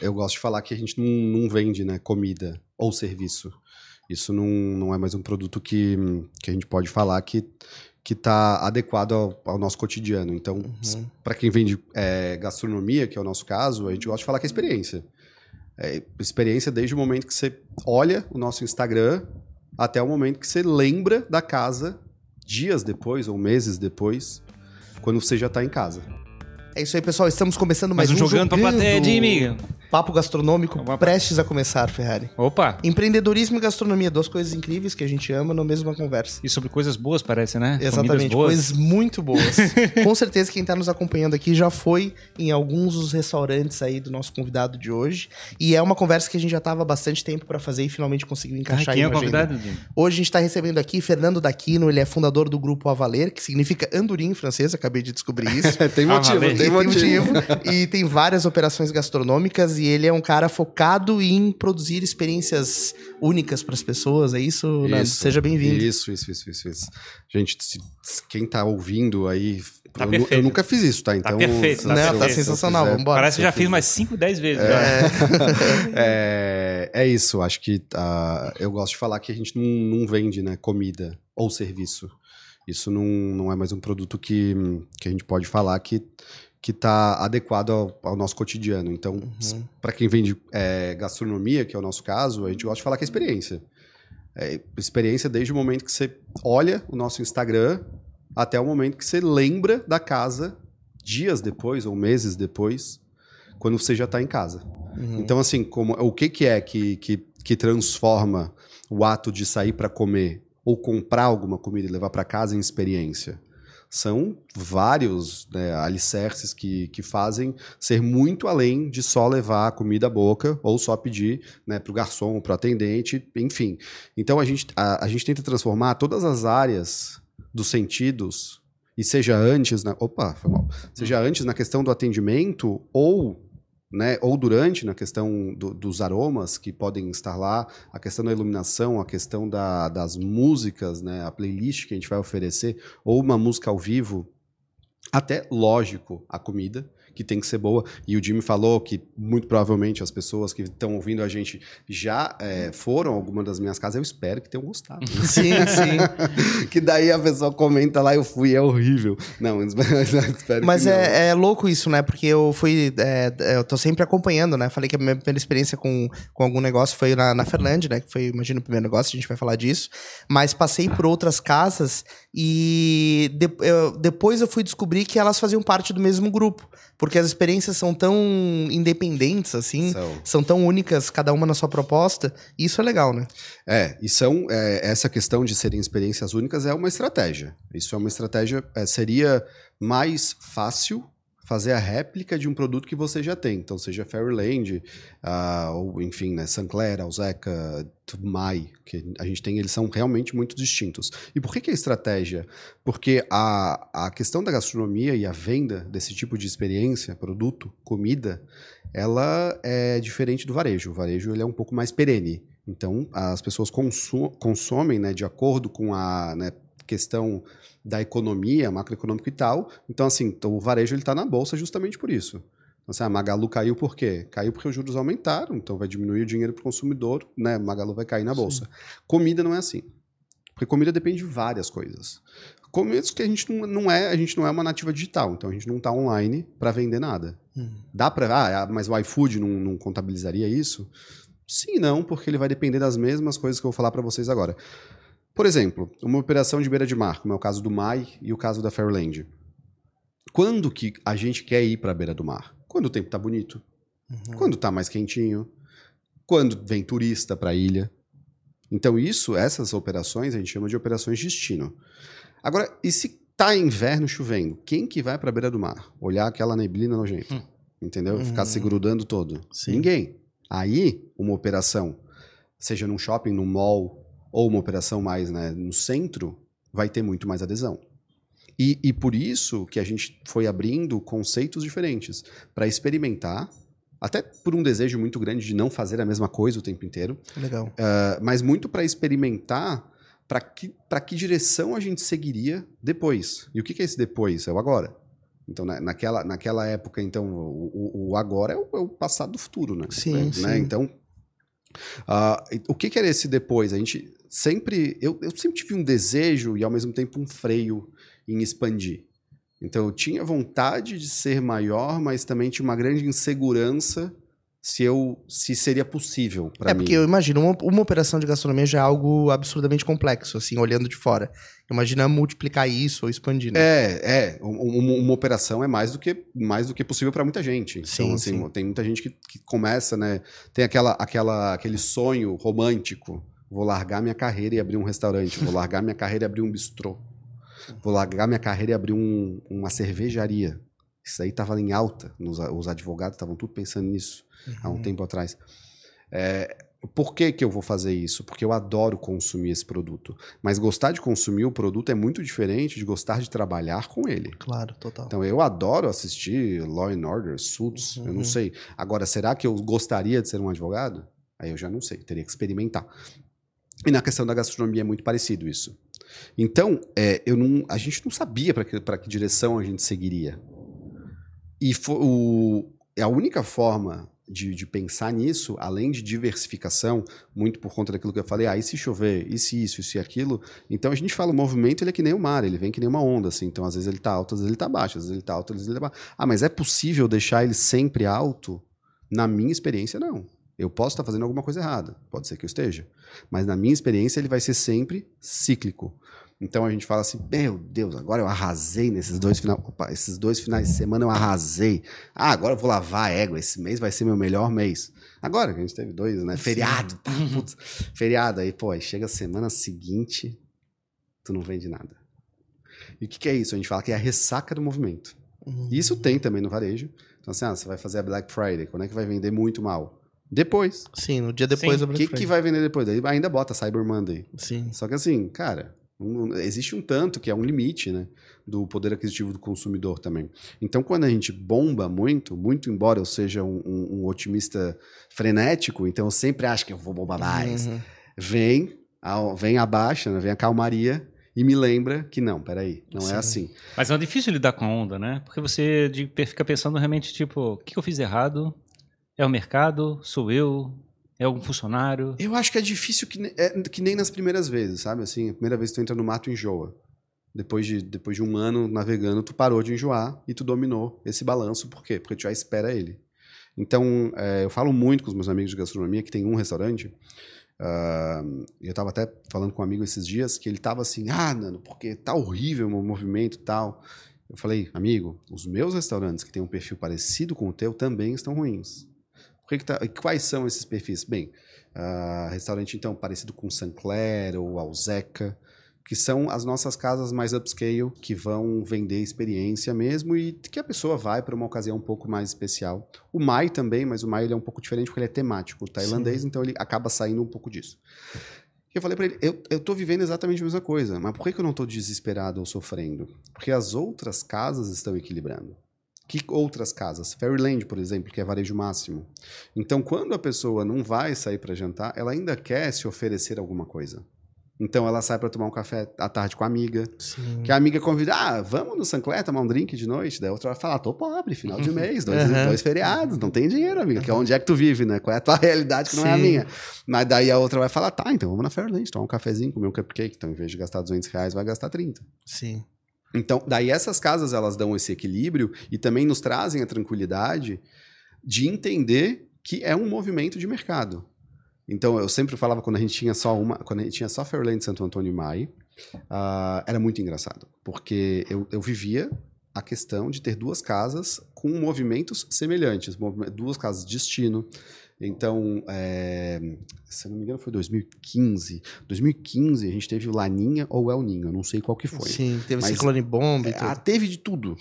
Eu gosto de falar que a gente não, não vende né, comida ou serviço. Isso não, não é mais um produto que, que a gente pode falar que que está adequado ao, ao, nosso cotidiano. Então, uhum. para quem vende é, gastronomia, que é o nosso caso, a gente gosta de falar que é experiência. É, experiência desde o momento que você olha o nosso Instagram até o momento que você lembra da casa dias depois ou meses depois, quando você já está em casa. É isso aí, pessoal. Estamos começando mais, mais um, um Jogando, jogando pra Plateia, Jimmy. Papo gastronômico Opa. prestes a começar, Ferrari. Opa! Empreendedorismo e gastronomia, duas coisas incríveis que a gente ama na mesma conversa. E sobre coisas boas, parece, né? Exatamente, coisas muito boas. Com certeza quem está nos acompanhando aqui já foi em alguns dos restaurantes aí do nosso convidado de hoje. E é uma conversa que a gente já estava bastante tempo para fazer e finalmente conseguiu encaixar Ai, quem é o convidado? Hoje a gente está recebendo aqui Fernando Daquino, ele é fundador do grupo Avaler, que significa andorinha em francês, acabei de descobrir isso. tem motivo, tem, tem motivo. e tem várias operações gastronômicas e ele é um cara focado em produzir experiências únicas para as pessoas, é isso? isso Seja bem-vindo. Isso, isso, isso, isso, isso. Gente, quem está ouvindo aí Tá eu, eu, nunca fiz isso, tá? tá então, tá perfeito. Tá, não, tá sensacional, vamos embora. Parece que já fiz mais 5, 10 vezes. É, é, é, isso, acho que uh, eu gosto de falar que a gente não, não vende né, comida ou serviço. Isso não, não é mais um produto que, que a gente pode falar que que está adequado ao, ao, nosso cotidiano. Então, uhum. para quem vende é, gastronomia, que é o nosso caso, a gente gosta de falar que é experiência. É, experiência desde o momento que você olha o nosso Instagram até o momento que você lembra da casa dias depois ou meses depois, quando você já está em casa. Uhum. Então, assim, como, o que, que é que, que, que transforma o ato de sair para comer ou comprar alguma comida e levar para casa em experiência? São vários né, alicerces que, que fazem ser muito além de só levar a comida à boca ou só pedir né, para o garçom, para o atendente, enfim. Então a gente, a, a gente tenta transformar todas as áreas dos sentidos, e seja antes na. Opa, foi mal. Seja antes na questão do atendimento ou né, ou durante, na questão do, dos aromas que podem estar lá, a questão da iluminação, a questão da, das músicas, né, a playlist que a gente vai oferecer, ou uma música ao vivo, até, lógico, a comida que tem que ser boa. E o Jimmy falou que muito provavelmente as pessoas que estão ouvindo a gente já é, foram a alguma das minhas casas. Eu espero que tenham gostado. Né? Sim, sim. que daí a pessoa comenta lá, eu fui, é horrível. Não, espero Mas que é, é, louco isso, né? Porque eu fui. É, eu tô sempre acompanhando, né? Falei que a minha primeira experiência com, com algum negócio foi na, na Ferlândia, né? Que foi, imagino, o primeiro negócio, a gente vai falar disso. Mas passei por outras casas e de, eu, depois eu fui descobrir que elas faziam parte do mesmo grupo. Porque as experiências são tão independentes, assim, são, são tão únicas, cada uma na sua proposta, e isso é legal, né? É, e são, é, essa questão de serem experiências únicas é uma estratégia. Isso é uma estratégia, é, seria mais fácil fazer a réplica de um produto que você já tem. Então, seja Fairyland, uh, ou enfim, né, Sancler, Alzeca, Mai, que a gente tem, eles são realmente muito distintos. E por que, que é estratégia? Porque a, a questão da gastronomia e a venda desse tipo de experiência, produto, comida, ela é diferente do varejo. O varejo ele é um pouco mais perene. Então, as pessoas consomem né, de acordo com a né, questão da economia, macroeconômico e tal. Então, assim, o varejo está na bolsa justamente por isso. Então, assim, a Magalu caiu por quê? Caiu porque os juros aumentaram, então vai diminuir o dinheiro para o consumidor, né? Magalu vai cair na bolsa. Sim. Comida não é assim. Porque comida depende de várias coisas. Começo é que a gente não, não, é, a gente não é uma nativa digital, então a gente não está online para vender nada. Hum. Dá para, ah, mas o iFood não, não contabilizaria isso? Sim, não, porque ele vai depender das mesmas coisas que eu vou falar para vocês agora. Por exemplo, uma operação de beira de mar, como é o caso do MAI e o caso da Fairland. Quando que a gente quer ir para a beira do mar? Quando o tempo está bonito. Uhum. Quando está mais quentinho. Quando vem turista para a ilha. Então isso, essas operações a gente chama de operações de destino. Agora, e se tá inverno chovendo, quem que vai para a beira do mar? Olhar aquela neblina nojenta, hum. entendeu? Uhum. Ficar se grudando todo. Sim. Ninguém. Aí, uma operação, seja num shopping, num mall, ou uma operação mais né, no centro, vai ter muito mais adesão. E, e por isso que a gente foi abrindo conceitos diferentes para experimentar, até por um desejo muito grande de não fazer a mesma coisa o tempo inteiro. Legal. Uh, mas muito para experimentar para que, que direção a gente seguiria depois. E o que, que é esse depois? É o agora. Então, na- naquela, naquela época, então, o, o- agora é o, é o passado do futuro, né? Sim, né? sim. Então, ah, e- o que, que era esse depois? A gente sempre. Eu, eu sempre tive um desejo e, ao mesmo tempo, um freio em expandir. Então, eu tinha vontade de ser maior, mas também tinha uma grande insegurança se eu se seria possível para É mim. porque eu imagino, uma, uma operação de gastronomia já é algo absurdamente complexo, assim, olhando de fora. Imagina multiplicar isso ou expandir, né? É, é. Um- um- Uma, operação é mais do que, mais do que possível para muita gente. Então, Sim, assim, sim. tem muita gente que, que começa, né? Tem aquela, aquela, aquele sonho romântico. Vou largar minha carreira e abrir um restaurante. Vou largar minha carreira e abrir um bistrô. Vou largar minha carreira e abrir um- uma cervejaria. Isso aí estava em alta. Nos- os advogados estavam tudo pensando nisso há um Uhum. tempo atrás. É, por que, que eu vou fazer isso? Porque eu adoro consumir esse produto. Mas gostar de consumir o produto é muito diferente de gostar de trabalhar com ele. Claro, total. Então eu adoro assistir Law and Order, Suits, eu não Uhum. sei. Agora, será que eu gostaria de ser um advogado? Aí eu já não sei, teria que experimentar. E na questão da gastronomia é muito parecido isso. Então, é, eu não, a gente não sabia para que, que direção a gente seguiria. E o, a única forma de, de pensar nisso, além de diversificação, muito por conta daquilo que eu falei, ah, e se chover, e se isso, e se aquilo, então a gente fala, o movimento ele é que nem o mar, ele vem que nem uma onda, assim, então às vezes ele tá alto, às vezes ele tá baixo, às vezes ele tá alto, às vezes ele tá baixo. Ah, mas é possível deixar ele sempre alto? Na minha experiência, não. Eu posso estar fazendo alguma coisa errada, pode ser que eu esteja, mas na minha experiência ele vai ser sempre cíclico. Então a gente fala assim, meu Deus, agora eu arrasei nesses dois finais, esses dois finais de semana eu arrasei. Ah, agora eu vou lavar a égua, esse mês vai ser meu melhor mês. Agora que a gente teve dois, né? Feriado, tá, putz, feriado aí, pô, aí chega a semana seguinte, tu não vende nada. E o que, que é isso? A gente fala que é a ressaca do movimento. Uhum. Isso tem também no varejo. Então, assim, ah, você vai fazer a Black Friday, quando é que vai vender muito mal? Depois. Sim, no dia depois Sim, da O Black que, Friday. que vai vender depois? Daí ainda bota Cyber Monday. Sim. Só que assim, cara, um- existe um tanto que é um limite, né? Do poder aquisitivo do consumidor também. Então, quando a gente bomba muito, muito embora eu seja um, um- um otimista frenético, então eu sempre acho que eu vou bombar mais. Uhum. Vem, a, vem a baixa, né? vem a calmaria e me lembra que não, peraí, não Sim. é assim. Mas é difícil lidar com a onda, né? Porque você fica pensando realmente, tipo, o que eu fiz errado? É o mercado? Sou eu? É algum funcionário? Eu acho que é difícil que, é, que nem nas primeiras vezes, sabe? Assim, a primeira vez que tu entra no mato, enjoa. Depois de, depois de um ano navegando, tu parou de enjoar e tu dominou esse balanço. Por quê? Porque tu já espera ele. Então, é, eu falo muito com os meus amigos de gastronomia que tem um restaurante. e eu tava até falando com um amigo esses dias que ele tava assim, ah, Nano, porque tá horrível o meu movimento e tal. Eu falei, amigo, os meus restaurantes que têm um perfil parecido com o teu também estão ruins. Que que tá- e quais são esses perfis? Bem, ah, restaurante, então, parecido com Sancler ou Alzeca, que são as nossas casas mais upscale, que vão vender experiência mesmo e que a pessoa vai para uma ocasião um pouco mais especial. O Mai também, mas o Mai ele é um pouco diferente porque ele é temático tailandês, então ele acaba saindo um pouco disso. E eu falei para ele, eu, eu tô vivendo exatamente a mesma coisa, mas por que, que eu não tô desesperado ou sofrendo? Porque as outras casas estão equilibrando. Que outras casas? Fairyland, por exemplo, que é varejo máximo. Então, quando a pessoa não vai sair para jantar, ela ainda quer se oferecer alguma coisa. Então, ela sai para tomar um café à tarde com a amiga. Sim. Que a amiga convida, ah, vamos no Sancler tomar um drink de noite. Daí a outra vai falar, tô pobre, final de mês, dois, Uhum. dois feriados, não tem dinheiro, amiga. Que é onde é que tu vive, né? Qual é a tua realidade que não é a minha. Mas daí a outra vai falar, tá, então vamos na Fairland, tomar um cafezinho, comer um cupcake. Então, em vez de gastar 200 reais, vai gastar 30. Sim. Então, daí essas casas elas dão esse equilíbrio e também nos trazem a tranquilidade de entender que é um movimento de mercado. Então, eu sempre falava quando a gente tinha só uma, quando a gente tinha só Fairland Santo Antônio e Mai, ah, era muito engraçado, porque eu, eu vivia a questão de ter duas casas com movimentos semelhantes, duas casas de destino. Então, é, se não me engano, foi 2015. 2015 a gente teve o Laninha ou El Ninho, eu não sei qual que foi. Sim, teve ciclone bomba e É, ah, tudo. teve de tudo.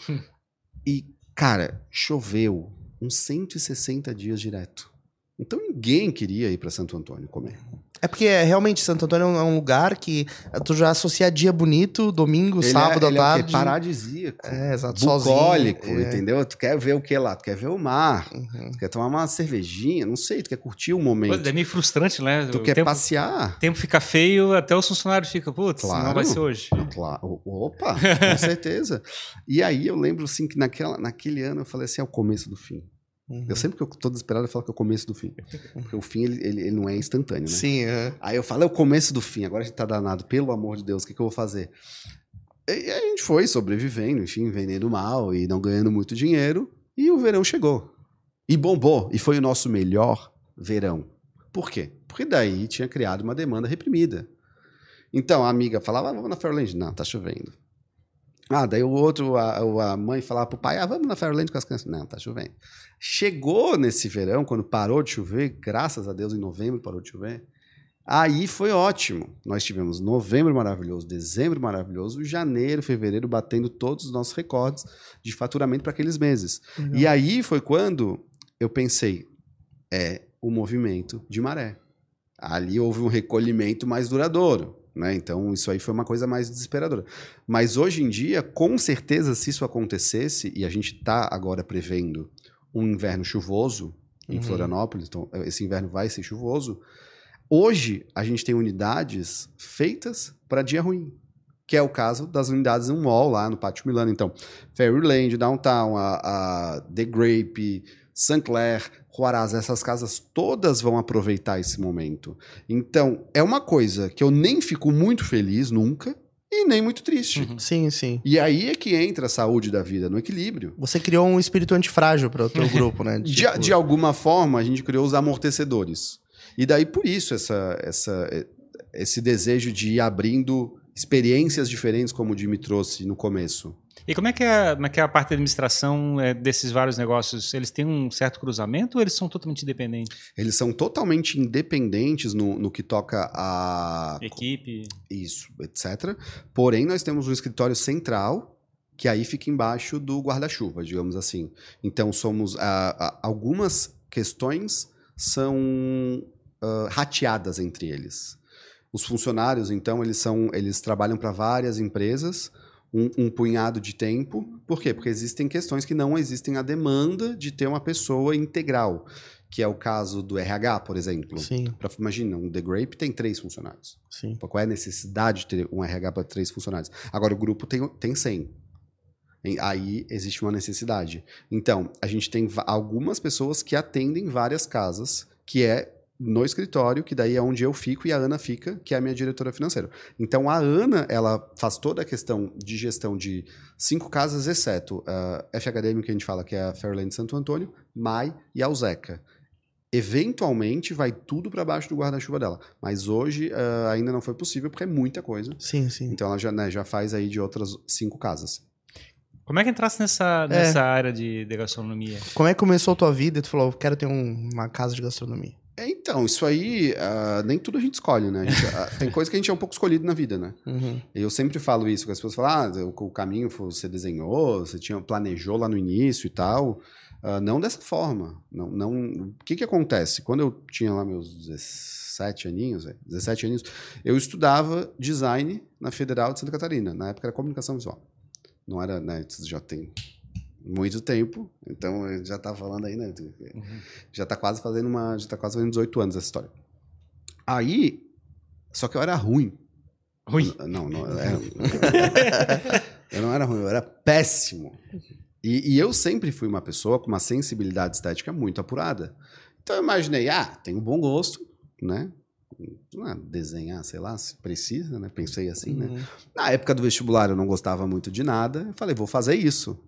e, cara, choveu uns 160 dias direto. Então ninguém queria ir para Santo Antônio comer. É porque é, realmente Santo Antônio é um lugar que tu já associa dia bonito, domingo, Ele sábado é, à ele É, o quê? tarde. paradisíaco. É, exato. bucólico, sozinho. É. entendeu? Tu quer ver o que lá? Tu quer ver o mar. Uhum. Tu quer tomar uma cervejinha, não sei, tu quer curtir o Pô, momento. É meio frustrante, né? Tu o quer tempo, passear. o tempo fica feio, até os funcionários ficam, putz, não Claro. vai ser hoje. Claro. Opa, com certeza. E aí eu lembro assim que naquela, naquele ano eu falei assim, é o começo do fim. Uhum. Eu sempre que eu tô desesperado eu falo que é o começo do fim. Porque o fim ele, ele, ele não é instantâneo, né? Sim, é. Aí eu falo, é o começo do fim, agora a gente tá danado, pelo amor de Deus, o que, que eu vou fazer? E a gente foi sobrevivendo, enfim, vendendo mal e não ganhando muito dinheiro, e o verão chegou. E bombou, e foi o nosso melhor verão. Por quê? Porque daí tinha criado uma demanda reprimida. Então a amiga falava, ah, vamos na Fairland. Não, tá chovendo. Ah, daí o outro, a, a mãe falava pro pai, ah, vamos na Fairland com as crianças. Não, tá chovendo. Chegou nesse verão, quando parou de chover, graças a Deus, em novembro parou de chover, aí foi ótimo. Nós tivemos novembro maravilhoso, dezembro maravilhoso, janeiro, fevereiro batendo todos os nossos recordes de faturamento para aqueles meses. E aí foi quando eu pensei, é o movimento de maré. Ali houve um recolhimento mais duradouro. Né? Então, isso aí foi uma coisa mais desesperadora. Mas hoje em dia, com certeza, se isso acontecesse, e a gente está agora prevendo um inverno chuvoso em Uhum. Florianópolis, então esse inverno vai ser chuvoso. Hoje, a gente tem unidades feitas para dia ruim, que é o caso das unidades no mall lá no Pátio Milano. Então, Fairyland, Downtown, a, a The Grape, St. Clair, Juarez, essas casas todas vão aproveitar esse momento. Então, é uma coisa que eu nem fico muito feliz nunca e nem muito triste. Uhum. Sim, sim. E aí é que entra a saúde da vida, no equilíbrio. Você criou um espírito antifrágil para o teu grupo, né? De, Tipo, de alguma forma, a gente criou os amortecedores. E daí, por isso, essa, essa, esse desejo de ir abrindo experiências diferentes, como o Jimmy trouxe no começo. E como é que é, como é, que é a parte da administração é, desses vários negócios? Eles têm um certo cruzamento ou eles são totalmente independentes? Eles são totalmente independentes no, no que toca a Equipe? isso, etc. Porém, nós temos um escritório central que aí fica embaixo do guarda-chuva, digamos assim. Então, somos ah, ah, algumas questões são ah, rateadas entre eles. Os funcionários, então, eles são, eles trabalham para várias empresas um, um punhado de tempo. Por quê? Porque existem questões que não existem a demanda de ter uma pessoa integral, que é o caso do RH, por exemplo. Sim, Pra, imagina, um The Grape tem três funcionários. sim. Qual é a necessidade de ter um RH para três funcionários? Agora, o grupo tem, tem 100. Em- Aí existe uma necessidade. Então, a gente tem algumas pessoas que atendem várias casas, que é no escritório, que daí é onde eu fico e a Ana fica, que é a minha diretora financeira. Então, a Ana, ela faz toda a questão de gestão de cinco casas, exceto a FHDM, que a gente fala que é a Fairland Santo Antônio, MAI e a Alzeca. Eventualmente vai tudo para baixo do guarda-chuva dela. Mas hoje ah, ainda não foi possível porque é muita coisa. Sim, sim. Então ela já, né, já faz aí de outras cinco casas. Como é que entrasse nessa, nessa área de, de gastronomia? Como é que começou a tua vida e tu falou, quero ter um- uma casa de gastronomia? É, então, isso aí, ah, nem tudo a gente escolhe, né? Gente- ah, tem coisa que a gente é um pouco escolhido na vida, né? Uhum. Eu sempre falo isso, que as pessoas falam, ah, o, o caminho foi- você desenhou, você tinha, planejou lá no início e tal. Ah, não dessa forma. Não, não, o que que acontece? Quando eu tinha lá meus 17 aninhos, velho, 17 aninhos, eu estudava design na Federal de Santa Catarina. Na época era comunicação visual. Não era, né, já tem muito tempo, então já tá falando aí, né? Já tá quase fazendo uma, já tá quase fazendo 18 anos essa história. Aí, só que eu era ruim. Ruim. Não, não, eu era, eu não era ruim, eu era péssimo. E, e eu sempre fui uma pessoa com uma sensibilidade estética muito apurada. Então eu imaginei, ah, tenho bom gosto, né? Ah, desenhar, sei lá, se precisa, né? Pensei assim, né? Uhum. Na época do vestibular eu não gostava muito de nada. Eu falei, vou fazer isso.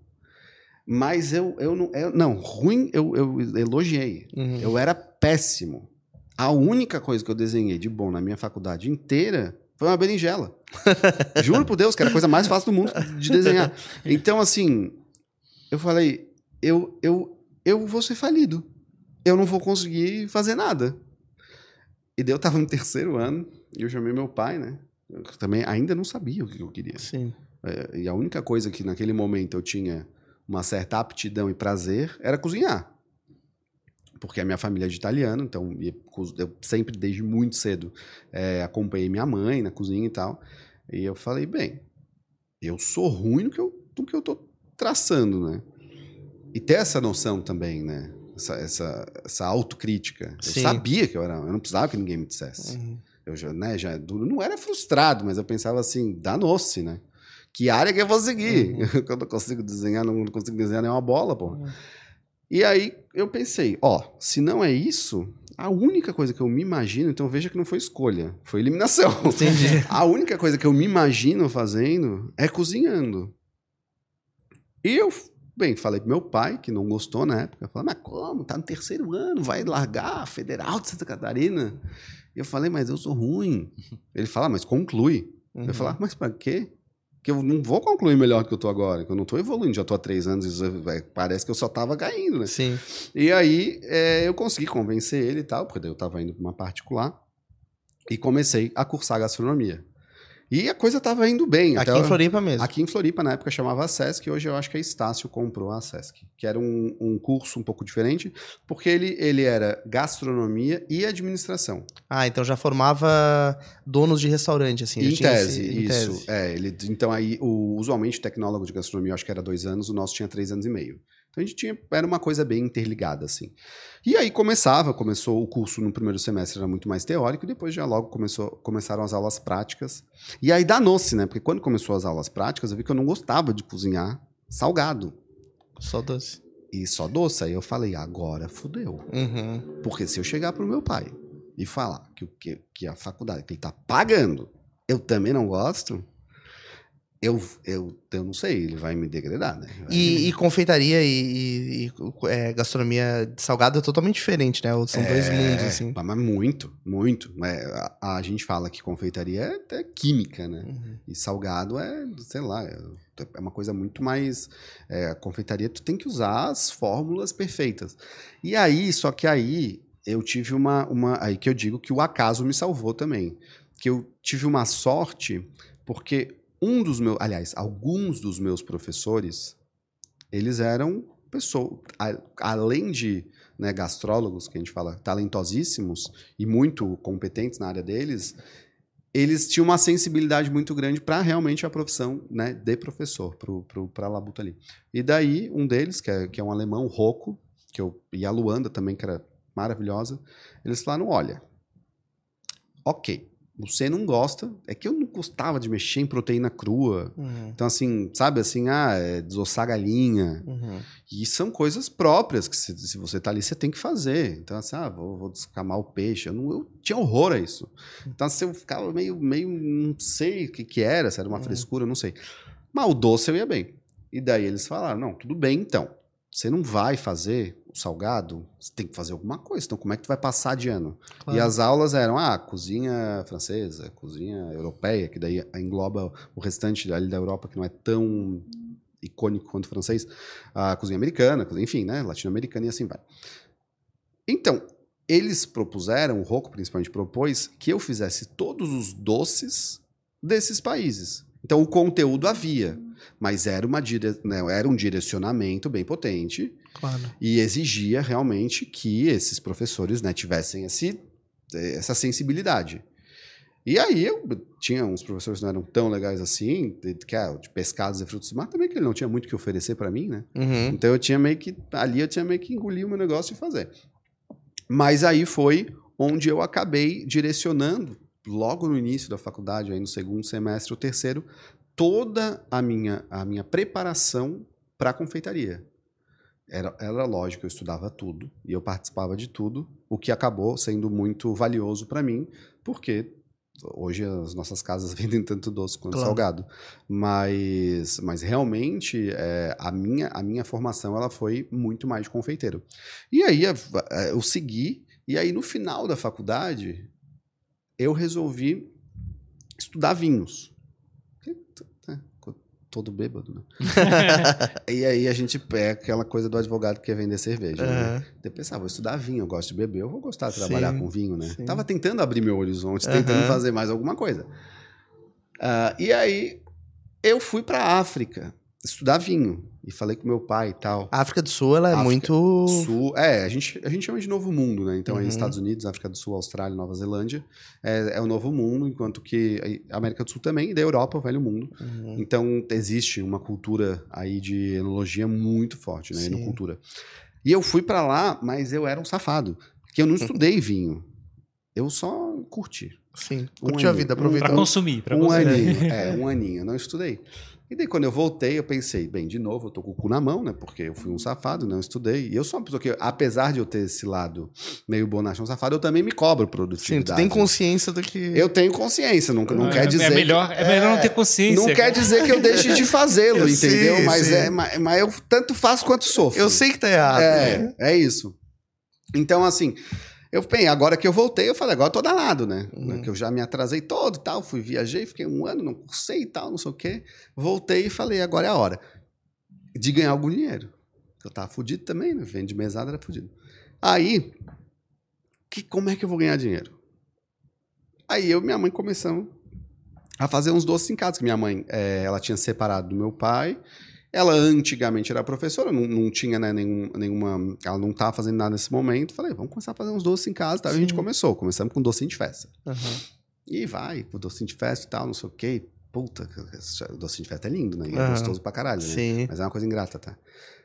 Mas eu, eu não. eu- não, ruim eu, eu elogiei. Uhum. Eu era péssimo. A única coisa que eu desenhei de bom na minha faculdade inteira foi uma berinjela. Juro por Deus, que era a coisa mais fácil do mundo de desenhar. Então, assim, eu falei, eu, eu, eu vou ser falido. Eu não vou conseguir fazer nada. E daí eu tava no terceiro ano, e eu chamei meu pai, né? Eu também ainda não sabia o que eu queria. Sim. É, E a única coisa que naquele momento eu tinha uma certa aptidão e prazer era cozinhar. porque a minha família é de italiano, então eu sempre, desde muito cedo, é, acompanhei minha mãe na cozinha e tal. E eu falei, bem, eu sou ruim no que eu, no que eu tô traçando, né? E ter essa noção também, né? Essa, essa, essa autocrítica. Eu sabia que eu era. Eu não precisava que ninguém me dissesse. Uhum. Eu já, né, já não era frustrado, mas eu pensava assim, danou-se, né? Que área que eu vou seguir? Uhum. Quando eu consigo desenhar, não consigo desenhar nenhuma bola, pô. Uhum. E aí eu pensei, ó, se não é isso, a única coisa que eu me imagino, então veja que não foi escolha, foi eliminação. Entendi. A única coisa que eu me imagino fazendo é cozinhando. E eu, bem, falei pro meu pai, que não gostou na época, falou, mas como? Tá no terceiro ano, vai largar a Federal de Santa Catarina? E eu falei, mas eu sou ruim. Ele fala, mas conclui. Uhum. Eu falei, ah, mas para quê? Que eu não vou concluir melhor do que eu tô agora, que eu não tô evoluindo, já tô há três anos, e parece que eu só tava caindo, né? Sim. E aí é, eu consegui convencer ele e tal, porque eu tava indo para uma particular, e comecei a cursar gastronomia. E a coisa estava indo bem. Aqui em Floripa mesmo? Aqui em Floripa, na época chamava Sesc, hoje eu acho que a Estácio comprou a Sesc. Que era um, um curso um pouco diferente, porque ele, ele era gastronomia e administração. Ah, então já formava donos de restaurante, assim. Em tese, esse, em isso. Tese. É, ele, então aí, o, usualmente o tecnólogo de gastronomia, eu acho que era dois anos, o nosso tinha três anos e meio. Então a gente tinha, era uma coisa bem interligada, assim. E aí começava, começou o curso no primeiro semestre, era muito mais teórico, e depois já logo começou, começaram as aulas práticas. E aí danou-se, né? Porque quando começou as aulas práticas, eu vi que eu não gostava de cozinhar salgado. Só doce. E só doce. Aí eu falei, agora fudeu. Uhum. Porque se eu chegar pro meu pai e falar que, que, que a faculdade que ele tá pagando, eu também não gosto, eu, eu, eu não sei, ele vai me degradar, né? E, e, confeitaria e, e é, gastronomia de salgado é totalmente diferente, né? São é, dois mundos, assim. Mas muito, muito. É, a, a, gente fala que confeitaria é, é química, né? Uhum. E salgado é, sei lá, é, é uma coisa muito mais. É, a confeitaria, tu tem que usar as fórmulas perfeitas. E aí, só que aí, eu tive uma, uma. Aí que eu digo que o acaso me salvou também. Que eu tive uma sorte, porque um dos meus, aliás, alguns dos meus professores, eles eram pessoas, além de né, gastrólogos, que a gente fala, talentosíssimos e muito competentes na área deles, eles tinham uma sensibilidade muito grande para realmente a profissão né, de professor, para a labuta ali. E daí, um deles, que é, que é um alemão, Rocco, que eu, e a Luanda também, que era maravilhosa, eles falaram, olha, ok, você não gosta. É que eu não gostava de mexer em proteína crua. Uhum. Então, assim, sabe assim, ah, é desossar galinha. Uhum. E são coisas próprias que, se, se, você tá ali, você tem que fazer. Então, assim, ah, vou, vou descamar o peixe. Eu, não, eu tinha horror a isso. Então, assim, eu ficava meio, meio não sei o que, que era, se era uma uhum. frescura, eu não sei. Mas o doce eu ia bem. E daí eles falaram: não, tudo bem então. Você não vai fazer o salgado, você tem que fazer alguma coisa. Então, como é que tu vai passar de ano? Claro. E as aulas eram, ah, cozinha francesa, cozinha europeia, que daí engloba o restante ali da Europa, que não é tão icônico quanto o francês, a cozinha americana, enfim, né, latino-americana e assim vai. Então, eles propuseram, o Rocco principalmente propôs, que eu fizesse todos os doces desses países. Então, o conteúdo havia, mas era, uma dire... Né, era um direcionamento bem potente Claro. E exigia realmente que esses professores né, tivessem esse, essa sensibilidade. E aí eu tinha uns professores que não eram tão legais assim, de, de, é, de pescados e frutos do mar, também que ele não tinha muito o que oferecer para mim, né? Uhum. Então eu tinha meio que, ali eu tinha meio que engolir o meu negócio e fazer. Mas aí foi onde eu acabei direcionando, logo no início da faculdade, aí no segundo semestre, o terceiro, toda a minha, a minha preparação para a confeitaria. Era, era lógico, eu estudava tudo e eu participava de tudo, o que acabou sendo muito valioso para mim, porque hoje as nossas casas vendem tanto doce quanto claro. salgado. Mas, mas realmente é, a, minha, a minha formação ela foi muito mais de confeiteiro. E aí eu segui, e aí no final da faculdade eu resolvi estudar vinhos todo bêbado, né? e aí a gente pega aquela coisa do advogado que quer vender cerveja. Uhum. Né? Eu pensava, ah, vou estudar vinho, eu gosto de beber, eu vou gostar de trabalhar sim, com vinho, né? Sim. Tava tentando abrir meu horizonte, uhum. tentando fazer mais alguma coisa. Uh, e aí eu fui para a África. Estudar vinho. E falei com meu pai e tal. A África do Sul, ela é África muito. Sul, é, a gente, a gente chama de novo mundo, né? Então, aí Uhum. Estados Unidos, África do Sul, Austrália, Nova Zelândia, é, é o novo mundo, enquanto que a América do Sul também, e da Europa, o velho mundo. Uhum. Então, existe uma cultura aí de enologia muito forte, né? Sim. Enocultura. E eu fui pra lá, mas eu era um safado. Porque eu não estudei vinho. Eu só curti. Sim. Um Curtiu a vida, Pra aproveitou. consumir, pra um consumir. aninho. É, um aninho. Eu não estudei. E daí, quando eu voltei, eu pensei, bem, de novo, eu tô com o cu na mão, né? Porque eu fui um safado, não estudei. E eu sou uma pessoa que, apesar de eu ter esse lado meio bonachão safado, eu também me cobro Sim, produtividade. tu tem consciência do que. Eu tenho consciência, não, não É- quer dizer. É melhor, é melhor não ter que, consciência. não quer dizer que eu deixe de fazê-lo, Sim, entendeu? mas, sim. é, mas, mas eu tanto faço quanto sofro. Eu sei que tá errado. É, é isso. Então, assim, eu bem, agora que eu voltei, eu falei, agora eu tô danado, né? Uhum. Que eu já me atrasei todo e tal, fui, viajei, fiquei um ano, não cursei e tal, não sei o quê. Voltei e falei, agora é a hora de ganhar algum dinheiro. Eu tava fudido também, né? Vende mesada, era fudido. Aí, que, como é que eu vou ganhar dinheiro? Aí eu e minha mãe começamos a fazer uns doces em casa, que minha mãe, eh, ela tinha separado do meu pai, ela antigamente era professora, não, não tinha né, nenhum, nenhuma. Ela não estava fazendo nada nesse momento. Falei, vamos começar a fazer uns doces em casa. Tá? E a gente começou. Começamos com docinho de festa. Uhum. E vai, o docinho de festa e tal, não sei o quê. Puta, o docinho de festa é lindo, né? E é Aham. gostoso pra caralho, né? Sim. Mas é uma coisa ingrata, tá?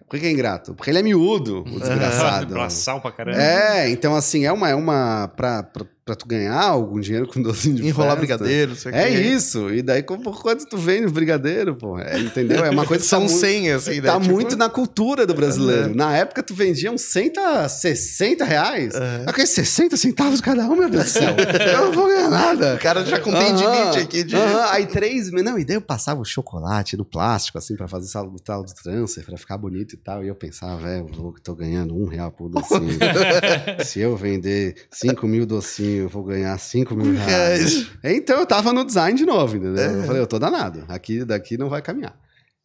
Por que é ingrato? Porque ele é miúdo, o desgraçado. Braçal pra caramba. É, então assim, é uma. É uma pra, pra, pra tu ganhar algum dinheiro com docinho de Enrolar festa. brigadeiro, sei É quê. isso. E daí, por quanto tu vende o brigadeiro, pô? É, entendeu? É uma coisa que São tá muito- 100, assim, né? Tá Tipo, muito na cultura do brasileiro. É. Na época, tu vendia uns 100 a 60 reais. É. Aqueles 60 centavos cada um, meu Deus do céu. eu não vou ganhar nada. O cara já Aham, 20 aqui. De... aham. Aí três... Não, e daí eu passava o chocolate no plástico, assim, pra fazer o tal- do transfer, pra ficar bonito e tal. E eu pensava, velho, eu tô ganhando um real por docinho. Se eu vender 5 mil docinhos, eu vou ganhar 5 mil reais. Então eu tava no design de novo, entendeu? É. Eu falei, eu tô danado. Aqui, daqui não vai caminhar.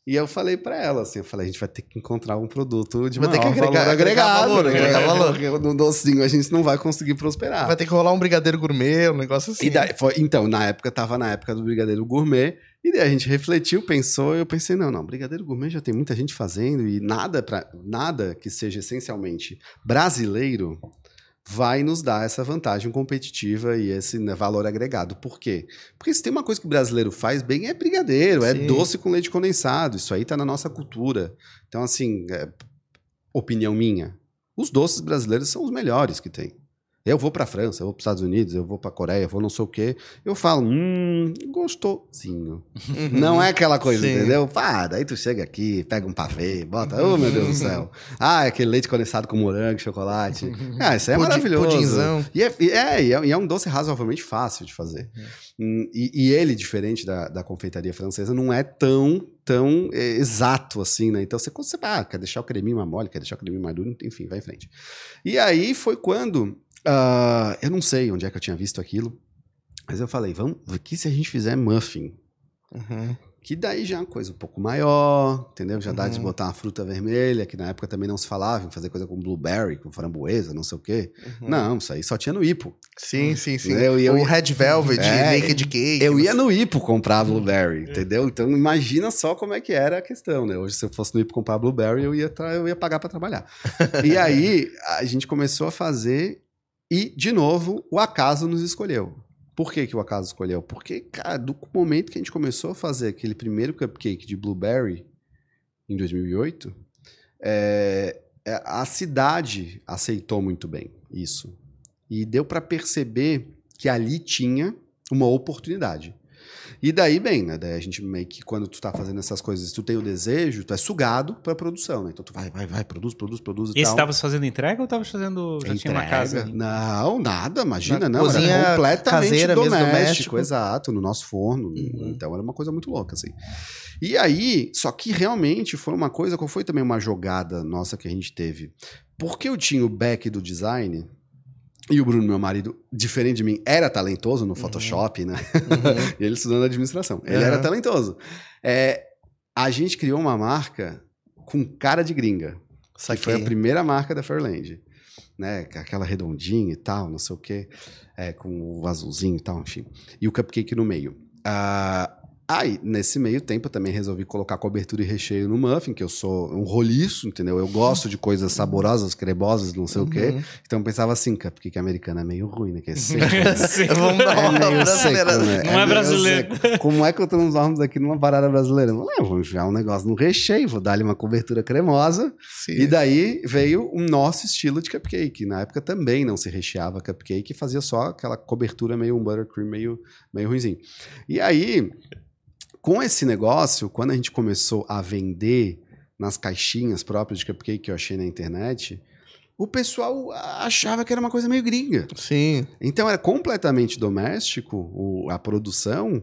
E eu falei pra ela, assim, eu falei, a gente vai ter que encontrar um produto de Vai ter que agregar- valor agregar agregado. valor, né? agregar valor. Porque no docinho a gente não vai conseguir prosperar. Vai ter que rolar um brigadeiro gourmet, um negócio assim. Daí, foi- então, na época, tava na época do Brigadeiro Gourmet, e daí a gente refletiu, pensou, e eu pensei, não, não, Brigadeiro Gourmet já tem muita gente fazendo, e nada, pra, nada que seja essencialmente brasileiro vai nos dar essa vantagem competitiva e esse né, valor agregado. Por quê? Porque se tem uma coisa que o brasileiro faz bem, é brigadeiro, é Sim. doce com leite condensado, isso aí tá na nossa cultura. Então, assim, é, opinião minha, os doces brasileiros são os melhores que tem. Eu vou pra França, eu vou pros Estados Unidos, eu vou pra Coreia, eu vou não sei o quê. Eu falo, hum, gostosinho. Uhum. Não é aquela coisa, Sim. entendeu? Pá, daí tu chega aqui, pega um pavê, bota, oh meu Deus do céu. Ah, aquele leite condensado com morango, chocolate. Ah, isso é Pudi- maravilhoso. pudinzão. E é, e é, e é, e é um doce razoavelmente fácil de fazer. Hum, E, e ele, diferente da, da confeitaria francesa, não é tão, tão é, exato assim, né? Então você, você ah, quer deixar o creminho mais mole, quer deixar o creminho mais duro, enfim, vai em frente. E aí foi quando, ah, eu não sei onde é que eu tinha visto aquilo, mas eu falei, vamos, aqui se a gente fizer muffin, Uhum. que daí já é uma coisa um pouco maior, entendeu? Já dá de Uhum. botar uma fruta vermelha, que na época também não se falava, em fazer coisa com blueberry, com framboesa, não sei o quê. Uhum. Não, isso aí só tinha no Ipo. Sim, sim, sim. Eu- eu- o Red Velvet, É, Naked Cake. Eu ia no Ipo comprar blueberry, entendeu? Então imagina só como é que era a questão, né? Hoje se eu fosse no Ipo comprar blueberry, eu ia, eu ia pagar para trabalhar. e aí a gente começou a fazer e, de novo, o acaso nos escolheu. Por que, que o acaso escolheu? Porque, cara, do momento que a gente começou a fazer aquele primeiro cupcake de blueberry, em 2008, é, é, a cidade aceitou muito bem isso. E deu para perceber que ali tinha uma oportunidade. E daí, bem, né? Daí a gente meio que, quando tu tá fazendo essas coisas, tu tem o desejo, tu é sugado pra produção, né? Então tu vai, vai, vai, produz, produz, produz e Esse tal. tava fazendo entrega ou tava fazendo. Já tinha uma Entrega? casa? Não, nada, imagina, Na não. cozinha era completamente caseira doméstico, doméstico. exato, no nosso forno. Uhum. Então era uma coisa muito louca, assim. E aí, só que realmente foi uma coisa, qual foi também uma jogada nossa que a gente teve? Porque eu tinha o back do design. E o Bruno, meu marido, diferente de mim, era talentoso no Photoshop, né? Uhum. E ele estudando administração. Ele Aham. era talentoso. É, a gente criou uma marca com cara de gringa. Que foi a Saquei. primeira marca da Fairland. Né? Aquela redondinha e tal, não sei o quê. é, com o azulzinho e tal, enfim. E o cupcake no meio. Ah, Aí, nesse meio tempo, eu também resolvi colocar cobertura e recheio no muffin, que eu sou um roliço, entendeu? Eu gosto de coisas saborosas, cremosas, não sei o quê. Uhum. Então eu pensava assim, porque que americano é meio ruim, né? Que é seco, né? Sim. Vamos dar É uma meio brasileira. seco, né? Não é meio brasileiro. seco. Como é que eu transformo aqui numa parada brasileira? Não é, vou enfiar um negócio no recheio, vou dar-lhe uma cobertura cremosa. Sim. E daí veio o nosso estilo de cupcake. Na época também não se recheava cupcake, fazia só aquela cobertura meio um buttercream, meio, meio ruimzinho. E aí, com esse negócio, quando a gente começou a vender nas caixinhas próprias de cupcake que eu achei na internet, o pessoal achava que era uma coisa meio gringa. Sim. Então era completamente doméstico o- a produção,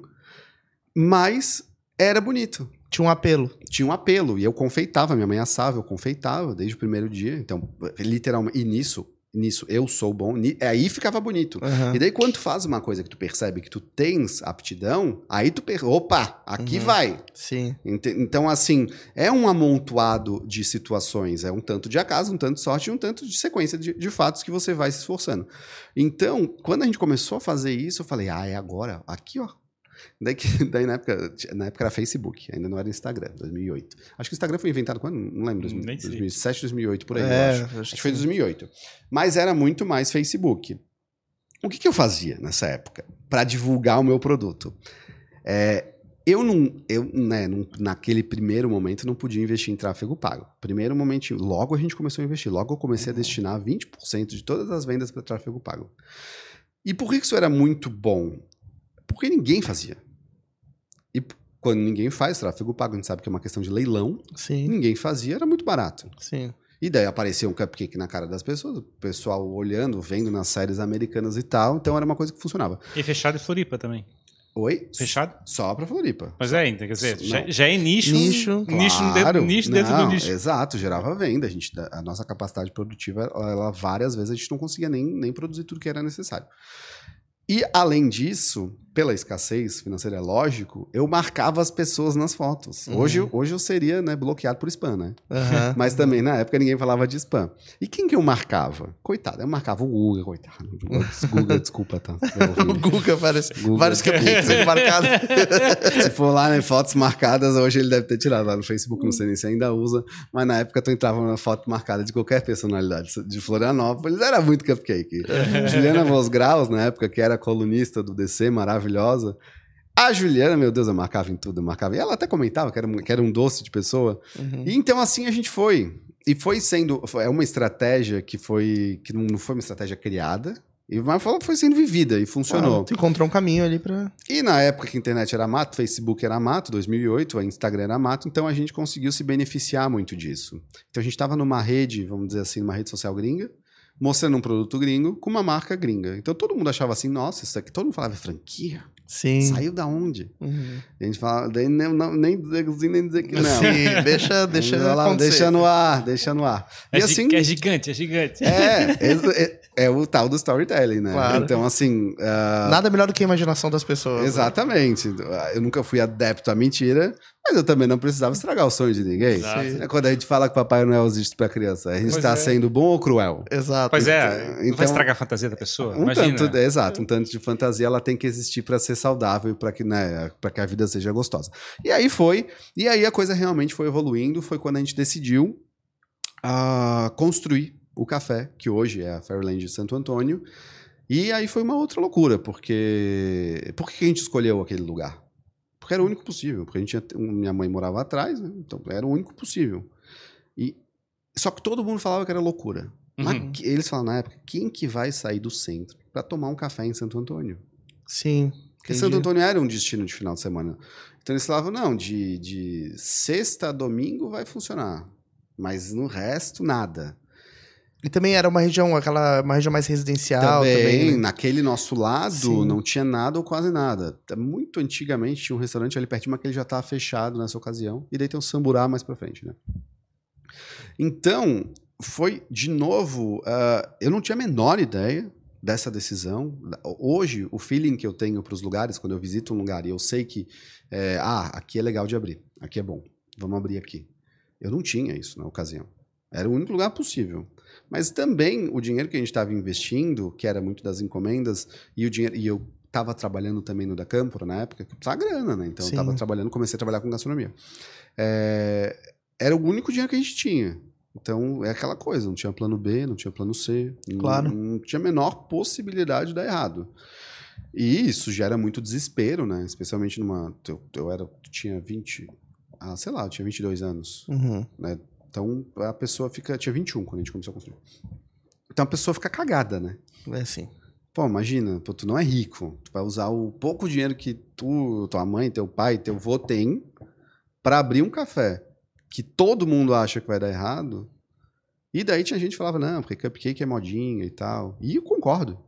mas era bonito. Tinha um apelo. Tinha um apelo. E eu confeitava, minha mãe assava, eu confeitava desde o primeiro dia. Então, literalmente. E nisso, nisso eu sou bom. ni- Aí ficava bonito. Aham. E daí, quando tu faz uma coisa que tu percebe que tu tens aptidão, aí tu per... Opa, aqui Uhum. vai. Sim. Então, assim, é um amontoado de situações. É um tanto de acaso, um tanto de sorte e um tanto de sequência de, de fatos que você vai se esforçando. Então, quando a gente começou a fazer isso, eu falei, ah, é agora, aqui, ó. Daí, que- daí na, época, na época era Facebook, ainda não era Instagram, 2008. Acho que o Instagram foi inventado quando? Não lembro, 2000, Nem sei. 2007, 2008, por aí, eu É, acho. acho Acho que foi sim. 2008. Mas era muito mais Facebook. O que, que eu fazia nessa época para divulgar o meu produto? É, eu não, eu, né, não- naquele primeiro momento não podia investir em tráfego pago. Primeiro momento, logo a gente começou a investir. Logo eu comecei a destinar 20% de todas as vendas para tráfego pago. E por que isso era muito bom? Porque ninguém fazia. E quando ninguém faz tráfego pago, a gente sabe que é uma questão de leilão. Sim. Ninguém fazia, era muito barato. Sim. E daí aparecia um cupcake na cara das pessoas, o pessoal olhando, vendo nas séries americanas e tal. Então era uma coisa que funcionava. E fechado em Floripa também. Oi? Fechado? Só pra Floripa. Mas é, então, quer dizer, Não. já, já é nicho. Nicho, nicho, Claro. dentro, nicho dentro Não, do nicho. Exato, gerava venda. A, gente, a nossa capacidade produtiva, ela, ela, várias vezes a gente não conseguia nem, nem produzir tudo que era necessário. E, além disso, pela escassez financeira, é lógico, eu marcava as pessoas nas fotos. Uhum. Hoje, hoje eu seria né, bloqueado por spam, né? Aham. Mas também, na época, ninguém falava de spam. E quem que eu marcava? Coitado, eu marcava o Guga, coitado. Guga, desculpa, tá? É O. Guga, vários, Guga. vários cupcakes sendo marcados. Se for lá, né, fotos marcadas, hoje ele deve ter tirado lá no Facebook, não sei nem se ainda usa. Mas na época tu entrava numa foto marcada de qualquer personalidade de Florianópolis, era muito cupcake. Juliana Vos Graus, na época, que era colunista do DC, maravilhosa. A Juliana, meu Deus, eu marcava em tudo, eu marcava. E ela até comentava que era, um- que era um doce de pessoa. Uhum. E então assim a gente foi. E foi sendo. É uma estratégia que foi. que não foi uma estratégia criada. E mas foi foi sendo vivida e funcionou. Ah, tu encontrou um caminho ali pra. E na época que a internet era mato, Facebook era mato, 2008, a Instagram era mato, então a gente conseguiu se beneficiar muito disso. Então a gente estava numa rede, vamos dizer assim, numa rede social gringa, mostrando um produto gringo com uma marca gringa. Então todo mundo achava assim, nossa, isso aqui, todo mundo falava, "É franquia? Sim. Saiu da onde? Uhum. A gente falava, daí nem, não, nem dizer que sim, nem dizer que não. Sim, deixa, deixa lá, deixa no ar, deixa no ar. É, e assim, é gigante, é gigante. é, é, é- é o tal do storytelling, né? Claro. Então, assim. ah, Nada melhor do que a imaginação das pessoas. né? Exatamente. Eu nunca fui adepto à mentira, mas eu também não precisava estragar o sonho de ninguém. Exato. É Quando a gente fala que Papai Noel existe pra criança, a gente Pois tá é. sendo bom ou cruel? Exato. Pois é, não Então- vai estragar a fantasia da pessoa. Um Imagina. tanto, é, exato, um tanto de fantasia ela tem que existir pra ser saudável, para que, né, para que a vida seja gostosa. E aí foi, e aí a coisa realmente foi evoluindo, foi quando a gente decidiu ah, construir o café, que hoje é a Fairland de Santo Antônio. E aí foi uma outra loucura, porque por que a gente escolheu aquele lugar? Porque era o único possível, porque a gente tinha, minha mãe morava atrás, né? então era o único possível. E só que todo mundo falava que era loucura. Mas Uhum. que- eles falaram na época, quem que vai sair do centro para tomar um café em Santo Antônio? Sim. Porque. Santo Antônio era um destino de final de semana. Então eles falavam, não, de, de sexta a domingo vai funcionar. Mas no resto, nada. E também era uma região, aquela uma região mais residencial também, também. né? naquele nosso lado, Sim. não tinha nada ou quase nada. Muito antigamente tinha um restaurante ali pertinho, mas que ele já estava fechado nessa ocasião. E daí tem um samburá mais pra frente, né? Então, foi de novo. ah, eu não tinha a menor ideia dessa decisão. Hoje, o feeling que eu tenho para os lugares, quando eu visito um lugar e eu sei que, é, ah, aqui é legal de abrir, aqui é bom, vamos abrir aqui. Eu não tinha isso na ocasião. Era o único lugar possível. Mas também o dinheiro que a gente estava investindo, que era muito das encomendas, e o dinheiro e eu estava trabalhando também no da Câmpora na época, que precisava grana, né? Então eu Sim. estava trabalhando, comecei a trabalhar com gastronomia. É, era o único dinheiro que a gente tinha. Então é aquela coisa, não tinha plano B, não tinha plano C, não- Claro. não, tinha a menor possibilidade de dar errado. E isso gera muito desespero, né? Especialmente numa. Eu, eu era, tinha 20. Ah, sei lá, eu tinha 22 anos. Uhum. Então a pessoa fica. Tinha 21 quando a gente começou a construir. Então a pessoa fica cagada, né? É assim. Pô, imagina, pô, tu não é rico. Tu vai usar o pouco dinheiro que tu, tua mãe, teu pai, teu avô tem pra abrir um café que todo mundo acha que vai dar errado. E daí tinha gente que falava, não, porque cupcake é modinha e tal. E eu concordo.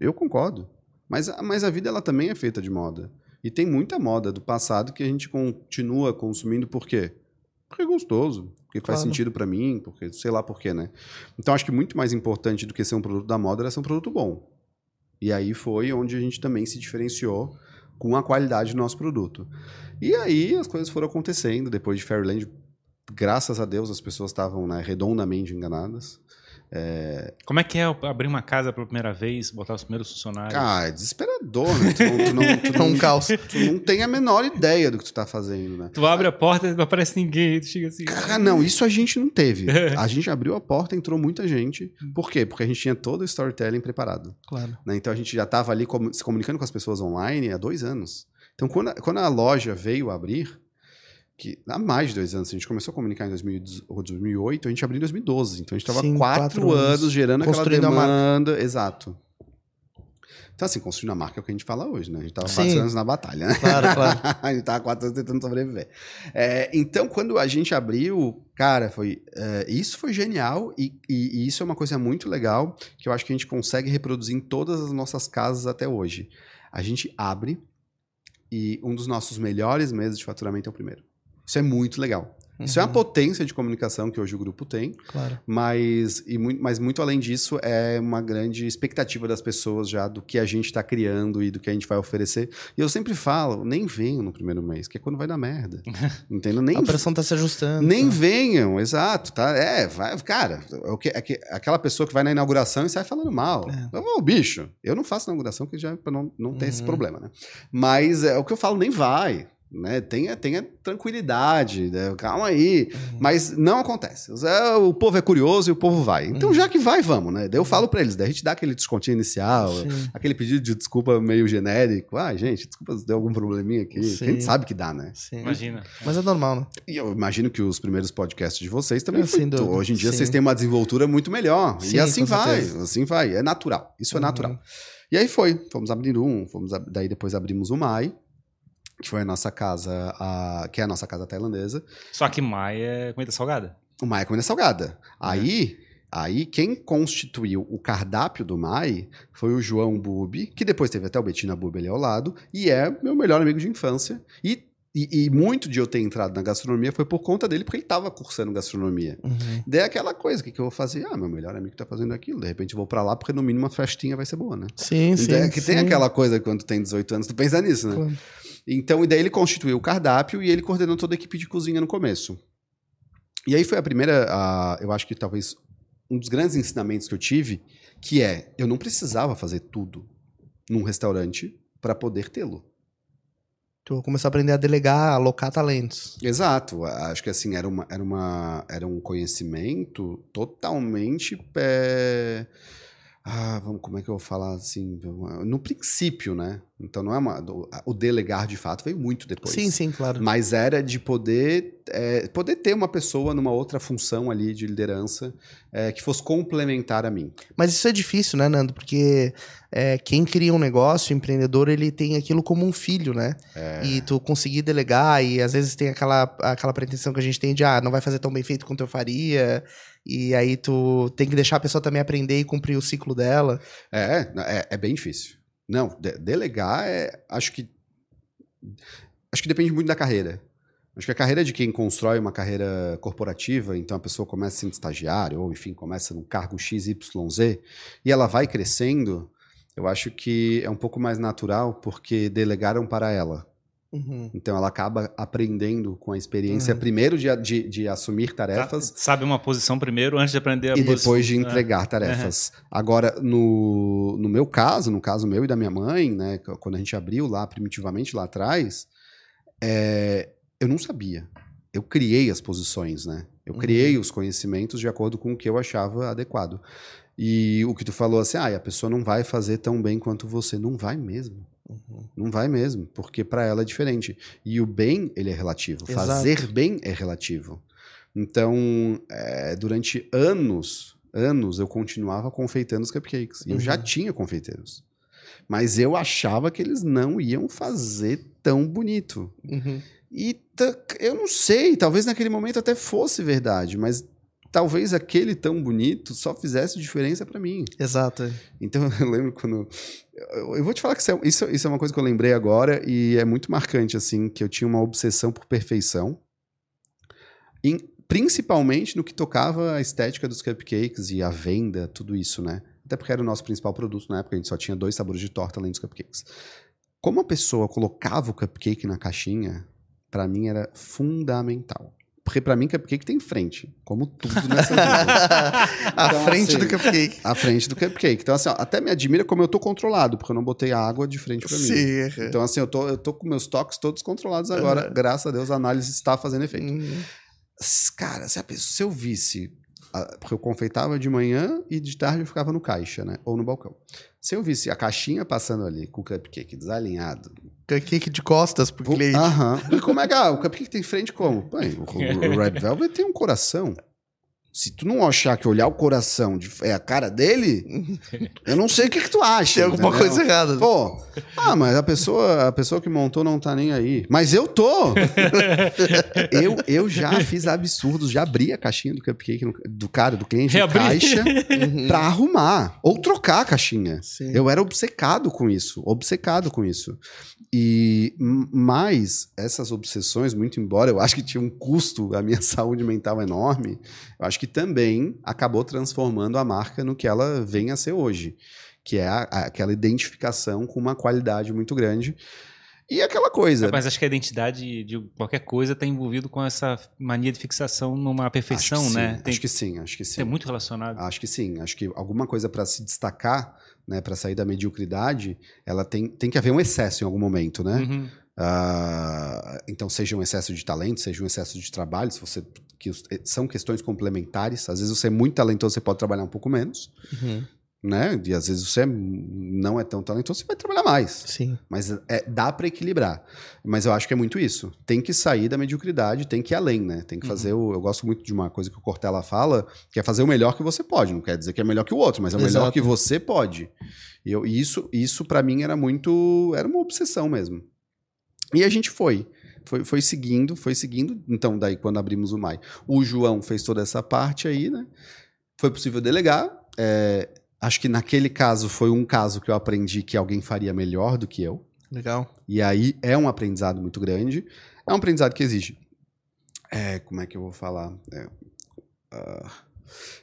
Eu concordo. Mas, a- mas a vida ela também é feita de moda. E tem muita moda do passado que a gente continua consumindo por quê? Porque é gostoso, porque faz Claro. sentido pra mim, porque sei lá por quê, né? Então acho que muito mais importante do que ser um produto da moda era ser um produto bom. E aí foi onde a gente também se diferenciou com a qualidade do nosso produto. E aí as coisas foram acontecendo. Depois de Fairyland, graças a Deus, as pessoas estavam né, redondamente enganadas. Como é que é abrir uma casa pela primeira vez, botar os primeiros funcionários? Ah, é desesperador, né? Tu não, tu não, tu É não, um caos. tu não tem a menor ideia do que tu tá fazendo, né? Tu abre a porta e não aparece ninguém, tu chega assim. Ah, não, isso a gente não teve. A gente abriu a porta, entrou muita gente. Por quê? Porque a gente tinha todo o storytelling preparado. Claro. né? Então a gente já estava ali se comunicando com as pessoas online há dois anos. Então quando a, quando a loja veio abrir, que há mais de dois anos, a gente começou a comunicar em 2018, ou 2008, a gente abriu em 2012. Então a gente estava quatro, quatro anos, anos gerando aquela construindo a marca. demanda. Exato. Então, assim, construindo a marca é o que a gente fala hoje, né? A gente estava quatro anos na batalha, né? Claro, claro. a gente tava quatro anos tentando sobreviver. É, então, quando a gente abriu, cara, foi. é, isso foi genial e, e- e isso é uma coisa muito legal que eu acho que a gente consegue reproduzir em todas as nossas casas até hoje. A gente abre e um dos nossos melhores meses de faturamento é o primeiro. Isso é muito legal. Isso é uma Uhum. potência de comunicação que hoje o grupo tem, Claro. mas, e muito, mas muito além disso, é uma grande expectativa das pessoas já do que a gente está criando e do que a gente vai oferecer. E eu sempre falo, nem venham no primeiro mês, que é quando vai dar merda. Entendeu? Nem, A pressão tá se ajustando. nem tá? venham, exato, tá? É, vai, cara, é que, é que- aquela pessoa que vai na inauguração e sai falando mal. É. Ô, bicho, eu não faço inauguração porque já pra não, não tem esse Uhum. problema, né? Mas é o que eu falo, nem vai. Né? Tenha, tenha tranquilidade, né? calma aí. Uhum. Mas não acontece. É, O povo é curioso e o povo vai. Então, Uhum. já que vai, vamos, né? Daí eu falo pra eles, daí a gente dá aquele descontinho inicial, Sim. aquele pedido de desculpa meio genérico. Ah, gente, desculpa se deu algum probleminha aqui. Sim. A gente sabe que dá, né? Sim. Imagina. Mas é normal, né? E eu imagino que os primeiros podcasts de vocês também É. Hoje em dia Sim. vocês têm uma desenvoltura muito melhor. Sim, e assim vai, certeza. assim vai. É natural. Isso é Uhum. natural. E aí foi. Fomos abrir um, fomos ab- daí depois abrimos o Mai, que foi a nossa casa, a- que é a nossa casa tailandesa. Só que Mai é comida salgada. O Mai é comida salgada. É. Aí, aí quem constituiu o cardápio do Mai foi o João Bubi, que depois teve até o Betina Bubi ali ao lado, e é meu melhor amigo de infância. E, e, e muito de eu ter entrado na gastronomia foi por conta dele, porque ele estava cursando gastronomia. Uhum. Daí é aquela coisa, o que, que eu vou fazer? Ah, meu melhor amigo tá fazendo aquilo, de repente eu vou pra lá, porque no mínimo uma festinha vai ser boa, né? Sim, sim. Daí é que tem sim. aquela coisa que quando tem 18 anos, tu pensa nisso, né? Claro. Então, e daí ele constituiu o cardápio e ele coordenou toda a equipe de cozinha no começo. E aí foi a primeira, a- eu acho que talvez um dos grandes ensinamentos que eu tive, que é, eu não precisava fazer tudo num restaurante para poder tê-lo. Tu começou a aprender a delegar, a alocar talentos. Exato, acho que assim, era, uma, era, uma, era um conhecimento totalmente. é, Ah, vamos, como é que eu vou falar assim? No princípio, né? Então não é uma. O delegar de fato veio muito depois. Sim, sim, claro. Mas era de poder, é, poder ter uma pessoa numa outra função ali de liderança é, que fosse complementar a mim. Mas isso é difícil, né, Nando? Porque é, quem cria um negócio, o empreendedor, ele tem aquilo como um filho, né? É. E tu conseguir delegar, e às vezes tem aquela, aquela pretensão que a gente tem de, ah, não vai fazer tão bem feito quanto eu faria. E aí tu tem que deixar a pessoa também aprender e cumprir o ciclo dela. É, é, é bem difícil. Não, de- delegar é. Acho que. Acho que depende muito da carreira. Acho que a carreira de quem constrói uma carreira corporativa, então a pessoa começa sendo estagiário, ou enfim, começa num cargo XYZ, e ela vai crescendo, eu acho que é um pouco mais natural, porque delegaram para ela. Uhum. Então ela acaba aprendendo com a experiência, Uhum. primeiro de, de, de assumir Tá- tarefas Sabe uma posição primeiro antes de aprender a e posição. depois de É. entregar tarefas. Agora, no, no meu caso, no caso meu e da minha mãe, né, quando a gente abriu lá primitivamente lá atrás, é, eu não sabia. Eu criei as posições, né? Eu Uhum. criei os conhecimentos de acordo com o que eu achava adequado. E o que tu falou assim, ah, a pessoa não vai fazer tão bem quanto você. Não vai mesmo. Uhum. Não vai mesmo, porque para ela é diferente. E o bem, ele é relativo. Exato. Fazer bem é relativo. Então, é, durante anos, anos, eu continuava confeitando os cupcakes. E eu já Uhum. tinha confeiteiros. Mas eu achava que eles não iam fazer tão bonito. Uhum. E eu não sei, talvez naquele momento até fosse verdade, mas talvez aquele tão bonito só fizesse diferença para mim. Exato. Então eu lembro quando. Eu, vou te falar que isso é, isso, é uma coisa que eu lembrei agora e é muito marcante, assim, que eu tinha uma obsessão por perfeição. Em- principalmente no que tocava a estética dos cupcakes e a venda, tudo isso, né? Até porque era o nosso principal produto na época, a gente só tinha dois sabores de torta além dos cupcakes. Como a pessoa colocava o cupcake na caixinha, pra mim era fundamental. Porque pra mim cupcake tem frente, como tudo nessa vida. à Então, frente assim, do cupcake. à frente do cupcake. Então, assim, ó, até me admira como eu tô controlado, porque eu não botei a água de frente pra mim. Sim. Então, assim, eu tô, eu tô com meus toques todos controlados agora. Uhum. Graças a Deus, a análise está fazendo efeito. Uhum. Cara, se, a pessoa, se eu visse. Porque eu confeitava de manhã e de tarde eu ficava no caixa, né? Ou no balcão. Se eu visse a caixinha passando ali com o cupcake desalinhado. Cupcake de costas pro cliente. Aham. E como é que. Ah, o cupcake tem frente como? Bem, o, o Red Velvet tem um coração. Se tu não achar que olhar o coração de- é a cara dele, eu não sei o que, que tu acha. Tem alguma entendeu? coisa errada. Pô, ah, mas a pessoa, a pessoa que montou não tá nem aí. Mas eu tô! eu, eu já fiz absurdos, já abri a caixinha do cupcake no- do cara, do cliente, de Reabri. caixa, Uhum. pra arrumar. Ou trocar a caixinha. Sim. Eu era obcecado com isso, obcecado com isso. E mais essas obsessões, muito embora eu acho que tinha um custo, a minha saúde mental enorme, eu acho que também acabou transformando a marca no que ela vem a ser hoje, que é a- a- aquela identificação com uma qualidade muito grande. E aquela coisa, Mas acho que a identidade de qualquer coisa está envolvido com essa mania de fixação numa perfeição, acho que né? sim, Tem acho que sim, acho que sim. é muito relacionado. Acho que sim. Acho que alguma coisa para se destacar, né, para sair da mediocridade, ela tem, tem que haver um excesso em algum momento, né? Uhum. Ah, então, seja um excesso de talento, seja um excesso de trabalho, se você que eh, são questões complementares. Às vezes você é muito talentoso, você pode trabalhar um pouco menos, Uhum. né? E às vezes você é- não é tão talentoso, você vai trabalhar mais. Sim. Mas é, dá para equilibrar. Mas eu acho que é muito isso. Tem que sair da mediocridade, tem que ir além, né? Tem que Uhum. fazer o. Eu gosto muito de uma coisa que o Cortella fala, que é fazer o melhor que você pode. Não quer dizer que é melhor que o outro, mas é o melhor Exato. que você pode. E eu, e isso, isso para mim era muito. Era uma obsessão mesmo. E a gente foi. Foi, foi seguindo, foi seguindo. Então, daí, quando abrimos o MAI, o João fez toda essa parte aí, né? Foi possível delegar. É, acho que naquele caso foi um caso que eu aprendi que alguém faria melhor do que eu. Legal. E aí é um aprendizado muito grande. É um aprendizado que exige. É, como é que eu vou falar? É, ah,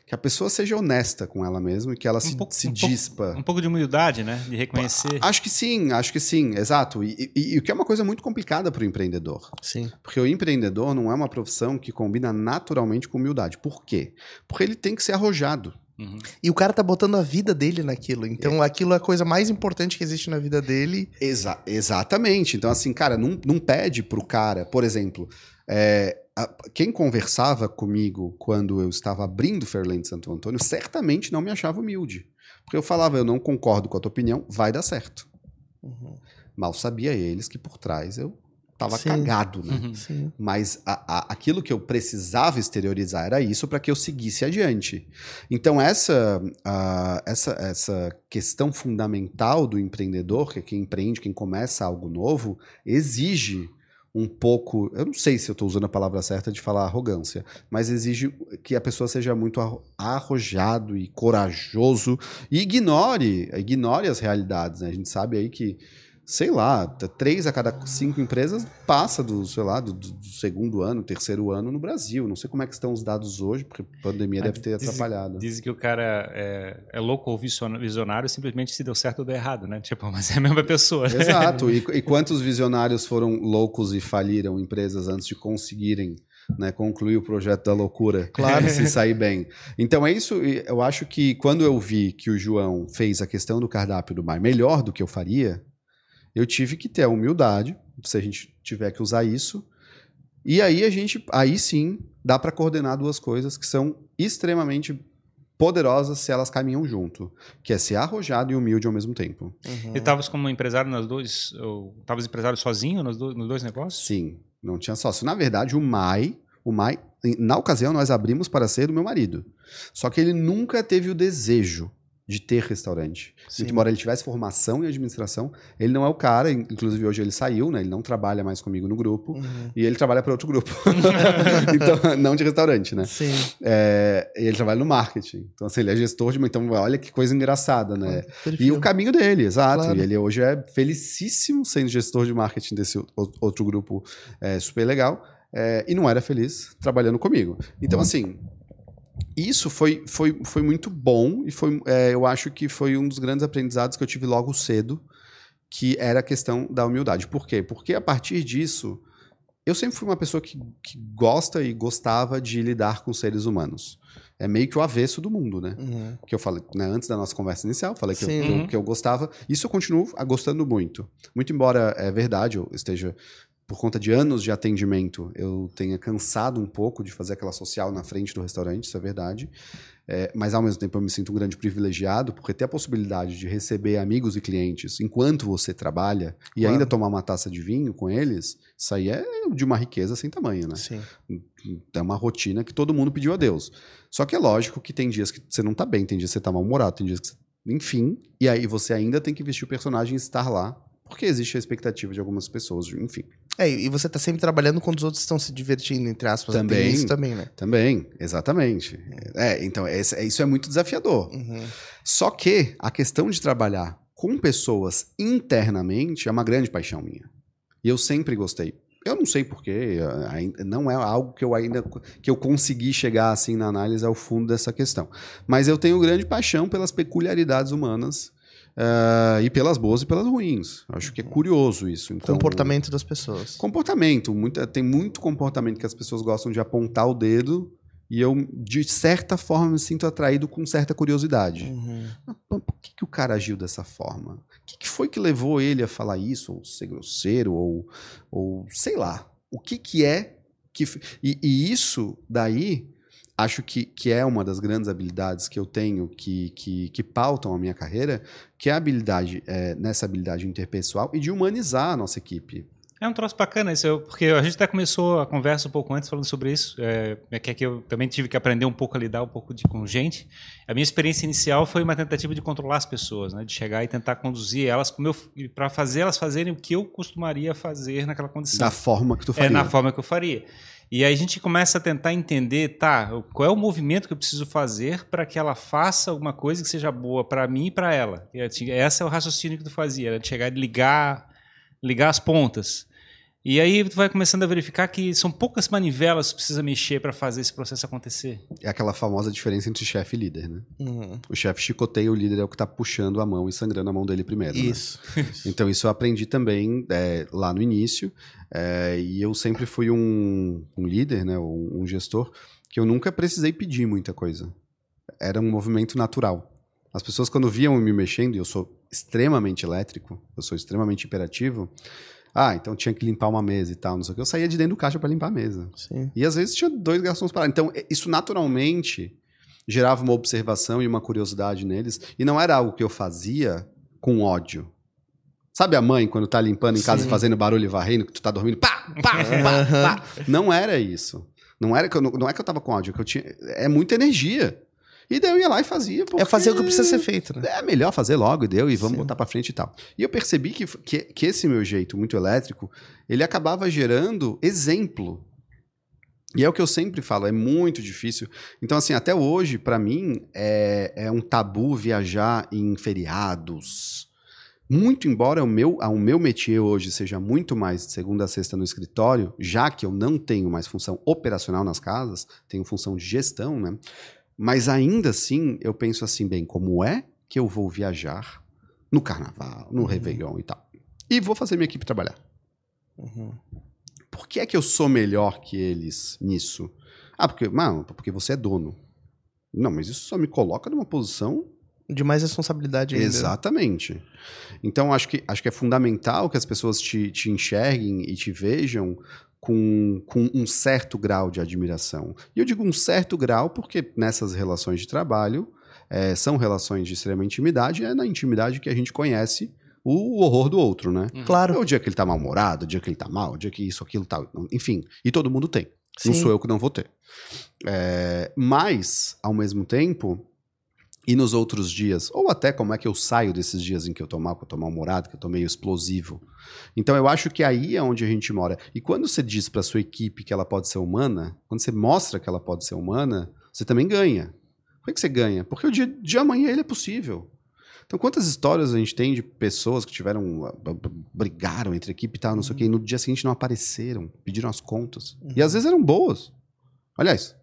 que a pessoa seja honesta com ela mesma e que ela se, pouco- se um pouco- dispa. Um pouco de humildade, né? De reconhecer. Acho que sim, acho que sim, exato. E, e- e o que é uma coisa muito complicada para o empreendedor. Sim. Porque o empreendedor não é uma profissão que combina naturalmente com humildade. Por quê? Porque ele tem que ser arrojado. Uhum. E o cara tá botando a vida dele naquilo. Então aquilo é a coisa mais importante que existe na vida dele. Exa- exatamente. Então, assim, cara, não, não pede pro cara, por exemplo, é, a- quem conversava comigo quando eu estava abrindo Fairland Santo Antônio certamente não me achava humilde. Porque eu falava, eu não concordo com a tua opinião, vai dar certo. Mal sabia eles que por trás eu tava Sim. cagado, né? Uhum. Mas a- a- aquilo que eu precisava exteriorizar era isso para que eu seguisse adiante. Então, essa, ah, essa, essa questão fundamental do empreendedor, que é quem empreende, quem começa algo novo, exige um pouco. Eu não sei se eu estou usando a palavra certa de falar arrogância, mas exige que a pessoa seja muito arro- arrojado e corajoso e ignore, ignore as realidades. né? A gente sabe aí que sei lá, três a cada cinco empresas passa do, sei lá, do, do segundo ano, terceiro ano no Brasil. Não sei como é que estão os dados hoje, porque a pandemia Mas deve ter dizem- atrapalhado. Dizem que o cara é, é louco ou visionário simplesmente se deu certo ou deu errado, né? Tipo, mas é a mesma pessoa. né? Exato. E, e quantos visionários foram loucos e faliram empresas antes de conseguirem né, concluir o projeto da loucura Claro. se sair bem? Então é isso. Eu acho que quando eu vi que o João fez a questão do cardápio do bar melhor do que eu faria, eu tive que ter a humildade, se a gente tiver que usar isso. E aí a gente, aí sim, dá para coordenar duas coisas que são extremamente poderosas se elas caminham junto, que é ser arrojado e humilde ao mesmo tempo. Uhum. E estavas como empresário nas dois. ou Estavas empresário sozinho nos, do- nos dois negócios? Sim, não tinha sócio. Na verdade, o Mai, o Mai, na ocasião nós abrimos para ser do meu marido. Só que ele nunca teve o desejo de ter restaurante. Sim. Muito embora ele tivesse formação em administração, ele não é o cara, in- inclusive hoje ele saiu, né? Ele não trabalha mais comigo no grupo Uhum. e ele trabalha para outro grupo. então, não de restaurante, né? Sim. É, ele trabalha no marketing. Então, assim, ele é gestor de. Então, olha que coisa engraçada, né? E o caminho dele, exato. Claro. E ele hoje é felicíssimo sendo gestor de marketing desse outro grupo é, super legal. é, e não era feliz trabalhando comigo. Então, assim, isso foi, foi, foi muito bom e foi, é, eu acho que foi um dos grandes aprendizados que eu tive logo cedo, que era a questão da humildade. Por quê? Porque a partir disso, eu sempre fui uma pessoa que, que gosta e gostava de lidar com seres humanos. É meio que o avesso do mundo, né? Uhum. que eu falei, né, antes da nossa conversa inicial, falei que eu, que, eu, que eu gostava. Isso eu continuo gostando muito. Muito embora é verdade, eu esteja, por conta de anos de atendimento, eu tenha cansado um pouco de fazer aquela social na frente do restaurante, isso é verdade. É, mas ao mesmo tempo eu me sinto um grande privilegiado, porque ter a possibilidade de receber amigos e clientes enquanto você trabalha e Claro. ainda tomar uma taça de vinho com eles, isso aí é de uma riqueza sem tamanho, né? Sim. É uma rotina que todo mundo pediu a Deus. Só que é lógico que tem dias que você não tá bem, tem dias que você tá mal-humorado, tem dias que você... Enfim, e aí você ainda tem que vestir o personagem e estar lá, porque existe a expectativa de algumas pessoas, enfim. É, e você tá sempre trabalhando quando os outros estão se divertindo, entre aspas. Também. Isso também, né? Também, exatamente. É, então, é- isso é muito desafiador. Uhum. Só que a questão de trabalhar com pessoas internamente é uma grande paixão minha. E eu sempre gostei. Eu não sei porquê, não é algo que eu ainda que eu consegui chegar assim na análise ao fundo dessa questão. Mas eu tenho grande paixão pelas peculiaridades humanas ah, e pelas boas e pelas ruins. Acho que é curioso isso. Então, Comportamento das pessoas. Comportamento. Muita, tem muito comportamento que as pessoas gostam de apontar o dedo e eu, de certa forma, me sinto atraído com certa curiosidade. Uhum. Mas, pô, Por que, que o cara agiu dessa forma? O que, que foi que levou ele a falar isso? Ou ser grosseiro? Ou, ou sei lá. O que, que é que. E, e isso daí, acho que, que é uma das grandes habilidades que eu tenho que, que, que pautam a minha carreira, que é a habilidade, é, nessa habilidade interpessoal e de humanizar a nossa equipe. É um troço bacana isso, porque a gente até começou a conversa um pouco antes falando sobre isso, é, é que é que eu também tive que aprender um pouco a lidar um pouco de, com gente. A minha experiência inicial foi uma tentativa de controlar as pessoas, né, de chegar e tentar conduzir elas para fazer elas fazerem o que eu costumaria fazer naquela condição. Da forma que tu É faria. na forma que eu faria. E aí a gente começa a tentar entender, tá, qual é o movimento que eu preciso fazer para que ela faça alguma coisa que seja boa para mim e para ela. E tinha- Esse é o raciocínio que tu fazia, era de chegar e ligar, ligar as pontas. E aí tu vai começando a verificar que são poucas manivelas que tu precisa mexer para fazer esse processo acontecer. É aquela famosa diferença entre chefe e líder, né? Uhum. O chefe chicoteia, o líder é o que tá puxando a mão e sangrando a mão dele primeiro. né? Isso. Então, isso eu aprendi também é, lá no início. é, e eu sempre fui um, um líder, né, um, um gestor, que eu nunca precisei pedir muita coisa. Era um movimento natural. As pessoas, quando viam eu me mexendo, e eu sou extremamente elétrico, eu sou extremamente hiperativo. Ah, então tinha que limpar uma mesa e tal, não sei o que. Eu saía de dentro do caixa para limpar a mesa. Sim. E às vezes tinha dois garçons parados. Então, e- isso naturalmente gerava uma observação e uma curiosidade neles. E não era algo que eu fazia com ódio. Sabe a mãe, quando tá limpando em casa Sim. e fazendo barulho e varrendo, que tu tá dormindo, pá, pá, pá, pá. Não era isso. Não, era que eu, não, não é que eu tava com ódio, é que eu tinha. É muita energia. E daí eu ia lá e fazia. É fazer o que porque- precisa ser feito, né? é melhor fazer logo e deu, e vamos Sim. botar pra frente e tal. E eu percebi que, que, que esse meu jeito muito elétrico, ele acabava gerando exemplo. E é o que eu sempre falo, é muito difícil. Então, assim, até hoje, pra mim, é, é um tabu viajar em feriados. Muito embora o meu, o meu métier hoje seja muito mais de segunda a sexta no escritório, já que eu não tenho mais função operacional nas casas, tenho função de gestão, né? Mas ainda assim, eu penso assim, bem, como é que eu vou viajar no carnaval, no uhum. Réveillon e tal? E vou fazer minha equipe trabalhar. Uhum. Por que é que eu sou melhor que eles nisso? Ah, porque, mano, porque você é dono. Não, mas isso só me coloca numa posição de mais responsabilidade ainda. Exatamente. Então, acho que, acho que é fundamental que as pessoas te, te enxerguem e te vejam com, com um certo grau de admiração. E eu digo um certo grau porque nessas relações de trabalho é, são relações de extrema intimidade, é na intimidade que a gente conhece o horror do outro, né? Uhum. Claro. É o dia que ele tá mal-humorado, o dia que ele tá mal, o dia que isso, aquilo, tal. Enfim, e todo mundo tem. Sim. Não sou eu que não vou ter. É, mas, ao mesmo tempo, e nos outros dias, ou até como é que eu saio desses dias em que eu tô mal, que eu tô mal-humorado, que eu tô meio explosivo. Então eu acho que aí é onde a gente mora. E quando você diz para sua equipe que ela pode ser humana, quando você mostra que ela pode ser humana, você também ganha. Por que você ganha? Porque o dia de amanhã ele é possível. Então, quantas histórias a gente tem de pessoas que tiveram. brigaram entre equipe e tal, não sei o quê, e no dia seguinte não apareceram, pediram as contas. Uhum. E às vezes eram boas. Aliás,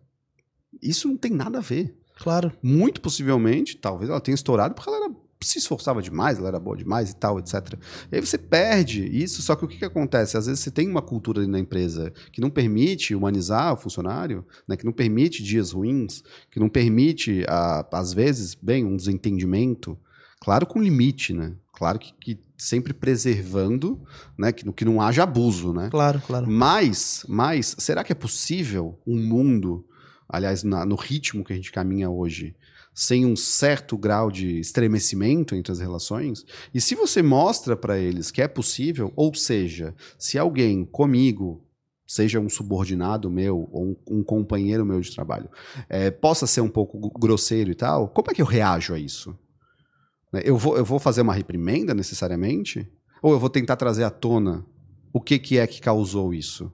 isso não tem nada a ver. Claro. Muito possivelmente, talvez ela tenha estourado porque ela era, se esforçava demais, ela era boa demais e tal, etc. E aí você perde isso, só que o que, que acontece? Às vezes você tem uma cultura ali na empresa que não permite humanizar o funcionário, né, que não permite dias ruins, que não permite, a, às vezes, bem, um desentendimento, claro com limite, né? Claro que, que sempre preservando, né, que, que não haja abuso, né? Claro, claro. Mas, mas será que é possível um mundo aliás, na, no ritmo que a gente caminha hoje, sem um certo grau de estremecimento entre as relações. E se você mostra para eles que é possível, ou seja, se alguém comigo, seja um subordinado meu ou um, um companheiro meu de trabalho, é, possa ser um pouco grosseiro e tal, como é que eu reajo a isso? Né, eu vou, eu vou fazer uma reprimenda necessariamente? Ou eu vou tentar trazer à tona o que, que é que causou isso?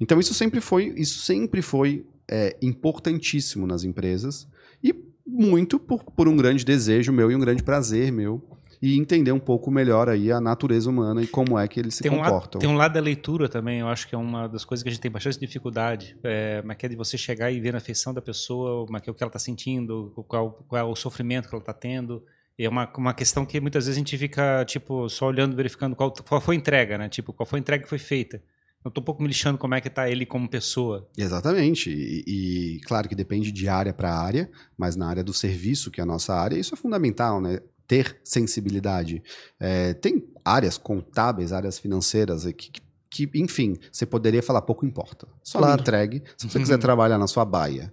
Então isso sempre foi, isso sempre foi é, importantíssimo nas empresas e muito por, por um grande desejo meu e um grande prazer meu e entender um pouco melhor aí a natureza humana e como é que eles se tem um comportam. Lado, tem um lado da leitura também, eu acho que é uma das coisas que a gente tem bastante dificuldade, é, mas que é de você chegar e ver na feição da pessoa, mas que é o que ela está sentindo, qual, qual é o sofrimento que ela está tendo. E é uma, uma questão que muitas vezes a gente fica tipo só olhando, verificando qual, qual foi a entrega, né? Tipo, qual foi a entrega que foi feita. Eu tô um pouco me lixando como é que tá ele como pessoa. Exatamente. E, e claro que depende de área para área, mas na área do serviço, que é a nossa área, isso é fundamental, né? Ter sensibilidade. É, tem áreas contábeis, áreas financeiras que, que, que, enfim, você poderia falar, pouco importa. Só claro. me entregue. Se você quiser trabalhar na sua baia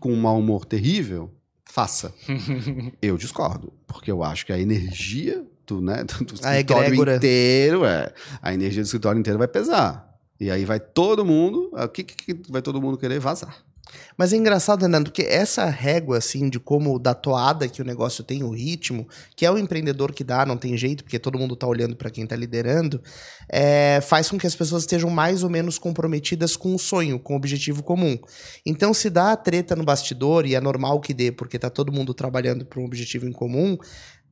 com um mau humor terrível, faça. eu discordo, porque eu acho que a energia do, né, do escritório inteiro, é, a energia do escritório inteiro vai pesar. E aí vai todo mundo. O que, que vai todo mundo querer vazar? Mas é engraçado, Renan, que essa régua, assim, de como da toada que o negócio tem, o ritmo, que é o empreendedor que dá, não tem jeito, porque todo mundo tá olhando para quem tá liderando, é, faz com que as pessoas estejam mais ou menos comprometidas com o sonho, com o objetivo comum. Então, se dá treta no bastidor, e é normal que dê, porque tá todo mundo trabalhando para um objetivo em comum,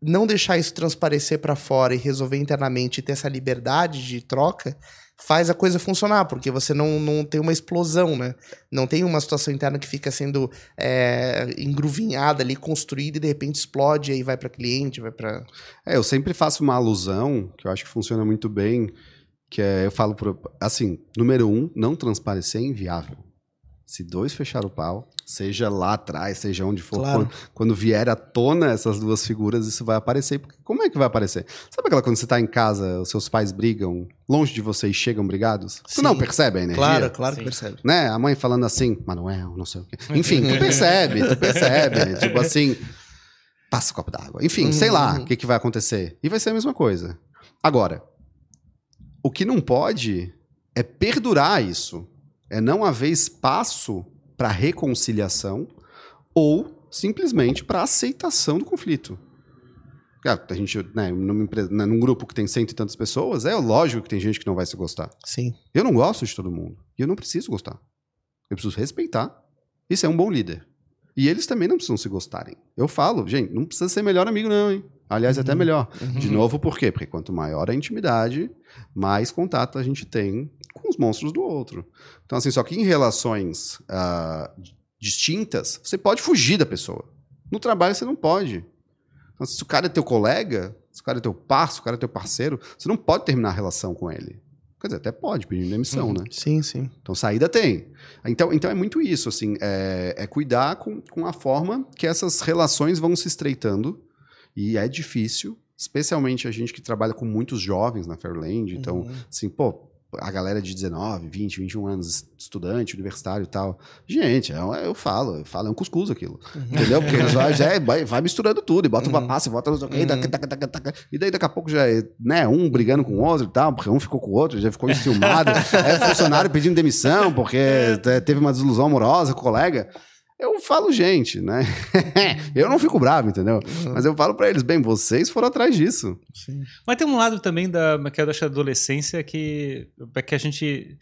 não deixar isso transparecer para fora e resolver internamente e ter essa liberdade de troca faz a coisa funcionar, porque você não, não tem uma explosão, né? Não tem uma situação interna que fica sendo é, engruvinhada ali, construída e de repente explode e aí vai para cliente, vai para. É, eu sempre faço uma alusão que eu acho que funciona muito bem, que é eu falo por, assim, número um, não transparecer é inviável. Se dois fechar o pau, seja lá atrás, seja onde for, claro. quando, quando, vier à tona essas duas figuras, isso vai aparecer. Porque como é que vai aparecer? Sabe aquela quando você está em casa, os seus pais brigam, longe de você e chegam brigados? Sim. Tu não percebe a energia? Claro, claro Sim. que percebe. Né? A mãe falando assim, Manuel, não sei o quê. Enfim, tu percebe, tu percebe. tipo assim, passa o copo d'água. Enfim, uhum. sei lá o que, que vai acontecer. E vai ser a mesma coisa. Agora, o que não pode é perdurar isso. É não haver espaço para reconciliação ou simplesmente para aceitação do conflito. A gente, né, numa empresa, né, num grupo que tem cento e tantas pessoas, é lógico que tem gente que não vai se gostar. Sim. Eu não gosto de todo mundo. E eu não preciso gostar. Eu preciso respeitar. Isso é um bom líder. E eles também não precisam se gostarem. Eu falo, gente, não precisa ser melhor amigo, não, hein? Aliás, é até melhor. Uhum. De novo, por quê? Porque quanto maior a intimidade, mais contato a gente tem com os monstros do outro. Então, assim, só que em relações ah, distintas, você pode fugir da pessoa. No trabalho, você não pode. Então, se o cara é teu colega, se o cara é teu parceiro, se o cara é teu parceiro, você não pode terminar a relação com ele. Quer dizer, até pode, pedindo demissão, né? Sim, sim. Então, saída tem. Então, então é muito isso, assim, é, é cuidar com, com a forma que essas relações vão se estreitando. E é difícil, especialmente a gente que trabalha com muitos jovens na Fairland. Então, Uhum. assim, pô, a galera de 19, 20, 21 anos, estudante, universitário e tal. Gente, é, um- eu falo, eu falo, é um cuscuz aquilo. Entendeu? Porque eles vai, já é- vai, vai misturando tudo, e bota uma Uhum. passa, e bota não sei o quê, e Uhum. e daí daqui a pouco já é, né, um brigando com o outro e tal, porque um ficou com o outro, já ficou enciumado. é funcionário pedindo demissão, porque te- teve uma desilusão amorosa com o colega. Eu falo, gente, né? eu não fico bravo, entendeu? Mas eu falo pra eles, bem, vocês foram atrás disso. Sim. Mas tem um lado também da, que eu acho da adolescência que, é que a gente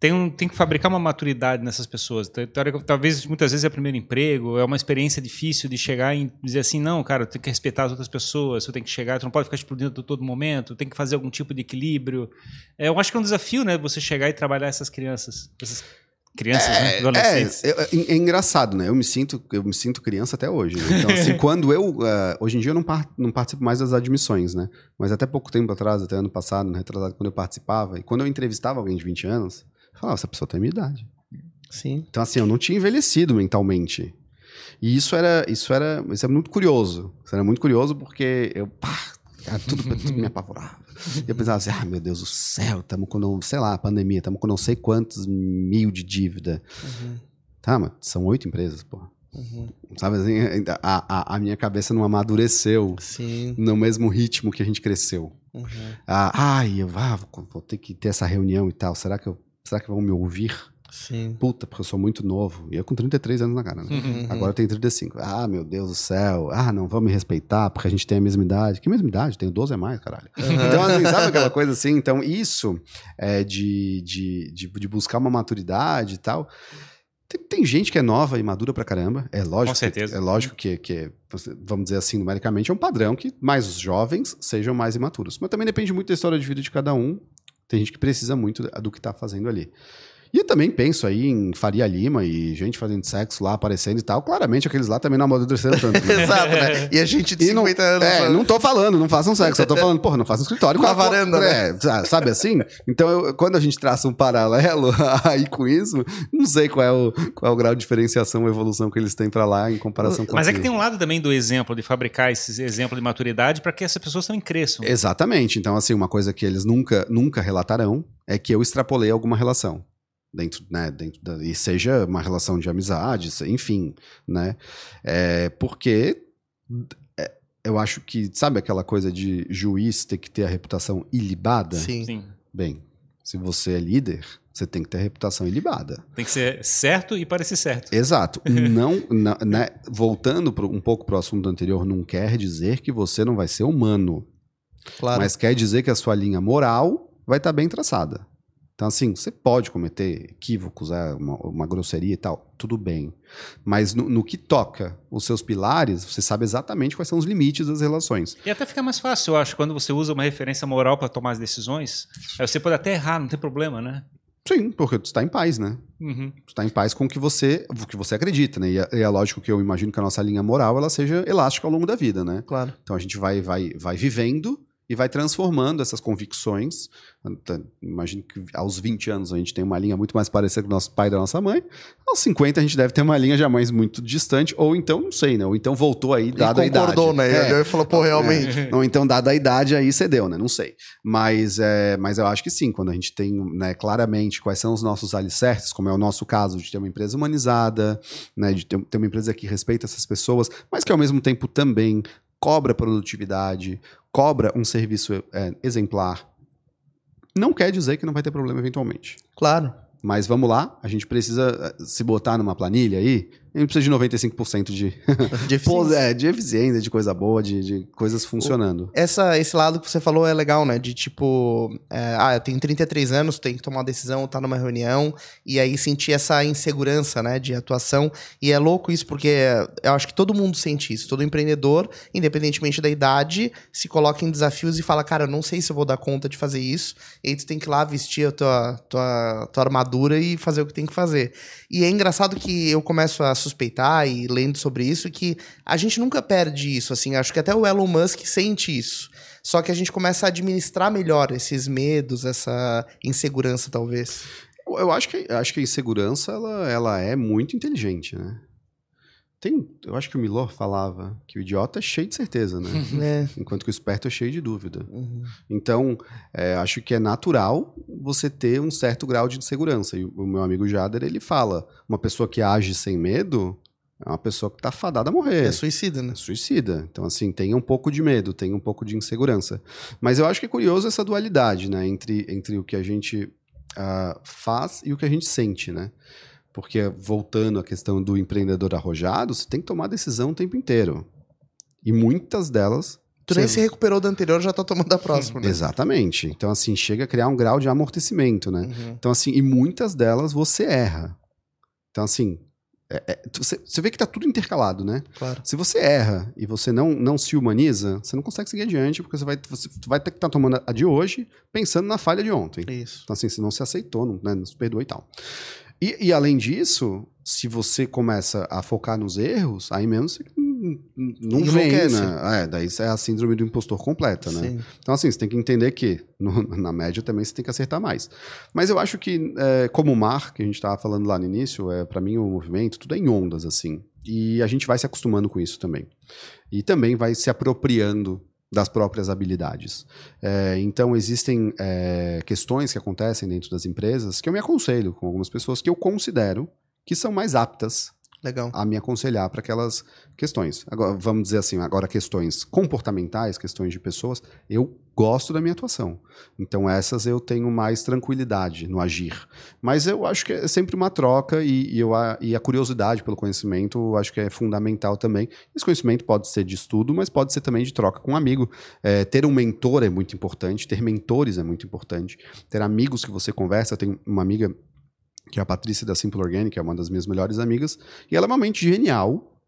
tem, um, tem que fabricar uma maturidade nessas pessoas. Tá- teórica- Talvez muitas vezes é o primeiro emprego, é uma experiência difícil de chegar e dizer assim, não, cara, tu tem que respeitar as outras pessoas, tu tem que chegar, tu não pode ficar explodindo a todo momento, tem que fazer algum tipo de equilíbrio. É, eu acho que é um desafio, né, você chegar e trabalhar essas crianças, essas crianças, né, adolescentes. É, é, é engraçado, né? Eu me sinto, eu me sinto criança até hoje. né? Então, assim, quando eu. eh, hoje em dia eu não, par- não participo mais das admissões, né? Mas até pouco tempo atrás, até ano passado, né, retrasado, quando eu participava, e quando eu entrevistava alguém de 20 anos, eu falava, essa pessoa tem minha idade. Sim. Então, assim, eu não tinha envelhecido mentalmente. E isso era, isso era, isso era muito curioso. Isso era muito curioso porque eu, pá, cara, tudo, tudo me apavorava. E eu pensava assim, ah, meu Deus do céu, estamos com, não- sei lá, pandemia, estamos com não sei quantos mil de dívida. Uhum. Tá, mas são oito empresas, pô. Uhum. Sabe assim, ainda- a, a, a minha cabeça não amadureceu Sim. no mesmo ritmo que a gente cresceu. Uhum. Ah, ai, eu ah, vou, vou ter que ter essa reunião e tal. Será que, eu, será que vão me ouvir? Sim. Puta, porque eu sou muito novo. E eu com 33 anos na cara, né? Uhum. Agora eu tenho 35. Ah, meu Deus do céu. Ah, não, vão me respeitar porque a gente tem a mesma idade. Que mesma idade? Tenho 12 a mais, caralho. Então, assim, sabe aquela coisa assim? Então, isso é de, de, de, de buscar uma maturidade e tal. Tem, tem gente que é nova e madura pra caramba. É lógico. Com certeza. Que, é lógico que, que, vamos dizer assim, numericamente, é um padrão que mais os jovens sejam mais imaturos. Mas também depende muito da história de vida de cada um. Tem gente que precisa muito do que tá fazendo ali. E eu também penso aí em Faria Lima e gente fazendo sexo lá, aparecendo e tal. Claramente aqueles lá também não amadureceram tanto. né? Exato, né? E a gente de E não, 50 anos. é, né? não tô falando, não façam sexo. Eu tô falando, porra, não façam escritório. Na com a- varanda, né? É, sa- sabe assim? Então, eu- quando a gente traça um paralelo aí com isso, não sei qual é o, qual é o grau de diferenciação ou evolução que eles têm pra lá em comparação com Mas é aqui. que tem um lado também do exemplo, de fabricar esse exemplo de maturidade para que essas pessoas também cresçam. Exatamente. Então, assim, uma coisa que eles nunca, nunca relatarão é que eu extrapolei alguma relação. Dentro, né, dentro da, e seja uma relação de amizade, enfim, né? É, porque é, eu acho que, sabe aquela coisa de juiz ter que ter a reputação ilibada? Sim. Sim. Bem, se você é líder, você tem que ter a reputação ilibada. Tem que ser certo e parecer certo. Exato. Não, na- né, voltando pro- um pouco para o assunto anterior, não quer dizer que você não vai ser humano. Claro. Mas quer dizer que a sua linha moral vai estar bem traçada. Então, assim, você pode cometer equívocos, é, uma, uma grosseria e tal, tudo bem. Mas no, no que toca os seus pilares, você sabe exatamente quais são os limites das relações. E até fica mais fácil, eu acho, quando você usa uma referência moral para tomar as decisões. Aí você pode até errar, não tem problema, né? Sim, porque tu está em paz, né? Uhum. Tu está em paz com o que você, o que você acredita, né? E é, e é lógico que eu imagino que a nossa linha moral ela seja elástica ao longo da vida, né? Claro. Então a gente vai, vai, vai vivendo e vai transformando essas convicções. Então, Imagino que aos 20 anos a gente tem uma linha muito mais parecida com o nosso pai e da nossa mãe. Aos 50 a gente deve ter uma linha já mais muito distante, ou então, não sei, né? Ou então voltou aí, dada a idade. concordou, né? É. Ele falou, pô, realmente. É. Ou então, dada a idade, aí cedeu, né? Não sei. Mas, é, mas eu acho que sim, quando a gente tem né, claramente quais são os nossos alicerces, como é o nosso caso, de ter uma empresa humanizada, né, de ter, ter uma empresa que respeita essas pessoas, mas que ao mesmo tempo também cobra produtividade, cobra um serviço é, exemplar, não quer dizer que não vai ter problema eventualmente. Claro. Mas vamos lá, a gente precisa eh, se botar numa planilha aí, a gente precisa de 95% de, De eficiência. é, de eficiência, de coisa boa, de, de coisas funcionando. Essa, esse lado que você falou é legal, né? De tipo, é, ah, eu tenho 33 anos, tenho que tomar uma decisão, tá numa reunião, e aí sentir essa insegurança, né, de atuação. E é louco isso, porque eu acho que todo mundo sente isso. Todo empreendedor, independentemente da idade, se coloca em desafios e fala, cara, eu não sei se eu vou dar conta de fazer isso. E aí tu tem que ir lá vestir a tua, tua, tua armadura e fazer o que tem que fazer. E é engraçado que eu começo a suspeitar e lendo sobre isso que a gente nunca perde isso, assim, acho que até o Elon Musk sente isso. Só que a gente começa a administrar melhor esses medos, essa insegurança, talvez. Eu- acho que, acho que a insegurança ela, ela é muito inteligente, né? Tem, eu acho que o Milor falava que o idiota é cheio de certeza, né? né? Enquanto que o esperto é cheio de dúvida. Uhum. Então, é, acho que é natural você ter um certo grau de insegurança. E o meu amigo Jader, ele fala, uma pessoa que age sem medo é uma pessoa que tá fadada a morrer. É suicida, né? É suicida. Então, assim, tem um pouco de medo, tem um pouco de insegurança. Mas eu acho que é curioso essa dualidade, né? Entre, entre o que a gente ah, faz e o que a gente sente, né? Porque, voltando à questão do empreendedor arrojado, você tem que tomar decisão o tempo inteiro. E muitas delas. Tu nem você- se recuperou da anterior, já tá tomando a próxima, né? Exatamente. Então, assim, chega a criar um grau de amortecimento, né? Uhum. Então, assim, e muitas delas você erra. Então, assim, é- é- você você vê que tá tudo intercalado, né? Claro. Se você erra e você não, não se humaniza, você não consegue seguir adiante, porque você vai, você vai ter que estar tomando a de hoje pensando na falha de ontem. Isso. Então, assim, você não se aceitou, não, né, não se perdoou e tal. E, e, além disso, se você começa a focar nos erros, aí mesmo você não, vem, né? É, daí isso é a síndrome do impostor completa, né? Sim. Então, assim, você tem que entender que no- na média também você tem que acertar mais. Mas eu acho que, é, como o mar, que a gente estava falando lá no início, é, para mim o movimento, tudo é em ondas, assim. E a gente vai se acostumando com isso também. E também vai se apropriando das próprias habilidades. É, então, existem é, questões que acontecem dentro das empresas que eu me aconselho com algumas pessoas que eu considero que são mais aptas Legal. a me aconselhar para aquelas questões. Agora, vamos dizer assim, agora questões comportamentais, questões de pessoas, eu gosto da minha atuação. Então essas eu tenho mais tranquilidade no agir. Mas eu acho que é sempre uma troca e, e eu, a, e a curiosidade pelo conhecimento eu acho que é fundamental também. Esse conhecimento pode ser de estudo, mas pode ser também de troca com um amigo. É, ter um mentor é muito importante, ter mentores é muito importante, ter amigos que você conversa. Eu tenho uma amiga que é a Patrícia da Simple Organic, é uma das minhas melhores amigas, e ela é uma mente genial.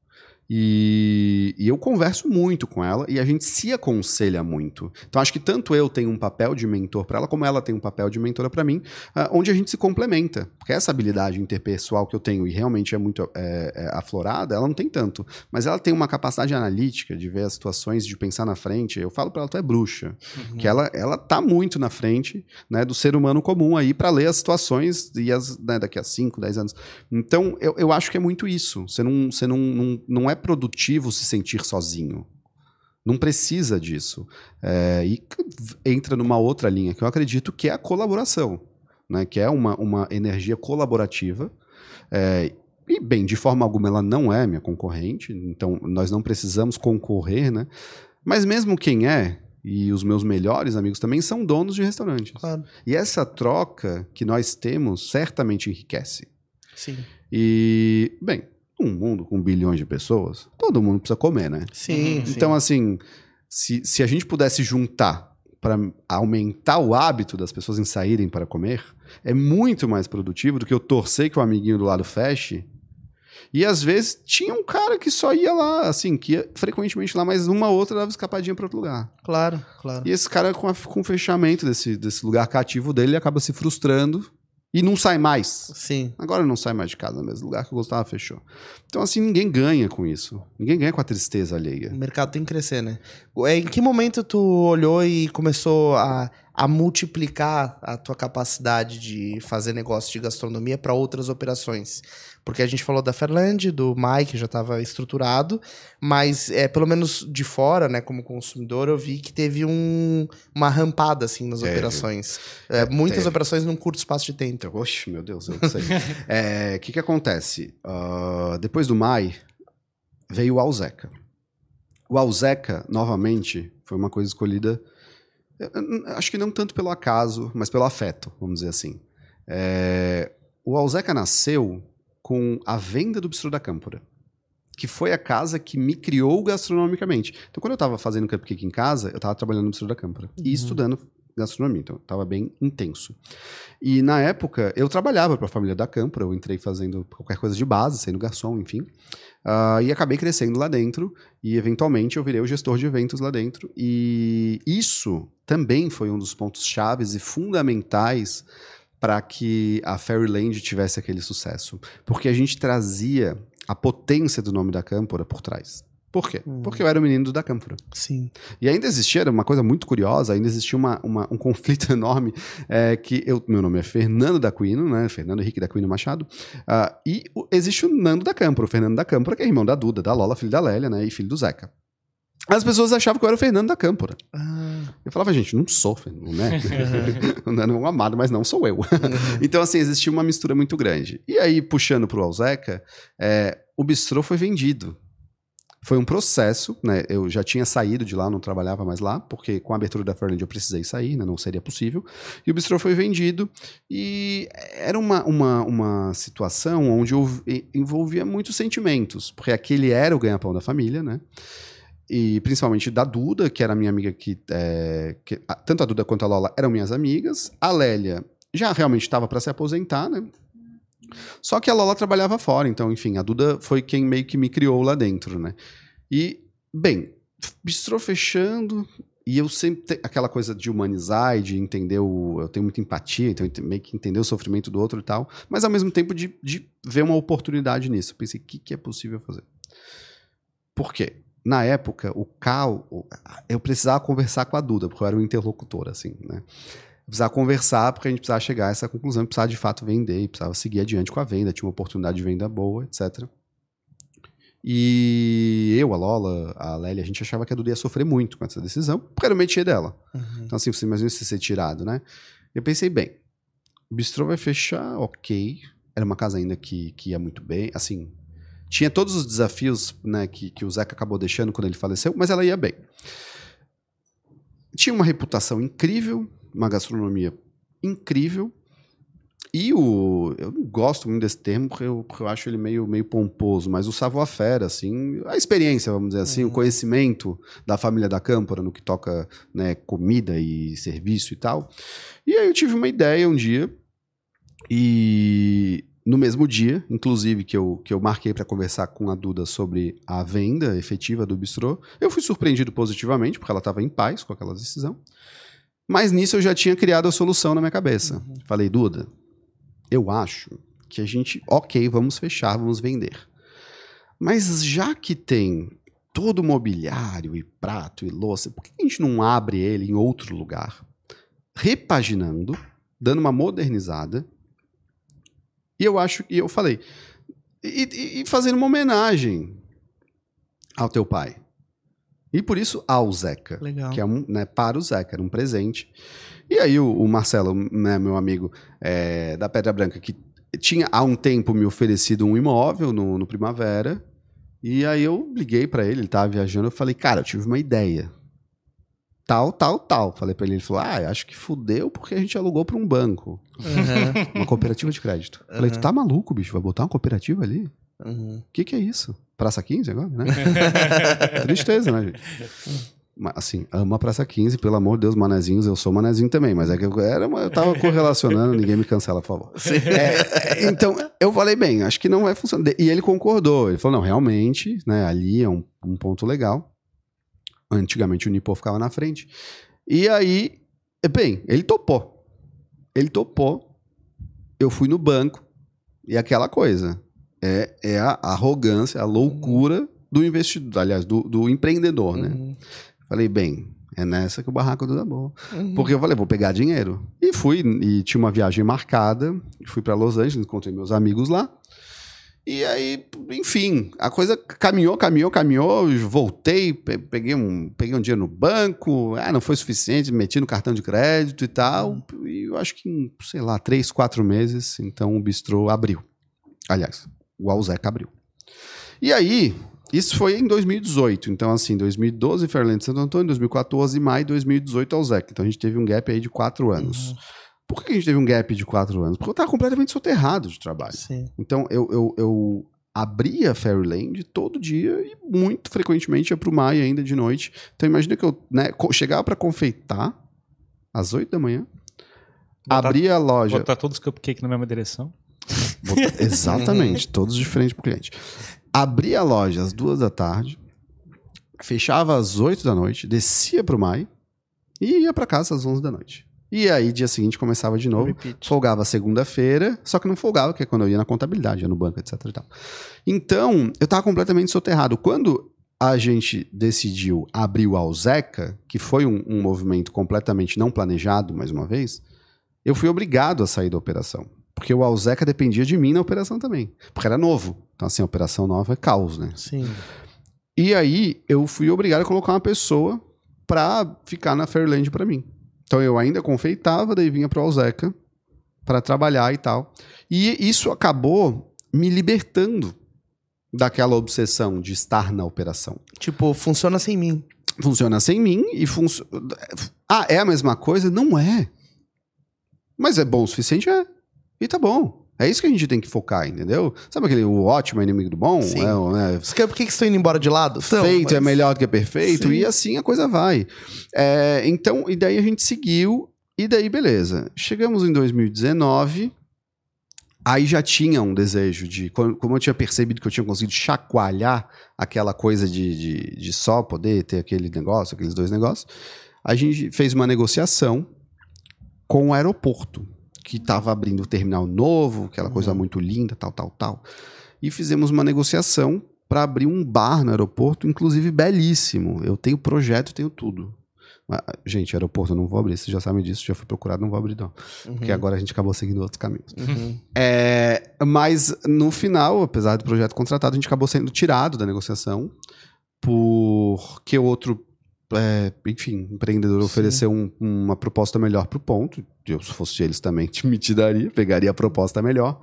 E, e eu converso muito com ela e a gente se aconselha muito. Então acho que tanto eu tenho um papel de mentor para ela, como ela tem um papel de mentora para mim, ah, onde a gente se complementa. Porque essa habilidade interpessoal que eu tenho e realmente é muito é, é, aflorada, ela não tem tanto. Mas ela tem uma capacidade analítica de ver as situações, de pensar na frente. Eu falo para ela, tu é bruxa. Que ela, ela tá muito na frente né, do ser humano comum aí para ler as situações e as, né, daqui a 5, 10 anos. Então, eu, eu acho que é muito isso. Você não, você não, não, não é produtivo se sentir sozinho. Não precisa disso. É, e entra numa outra linha que eu acredito que é a colaboração, né, que é uma, uma energia colaborativa. É, e, bem, de forma alguma ela não é minha concorrente, então nós não precisamos concorrer, né? Mas mesmo quem é, e os meus melhores amigos também, são donos de restaurantes. Claro. E essa troca que nós temos certamente enriquece. Sim. E, bem, um mundo com bilhões de pessoas, todo mundo precisa comer, né? Sim. Uhum. sim. Então, assim, se, se a gente pudesse juntar para aumentar o hábito das pessoas em saírem para comer, é muito mais produtivo do que eu torcer que o amiguinho do lado feche. E às vezes tinha um cara que só ia lá, assim, que ia frequentemente lá, mas uma ou outra dava escapadinha para outro lugar. Claro, claro. E esse cara, com, a- com o fechamento desse, desse lugar cativo dele, ele acaba se frustrando e não sai mais. Sim. Agora não sai mais de casa mesmo. O lugar que eu gostava fechou. Então, assim, ninguém ganha com isso. Ninguém ganha com a tristeza alheia. O mercado tem que crescer, né? Em que momento tu olhou e começou a, a multiplicar a tua capacidade de fazer negócio de gastronomia para outras operações? Porque a gente falou da Fairland, do Mike, já estava estruturado, mas é, pelo menos de fora, né, como consumidor, eu vi que teve um, uma rampada assim nas Teve. operações. É, muitas teve. operações num curto espaço de tempo. Então, oxe, meu Deus, eu não sei. É, O que, que acontece? Ah, depois do Mai, veio o Alzeca. O Alzeca, novamente, foi uma coisa escolhida, acho que não tanto pelo acaso, mas pelo afeto, vamos dizer assim. É, o Alzeca nasceu com a venda do Bistrô da Câmpora. Que foi a casa que me criou gastronomicamente. Então, quando eu estava fazendo cupcake em casa, eu estava trabalhando no Bistrô da Câmpora. E Uhum. estudando gastronomia. Então, estava bem intenso. E na época, eu trabalhava para a família da Câmpora. Eu entrei fazendo qualquer coisa de base, sendo garçom, enfim. Ah, e acabei crescendo lá dentro. E, eventualmente, eu virei o gestor de eventos lá dentro. E isso também foi um dos pontos chaves e fundamentais para que a Fairyland tivesse aquele sucesso. Porque a gente trazia a potência do nome da Câmpora por trás. Por quê? Hum. Porque eu era o menino da Câmpora. Sim. E ainda existia, era uma coisa muito curiosa, ainda existia uma, uma- um conflito enorme, é, que eu, meu nome é Fernando da Aquino, né, Fernando Henrique da Aquino Machado, ah, e o- existe o Nando da Câmpora, o Fernando da Câmpora, que é irmão da Duda, da Lola, filho da Lélia, né, e filho do Zeca. As pessoas achavam que eu era o Fernando da Câmpora. Ah, Eu falava, gente, não sou Fernando, né? não é um amado, mas não sou eu. então, assim, existia uma mistura muito grande. E aí, puxando pro Alzeca, é, o bistrô foi vendido. Foi um processo, né? Eu já tinha saído de lá, não trabalhava mais lá, porque com a abertura da Fernand eu precisei sair, né? Não seria possível. E o bistrô foi vendido. E era uma, uma, uma situação onde eu envolvia muitos sentimentos, porque aquele era o ganha-pão da família, né? E principalmente da Duda, que era minha amiga que, é, que- a- tanto a Duda quanto a Lola eram minhas amigas. A Lélia já realmente estava para se aposentar, né? Só que a Lola trabalhava fora, então, enfim, a Duda foi quem meio que me criou lá dentro, né? E, bem, bistrô fechando, e eu sempre. aquela coisa de humanizar e de entender o. Eu tenho muita empatia, então meio que entender o sofrimento do outro e tal, mas ao mesmo tempo de, de ver uma oportunidade nisso. Eu pensei, o que, que é possível fazer? Por quê? Na época, o Cal, o- eu precisava conversar com a Duda, porque eu era um interlocutor, assim, né? Eu precisava conversar porque a gente precisava chegar a essa conclusão, precisava de fato vender, precisava seguir adiante com a venda, tinha uma oportunidade de venda boa, etc. E eu, a Lola, a Lélia, a gente achava que a Duda ia sofrer muito com essa decisão, porque era o métier dela. uhum. Então, assim, você imagina se ser tirado, né? Eu pensei, bem, o bistrô vai fechar, ok. Era uma casa ainda que, que ia muito bem, assim. Tinha todos os desafios né, que, que o Zeca acabou deixando quando ele faleceu, mas ela ia bem. Tinha uma reputação incrível, uma gastronomia incrível. E o. Eu não gosto muito desse termo, porque eu, porque eu acho ele meio, meio pomposo, mas o savoir-faire, assim, a experiência, vamos dizer assim, o Uhum. conhecimento da família da Câmpora no que toca né, comida e serviço e tal. E aí eu tive uma ideia um dia, e no mesmo dia, inclusive, que eu, que eu marquei para conversar com a Duda sobre a venda efetiva do bistrô, eu fui surpreendido positivamente, porque ela estava em paz com aquela decisão. Mas nisso eu já tinha criado a solução na minha cabeça. Uhum. Falei, Duda, eu acho que a gente, ok, vamos fechar, vamos vender. Mas já que tem todo o mobiliário e prato e louça, por que a gente não abre ele em outro lugar? Repaginando, dando uma modernizada. E eu acho, e eu falei, e, e- fazendo uma homenagem ao teu pai. E por isso ao Zeca Legal. que é um, né, para o Zeca, era um presente. E aí o, o Marcelo, né, meu amigo é, da Pedra Branca, que tinha há um tempo me oferecido um imóvel no, no Primavera, e aí eu liguei pra ele, ele tava viajando, eu falei, cara, eu tive uma ideia. Tal, tal, tal. Falei pra ele, ele falou, ah, acho que fudeu porque a gente alugou pra um banco, Uhum. uma cooperativa de crédito. Falei, tu tá maluco, bicho, vai botar uma cooperativa ali? Uhum. O que que é isso? Praça 15 agora, né? Tristeza, né, gente? Mas, assim, amo a Praça 15, pelo amor de Deus, manezinhos, eu sou manezinho também, mas é que eu, era uma- eu tava correlacionando, ninguém me cancela, por favor. É, é, então, eu falei, bem, acho que não vai funcionar. E ele concordou, ele falou, não, realmente, né, ali é um, um ponto legal. Antigamente o Nipô ficava na frente. E aí, bem, ele topou. Ele topou, eu fui no banco, e aquela coisa, é, é a arrogância, a loucura do investidor, aliás, do, do empreendedor, né? Uhum. Falei, bem, é nessa que o barraco do boa. Uhum. Porque eu falei, vou pegar dinheiro. E fui, e tinha uma viagem marcada, fui para Los Angeles, encontrei meus amigos lá. E aí, enfim, a coisa caminhou, caminhou, caminhou, voltei, pe- peguei um, peguei um dinheiro no banco, ah, não foi suficiente, meti no cartão de crédito e tal. E eu acho que em, sei lá, três, quatro meses, então o bistrô abriu. Aliás, o Alzeca abriu. E aí, isso foi em 2018. Então, assim, 2012 Fairland Santo Antônio, 2014 maio, 2018 Alzeca. Então a gente teve um gap aí de quatro anos. Uhum. Por que a gente teve um gap de quatro anos? Porque eu tava completamente soterrado de trabalho. Sim. Então eu, eu, eu abria Fairyland todo dia e muito frequentemente ia pro Mai ainda de noite. Então imagina que eu né, chegava para confeitar às 8 da manhã, Botar- abria a loja. Botar todos os cupcakes na mesma direção. botar- exatamente, todos diferentes pro cliente. Abria a loja às duas da tarde, fechava às 8 da noite, descia pro Mai e ia para casa às 11 da noite. E aí, dia seguinte, começava de novo. Repeat. Folgava segunda-feira, só que não folgava, que é quando eu ia na contabilidade, ia no banco, etc. Então, eu tava completamente soterrado. Quando a gente decidiu abrir o Alzeca, que foi um, um movimento completamente não planejado, mais uma vez, eu fui obrigado a sair da operação. Porque o Alzeca dependia de mim na operação também. Porque era novo. Então, assim, a operação nova é caos, né? Sim. E aí eu fui obrigado a colocar uma pessoa pra ficar na Fairland pra mim. Então eu ainda confeitava, daí vinha pro Alzeca pra trabalhar e tal. E isso acabou me libertando daquela obsessão de estar na operação. Tipo, funciona sem mim. Funciona sem mim e funciona. Ah, é a mesma coisa? Não é. Mas é bom o suficiente? É. E tá bom. É isso que a gente tem que focar, entendeu? Sabe aquele o ótimo é inimigo do bom? Sim. É, né, Por que, que estão indo embora de lado? Tão, feito é mas- melhor do que perfeito, Sim. e assim a coisa vai. É, então, e daí a gente seguiu, e daí beleza. Chegamos em 2019, aí já tinha um desejo de. Como como eu tinha percebido que eu tinha conseguido chacoalhar aquela coisa de, de, de só poder ter aquele negócio, aqueles dois negócios, a gente fez uma negociação com o aeroporto, que estava abrindo o terminal novo, aquela coisa muito linda, tal, tal, tal. E fizemos uma negociação para abrir um bar no aeroporto, inclusive belíssimo. Eu tenho projeto, tenho tudo. Mas, gente, aeroporto eu não vou abrir, vocês já sabem disso, já fui procurado, não vou abrir não. Uhum. Porque agora a gente acabou seguindo outros caminhos. Uhum. É, mas no final, apesar do projeto contratado, a gente acabou sendo tirado da negociação porque o outro, é, enfim, empreendedor Sim. ofereceu um- uma proposta melhor pro ponto. Eu, se fosse eles também, me te daria, pegaria a proposta melhor.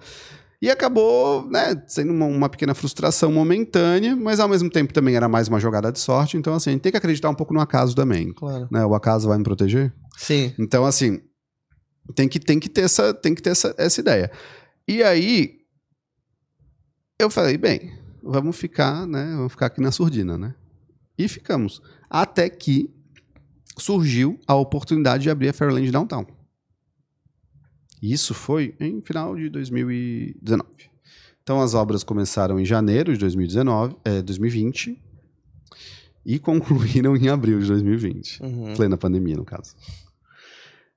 E acabou, né, sendo uma, uma pequena frustração momentânea, mas ao mesmo tempo também era mais uma jogada de sorte. Então, assim, a gente tem que acreditar um pouco no acaso também. Claro. Né? O acaso vai me proteger? Sim. Então, assim, tem que, tem que ter, essa, tem que ter essa, essa ideia. E aí, eu falei, bem, vamos ficar, né? Vamos ficar aqui na surdina, né? E ficamos. Até que surgiu a oportunidade de abrir a Fairland Downtown. Isso foi em final de 2019. Então as obras começaram em janeiro de 2019, é, 2020 e concluíram em abril de 2020 Uhum. plena pandemia, no caso.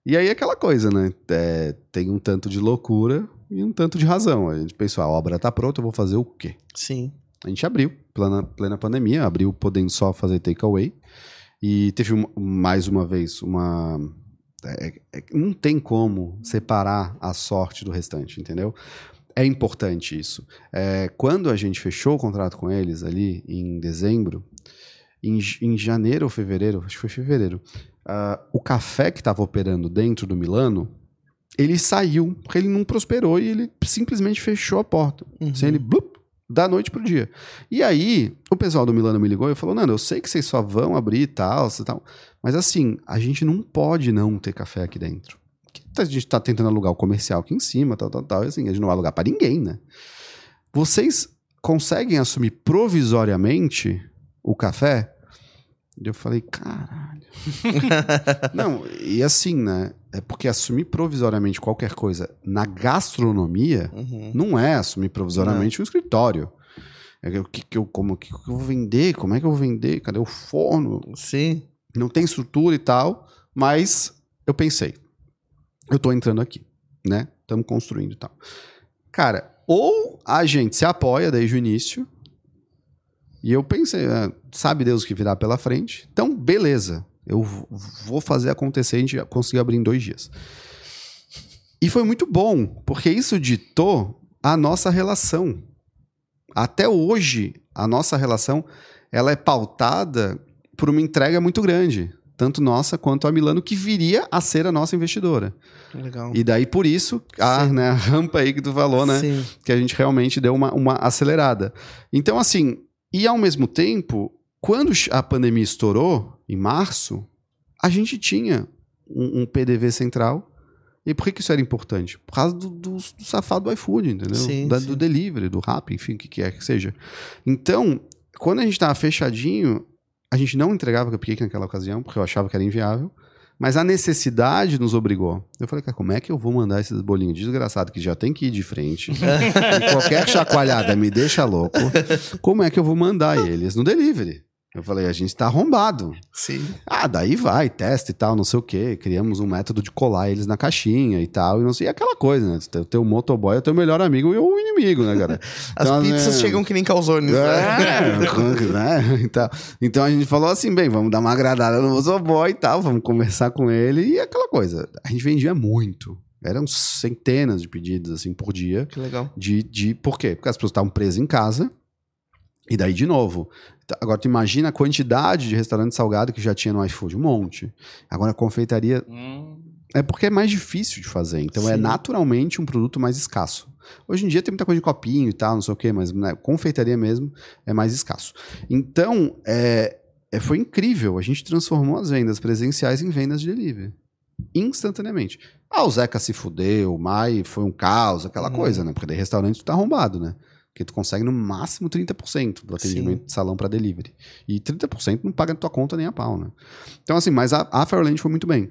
E aí aquela coisa, né? É, tem um tanto de loucura e um tanto de razão. A gente pensou, a obra tá pronta, eu vou fazer o quê? Sim. A gente abriu, plena, plena pandemia, abriu podendo só fazer takeaway. E teve mais uma vez uma. é- é- não tem como separar a sorte do restante, entendeu? É importante isso. É, quando a gente fechou o contrato com eles ali em dezembro, em, em janeiro ou fevereiro, acho que foi fevereiro, ah, o café que estava operando dentro do Milano, ele saiu, porque ele não prosperou e ele simplesmente fechou a porta. Uhum. Assim, ele blup, da noite pro dia. E aí, o pessoal do Milano me ligou e falou: Nando, eu sei que vocês só vão abrir tal, tal. Mas assim, a gente não pode não ter café aqui dentro. Que A gente tá tentando alugar o comercial aqui em cima, tal, tal, tal. E assim, a gente não vai alugar pra ninguém, né? Vocês conseguem assumir provisoriamente o café? Eu falei, caralho. não, e assim, né? É porque assumir provisoriamente qualquer coisa na gastronomia Uhum. não é assumir provisoriamente um escritório. É o que, que eu como, o que, que eu vou vender? Como é que eu vou vender? Cadê o forno? Sim. Não tem estrutura e tal, mas eu pensei, eu tô entrando aqui, né? Estamos construindo e tal. Cara, ou a gente se apoia desde o início, e eu pensei, ah, sabe Deus o que virá pela frente, então beleza, eu vou fazer acontecer, a gente conseguiu abrir em dois dias. E foi muito bom, porque isso ditou a nossa relação. Até hoje, a nossa relação ela é pautada por uma entrega muito grande, tanto nossa quanto a Milano, que viria a ser a nossa investidora. Legal. E daí, por isso, a, né, a rampa aí que tu falou, né? Sim. que a gente realmente deu uma, uma acelerada. Então, assim, e ao mesmo tempo, quando a pandemia estourou, em março, a gente tinha um, um PDV central E por que, que isso era importante? Por causa do, do, do safado do iFood, entendeu? Sim, Da- sim. Do delivery, do rap, enfim, o que quer que seja. Então, quando a gente tava fechadinho, a gente não entregava cupcake naquela ocasião, porque eu achava que era inviável. Mas a necessidade nos obrigou. Eu falei, cara, como é que eu vou mandar esses bolinhos desgraçados que já tem que ir de frente? e qualquer chacoalhada me deixa louco. Como é que eu vou mandar eles no delivery? Eu falei, a gente tá arrombado. Sim. Ah, daí vai, testa e tal, não sei o quê. Criamos um método de colar eles na caixinha e tal. E não sei, e aquela coisa, né? O teu motoboy é o teu melhor amigo e o inimigo, né, cara? As Então, pizzas né, chegam que nem calzones. é, né? né? Então, então a gente falou assim, bem, vamos dar uma agradada no motoboy e tal, vamos conversar com ele e aquela coisa. A gente vendia muito. Eram centenas de pedidos, assim, por dia. Que legal. De, de, por quê? Porque as pessoas estavam presas em casa. E daí, de novo. Agora, tu imagina a quantidade de restaurante salgado que já tinha no iFood. Um monte. Agora, a confeitaria. Hum, É porque é mais difícil de fazer. Então, é Sim. naturalmente um produto mais escasso. Hoje em dia tem muita coisa de copinho e tal, não sei o quê, mas né, confeitaria mesmo é mais escasso. Então, é, é, foi incrível. A gente transformou as vendas presenciais em vendas de delivery. Instantaneamente. Ah, o Zeca se fudeu, o Mai foi um caos, aquela Uhum. coisa, né? Porque daí restaurante tu tá arrombado, né? Porque tu consegue no máximo 30% do atendimento Sim. de salão para delivery. E 30% não paga na tua conta nem a pau, né? Então, assim, mas a, a Fairland foi muito bem.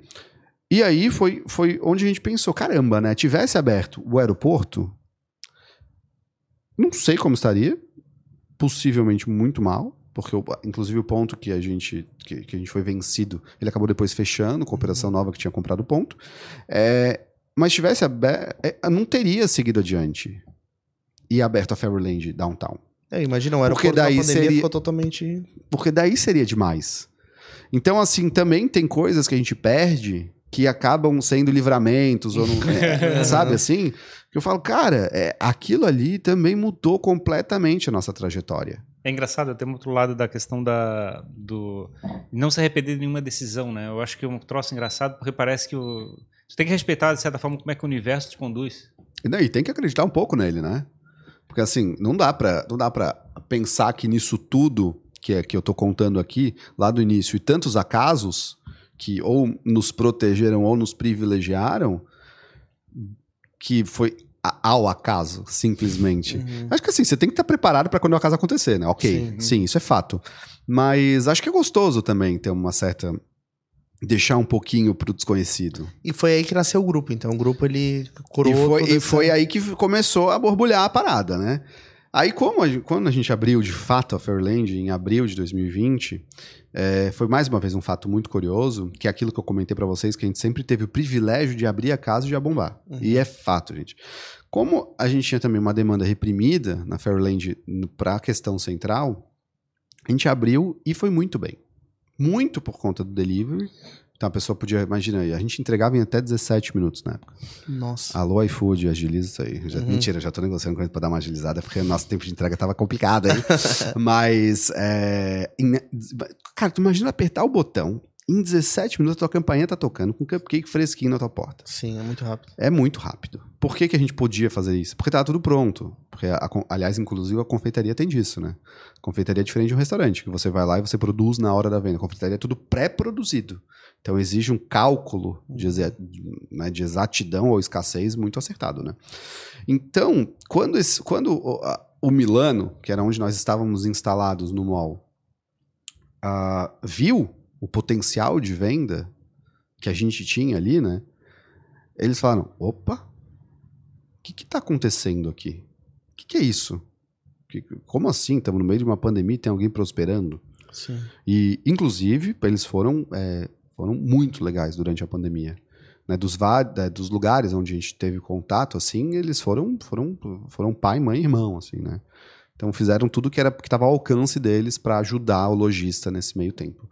E aí foi, foi onde a gente pensou, caramba, né? Tivesse aberto o aeroporto, não sei como estaria. Possivelmente muito mal. Porque, inclusive, o ponto que a gente que, que a gente foi vencido, ele acabou depois fechando, com a operação nova que tinha comprado o ponto. É, mas tivesse aberto, não teria seguido adiante e aberto a Fairyland Downtown. É, imagina, o Porque daí seria- ficou totalmente... Porque daí seria demais. Então, assim, também tem coisas que a gente perde que acabam sendo livramentos, ou não, é, sabe assim? Que eu falo, cara, é, aquilo ali também mudou completamente a nossa trajetória. É engraçado, tem um outro lado da questão da, do não se arrepender de nenhuma decisão, né? Eu acho que é um troço engraçado porque parece que o, você tem que respeitar, de certa forma, como é que o universo te conduz. E daí tem que acreditar um pouco nele, né? Porque assim, não dá pra, não dá pra pensar que nisso tudo que, é, que eu tô contando aqui, lá do início, e tantos acasos que ou nos protegeram ou nos privilegiaram, que foi ao acaso, simplesmente. Uhum. Acho que assim, você tem que estar preparado para quando o acaso acontecer, né? Ok, Sim. sim. isso é fato. Mas acho que é gostoso também ter uma certa. Deixar um pouquinho pro desconhecido. E foi aí que nasceu o grupo, então. O grupo, ele curou E foi, e foi aí que começou a borbulhar a parada, né? Aí, como a gente- quando a gente abriu de fato a Fairland em abril de 2020, é, foi mais uma vez um fato muito curioso, que é aquilo que eu comentei pra vocês, que a gente sempre teve o privilégio de abrir a casa e já bombar. Uhum. E é fato, gente. Como a gente tinha também uma demanda reprimida na Fairland para a questão central, a gente abriu e foi muito bem. Muito por conta do delivery. Então a pessoa podia, imagina aí, a gente entregava em até 17 minutos na época. Nossa. Alô, iFood, agiliza isso aí. Já- Uhum. Mentira, já tô negociando com ele pra dar uma agilizada, porque o nosso tempo de entrega tava complicado aí. Mas, é, cara, tu imagina apertar o botão, em 17 minutos a tua campainha tá tocando com cupcake fresquinho na tua porta. Sim, é muito rápido. É muito rápido. Por que, que a gente podia fazer isso? Porque tava tudo pronto. Porque, a- a- aliás, inclusive, a confeitaria tem disso, né? Confeitaria é diferente de um restaurante, que você vai lá e você produz na hora da venda. A confeitaria é tudo pré-produzido. Então exige um cálculo de, né, de exatidão ou escassez muito acertado, né? Então, quando, esse- quando o, a- o Milano, que era onde nós estávamos instalados no mall, ah, viu o potencial de venda que a gente tinha ali, né? Eles falaram: opa, o que está acontecendo aqui? O que, que é isso? Que- como assim? Estamos no meio de uma pandemia e tem alguém prosperando? Sim. E, inclusive, eles foram, é, foram muito legais durante a pandemia. Né, dos, da- dos lugares onde a gente teve contato, assim, eles foram, foram, foram pai, mãe e irmão, assim, né? Então fizeram tudo que era que estava ao alcance deles para ajudar o lojista nesse meio tempo.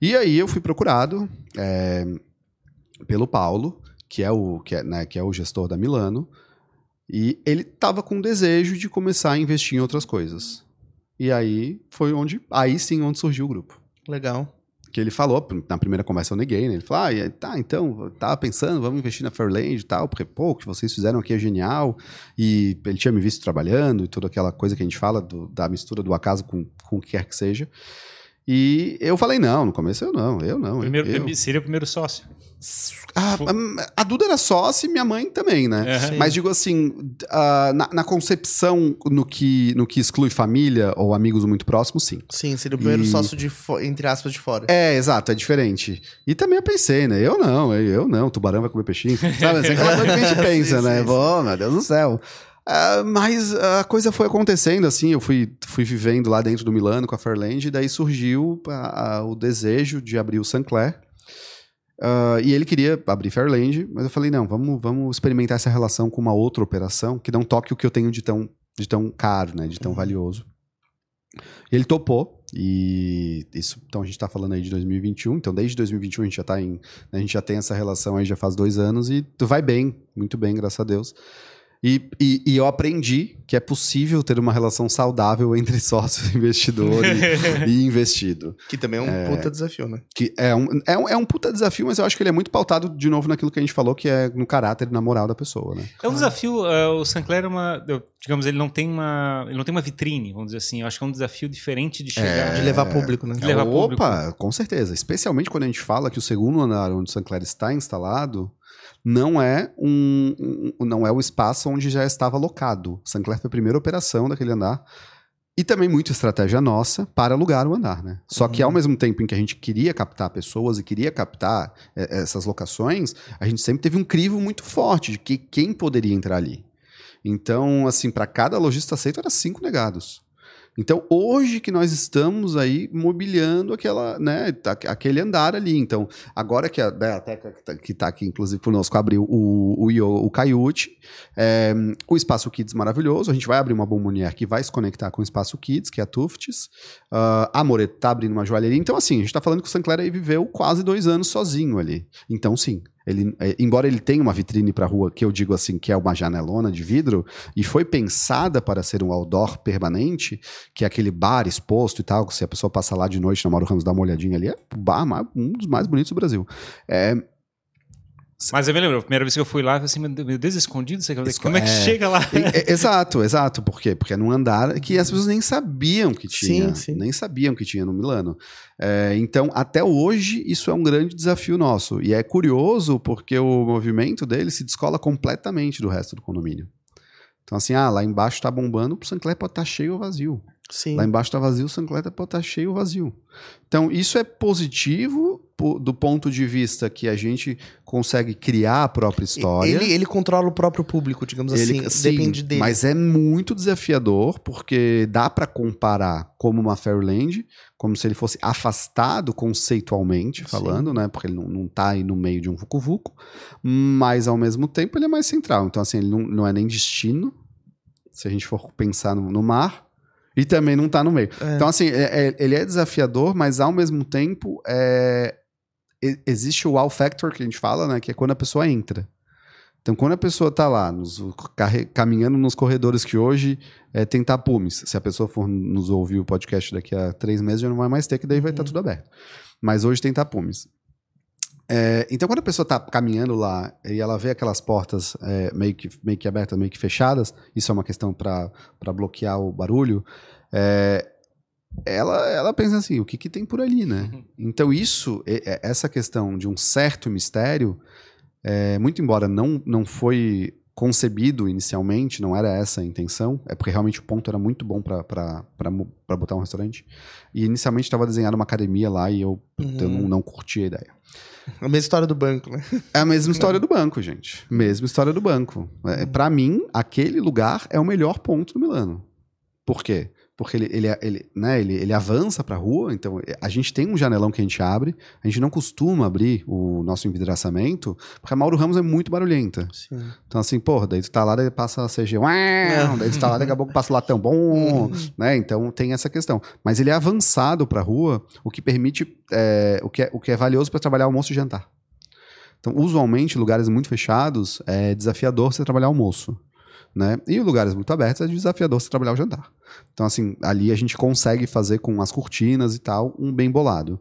E aí eu fui procurado é, pelo Paulo, que é o que é, né, que é o gestor da Milano, e ele estava com desejo de começar a investir em outras coisas. E aí foi onde, aí sim, onde surgiu o grupo. Legal. Que ele falou, na primeira conversa eu neguei, né? Ele falou, ah, tá, então, tava pensando, vamos investir na Fairland e tal, porque, pô, o que vocês fizeram aqui é genial. E ele tinha me visto trabalhando e toda aquela coisa que a gente fala do- da mistura do acaso com, com o que quer que seja. E eu falei, não, no começo eu não, eu não. Primeiro, eu, seria o primeiro sócio. A, a, a Duda era sócia e minha mãe também, né? Aham. Mas digo assim, ah, na, na concepção no que, no que exclui família ou amigos muito próximos, sim. Sim, seria o primeiro E- sócio de entre aspas de fora. É, exato, é diferente. E também eu pensei, né? Eu não, eu não, tubarão vai comer peixinho. Sabe, assim, aquela coisa que a gente pensa, Sim, né? sim, Pô, meu Deus do céu. Ah, mas a coisa foi acontecendo, assim, eu fui, fui vivendo lá dentro do Milano com a Fairland, e daí surgiu a- a- o desejo de abrir o Sancler. Ah, e ele queria abrir Fairland, mas eu falei, não, vamos, vamos experimentar essa relação com uma outra operação que não toque o que eu tenho de tão, de tão caro, né? De tão valioso. E ele topou, e isso, então a gente tá falando aí de 2021, então desde 2021 a gente já tá em, a gente já tem essa relação aí já faz dois anos e vai bem, muito bem, graças a Deus. E, e, e eu aprendi que é possível ter uma relação saudável entre sócio, investidor e, e investido. Que também é um puta desafio, né? Que é um, é, um, é um puta desafio, mas eu acho que ele é muito pautado, de novo, naquilo que a gente falou, que é no caráter e na moral da pessoa, né? É um desafio, eh, o Sancler é uma, digamos, ele não tem uma, ele não tem uma vitrine, vamos dizer assim. Eu acho que é um desafio diferente de chegar. De levar público, né? De levar público. Opa, com certeza. Especialmente quando a gente fala que o segundo andar onde o Sancler está instalado não é um, um- não é o espaço onde já estava alocado. Sancler foi a primeira operação daquele andar. E também muita estratégia nossa para alugar o andar, né? Só que ao mesmo tempo em que a gente queria captar pessoas e queria captar eh, essas locações, a gente sempre teve um crivo muito forte de que quem poderia entrar ali. Então, assim, para cada lojista aceito era cinco negados. Então, hoje que nós estamos aí mobiliando aquela, né, tá- aquele andar ali. Então, agora que a, né, a Teca, que tá- está aqui, inclusive, conosco, abriu o, o, Io- o Caiute, é, o Espaço Kids maravilhoso. A gente vai abrir uma Bombonier que vai se conectar com o Espaço Kids, que é a Tufts. Ah, a Moreto tá abrindo uma joalheria. Então, assim, a gente está falando que o Sancler aí viveu quase dois anos sozinho ali. Então, sim. Ele, é, embora ele tenha uma vitrine para rua, que eu digo assim, que é uma janelona de vidro, e foi pensada para ser um outdoor permanente, que é aquele bar exposto e tal, que se a pessoa passa lá de noite na Mauro Ramos dá uma olhadinha ali, é o bar mais- um dos mais bonitos do Brasil. É, Mas eu me lembro, a primeira vez que eu fui lá, eu falei assim, meu Deus, escondido, sei Esco- como é que é. chega lá? E- e- exato, exato. Por quê? Porque é num andar que as pessoas nem sabiam que tinha. Sim, sim. Nem sabiam que tinha no Milano. É, então, até hoje, isso é um grande desafio nosso. E é curioso porque o movimento dele se descola completamente do resto do condomínio. Então, assim, ah, lá embaixo tá bombando, o Sancler pode estar cheio ou vazio. Sim. Lá embaixo tá vazio, o Sancler pode estar cheio ou vazio. Então, isso é positivo po- do ponto de vista que a gente consegue criar a própria história. Ele, ele controla o próprio público, digamos Ele- assim. sim, depende dele. Mas é muito desafiador, porque dá para comparar como uma Fairyland, como se ele fosse afastado conceitualmente Sim. falando, né? Porque ele não, não tá aí no meio de um vucu-vucu, mas ao mesmo tempo ele é mais central. Então, assim, ele não, não é nem destino, se a gente for pensar no, no mar, e também não tá no meio. É. Então, assim, é- é- ele é desafiador, mas ao mesmo tempo é, existe o wow factor que a gente fala, né? Que é quando a pessoa entra. Então, quando a pessoa tá lá, nos- caminhando nos corredores que hoje é, tem tapumes, se a pessoa for nos ouvir o podcast daqui a três meses, já não vai mais ter, que daí vai estar Uhum. tudo aberto. Mas hoje tem tapumes. É, então, quando a pessoa tá caminhando lá e ela vê aquelas portas é, meio, que, meio que abertas, meio que fechadas, isso é uma questão para bloquear o barulho, é, ela, ela pensa assim, o que, que tem por ali, né? Então, isso, essa questão de um certo mistério, é, muito embora não, não foi concebido inicialmente, não era essa a intenção, é porque realmente o ponto era muito bom para botar um restaurante. E inicialmente estava desenhado uma academia lá e eu, puta, eu Uhum. não, não curti a ideia. A mesma história do banco, né? É a mesma história do banco, gente. Mesma história do banco. É, para mim, aquele lugar é o melhor ponto do Milano. Por quê? Porque ele, ele, ele, né, ele, ele avança pra rua, então a gente tem um janelão que a gente abre, a gente não costuma abrir o nosso envidraçamento, porque a Mauro Ramos é muito barulhenta. Sim. Então, assim, porra, daí tu tá lá, daí passa a CG, uau, daí tu tá lá, daqui a pouco passa o latão bom, né? Então tem essa questão. Mas ele é avançado pra rua, o que permite, é, o, que é, o que é valioso para trabalhar almoço e jantar. Então, usualmente, lugares muito fechados, é desafiador você trabalhar almoço. Né? E em lugares muito abertos é desafiador você trabalhar o jantar. Então, assim, ali a gente consegue fazer com as cortinas e tal um bem bolado.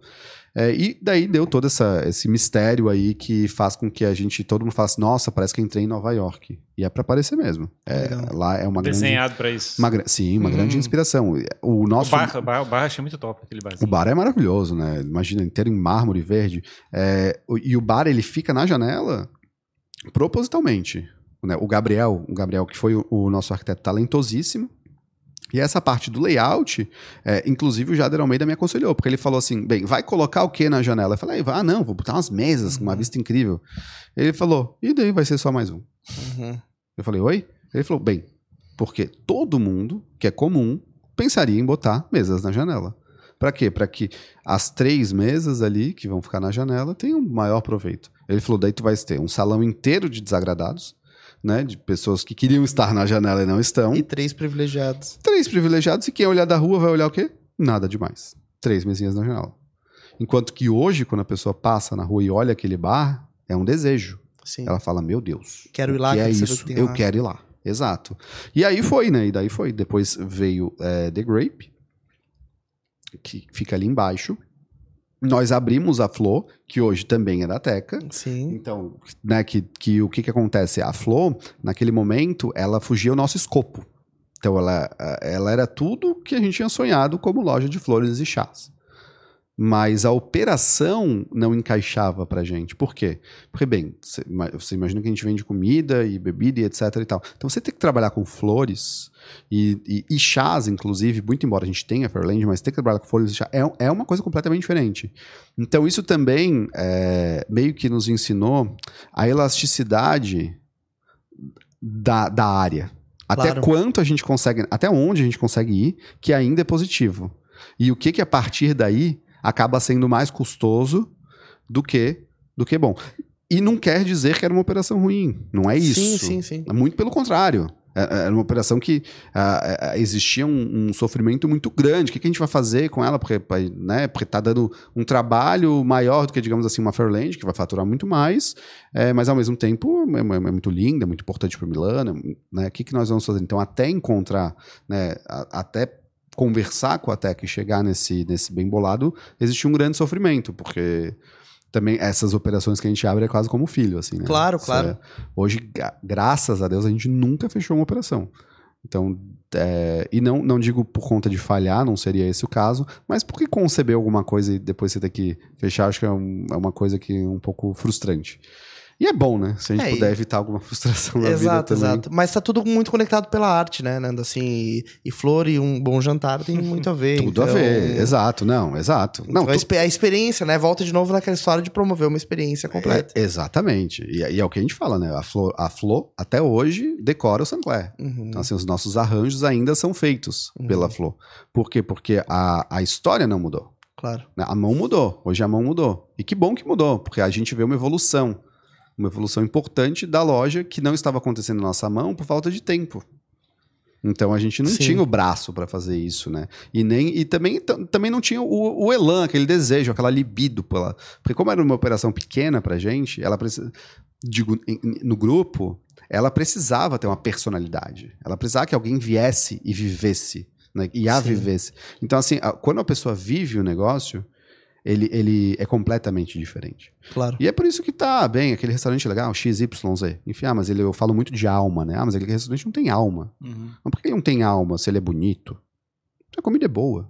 É, e daí deu todo essa, esse mistério aí que faz com que a gente, todo mundo faça, nossa, parece que entrei em Nova York. E é para aparecer mesmo. É, lá é uma Desenhado pra isso. grande. Uma, sim, uma Uhum. grande inspiração. O O nosso. bar, o bar, o bar achei muito top, aquele barzinho. O bar é maravilhoso, né? Imagina, inteiro em mármore verde. É, o- e o bar, ele fica na janela propositalmente. Né? O Gabriel, o Gabriel, que foi o, o nosso arquiteto talentosíssimo. E essa parte do layout, é, inclusive o Jader Almeida me aconselhou, porque ele falou assim: bem, vai colocar o que na janela? Eu falei, ah, não, vou botar umas mesas com uma vista incrível. Ele falou, e daí vai ser só mais um. Uhum. Eu falei, oi? Ele falou, bem, porque todo mundo, que é comum, pensaria em botar mesas na janela. Para quê? Para que as três mesas ali que vão ficar na janela tenham maior proveito. Ele falou, daí tu vais ter um salão inteiro de desagradados, né? De pessoas que queriam estar na janela e não estão. E três privilegiados. Três privilegiados e quem olhar da rua vai olhar o quê? Nada demais. Três mesinhas na janela. Enquanto que hoje, quando a pessoa passa na rua e olha aquele bar, é um desejo. Sim. Ela fala, meu Deus. Quero ir lá, Que é isso? que Eu lá." quero ir lá. Exato. E aí foi, né? E daí foi. Depois veio é, The Grape, que fica ali embaixo. Nós abrimos a Flor, que hoje também é da Teca. Sim. Então, né, que, que o que, que acontece? A Flor, naquele momento, ela fugia ao nosso escopo. Então, ela, ela era tudo que a gente tinha sonhado como loja de flores e chás. Mas a operação não encaixava pra gente. Por quê? Porque, bem, você ima- você imagina que a gente vende comida e bebida e etc e tal. Então, você tem que trabalhar com flores e, e, e chás, inclusive, muito embora a gente tenha Fairland, mas ter que trabalhar com flores e chá é, é uma coisa completamente diferente. Então, isso também é, meio que nos ensinou a elasticidade da, da área. Até Claro. quanto a gente consegue, até onde a gente consegue ir, que ainda é positivo. E o que que a partir daí acaba sendo mais custoso do que do que bom. E não quer dizer que era uma operação ruim. Não é isso. Sim, sim, sim. Muito pelo contrário. É- Era uma operação que ah, existia um, um sofrimento muito grande. O que, que a gente vai fazer com ela? Porque, né, porque tá dando um trabalho maior do que, digamos assim, uma Fairland, que vai faturar muito mais, é, mas ao mesmo tempo é, é- é muito linda, é muito importante para Milano. Né? O que, que nós vamos fazer? Então, até encontrar, né, a- até conversar com a Tec e chegar nesse, nesse bem bolado, existe um grande sofrimento, porque também essas operações que a gente abre é quase como filho, assim, né? Claro, Isso claro. é- hoje, gra- graças a Deus, a gente nunca fechou uma operação. Então, é, e não, não digo por conta de falhar, não seria esse o caso, mas porque conceber alguma coisa e depois você ter que fechar, acho que é, um- é uma coisa que é um pouco frustrante. E é bom, né? Se a gente É, e- puder evitar alguma frustração na vida Exato, também. exato. Mas tá tudo muito conectado pela arte, né, Nando? Assim, e, e flor e um bom jantar tem muito a ver. Tudo a então- ver, exato, não, exato. Não, Então, a tu- a experiência, né? Volta de novo naquela história de promover uma experiência completa. É, exatamente. E, e é o que a gente fala, né? A Flor, a Flor até hoje, decora o Sancler. Uhum. Então, assim, os nossos arranjos ainda são feitos Uhum. pela Flor. Por quê? Porque a, a história não mudou. Claro. né? A mão mudou. Hoje a mão mudou. E que bom que mudou, porque a gente vê uma evolução. Uma evolução importante da loja que não estava acontecendo na nossa mão por falta de tempo. Então a gente não Sim. tinha o braço para fazer isso, né? E nem e também, também não tinha o, o elan, aquele desejo, aquela libido pela, porque como era uma operação pequena pra gente, ela precisa digo no grupo, ela precisava ter uma personalidade. Ela precisava que alguém viesse e vivesse, né? E a Sim. vivesse. Então assim, a- quando a pessoa vive o negócio, ele, ele é completamente diferente. Claro. E é por isso que tá bem, aquele restaurante legal, XYZ. Enfim, ah, mas ele, eu falo muito de alma, né? Ah, mas aquele restaurante não tem alma. Uhum. Mas por que ele não tem alma se ele é bonito? A comida é boa.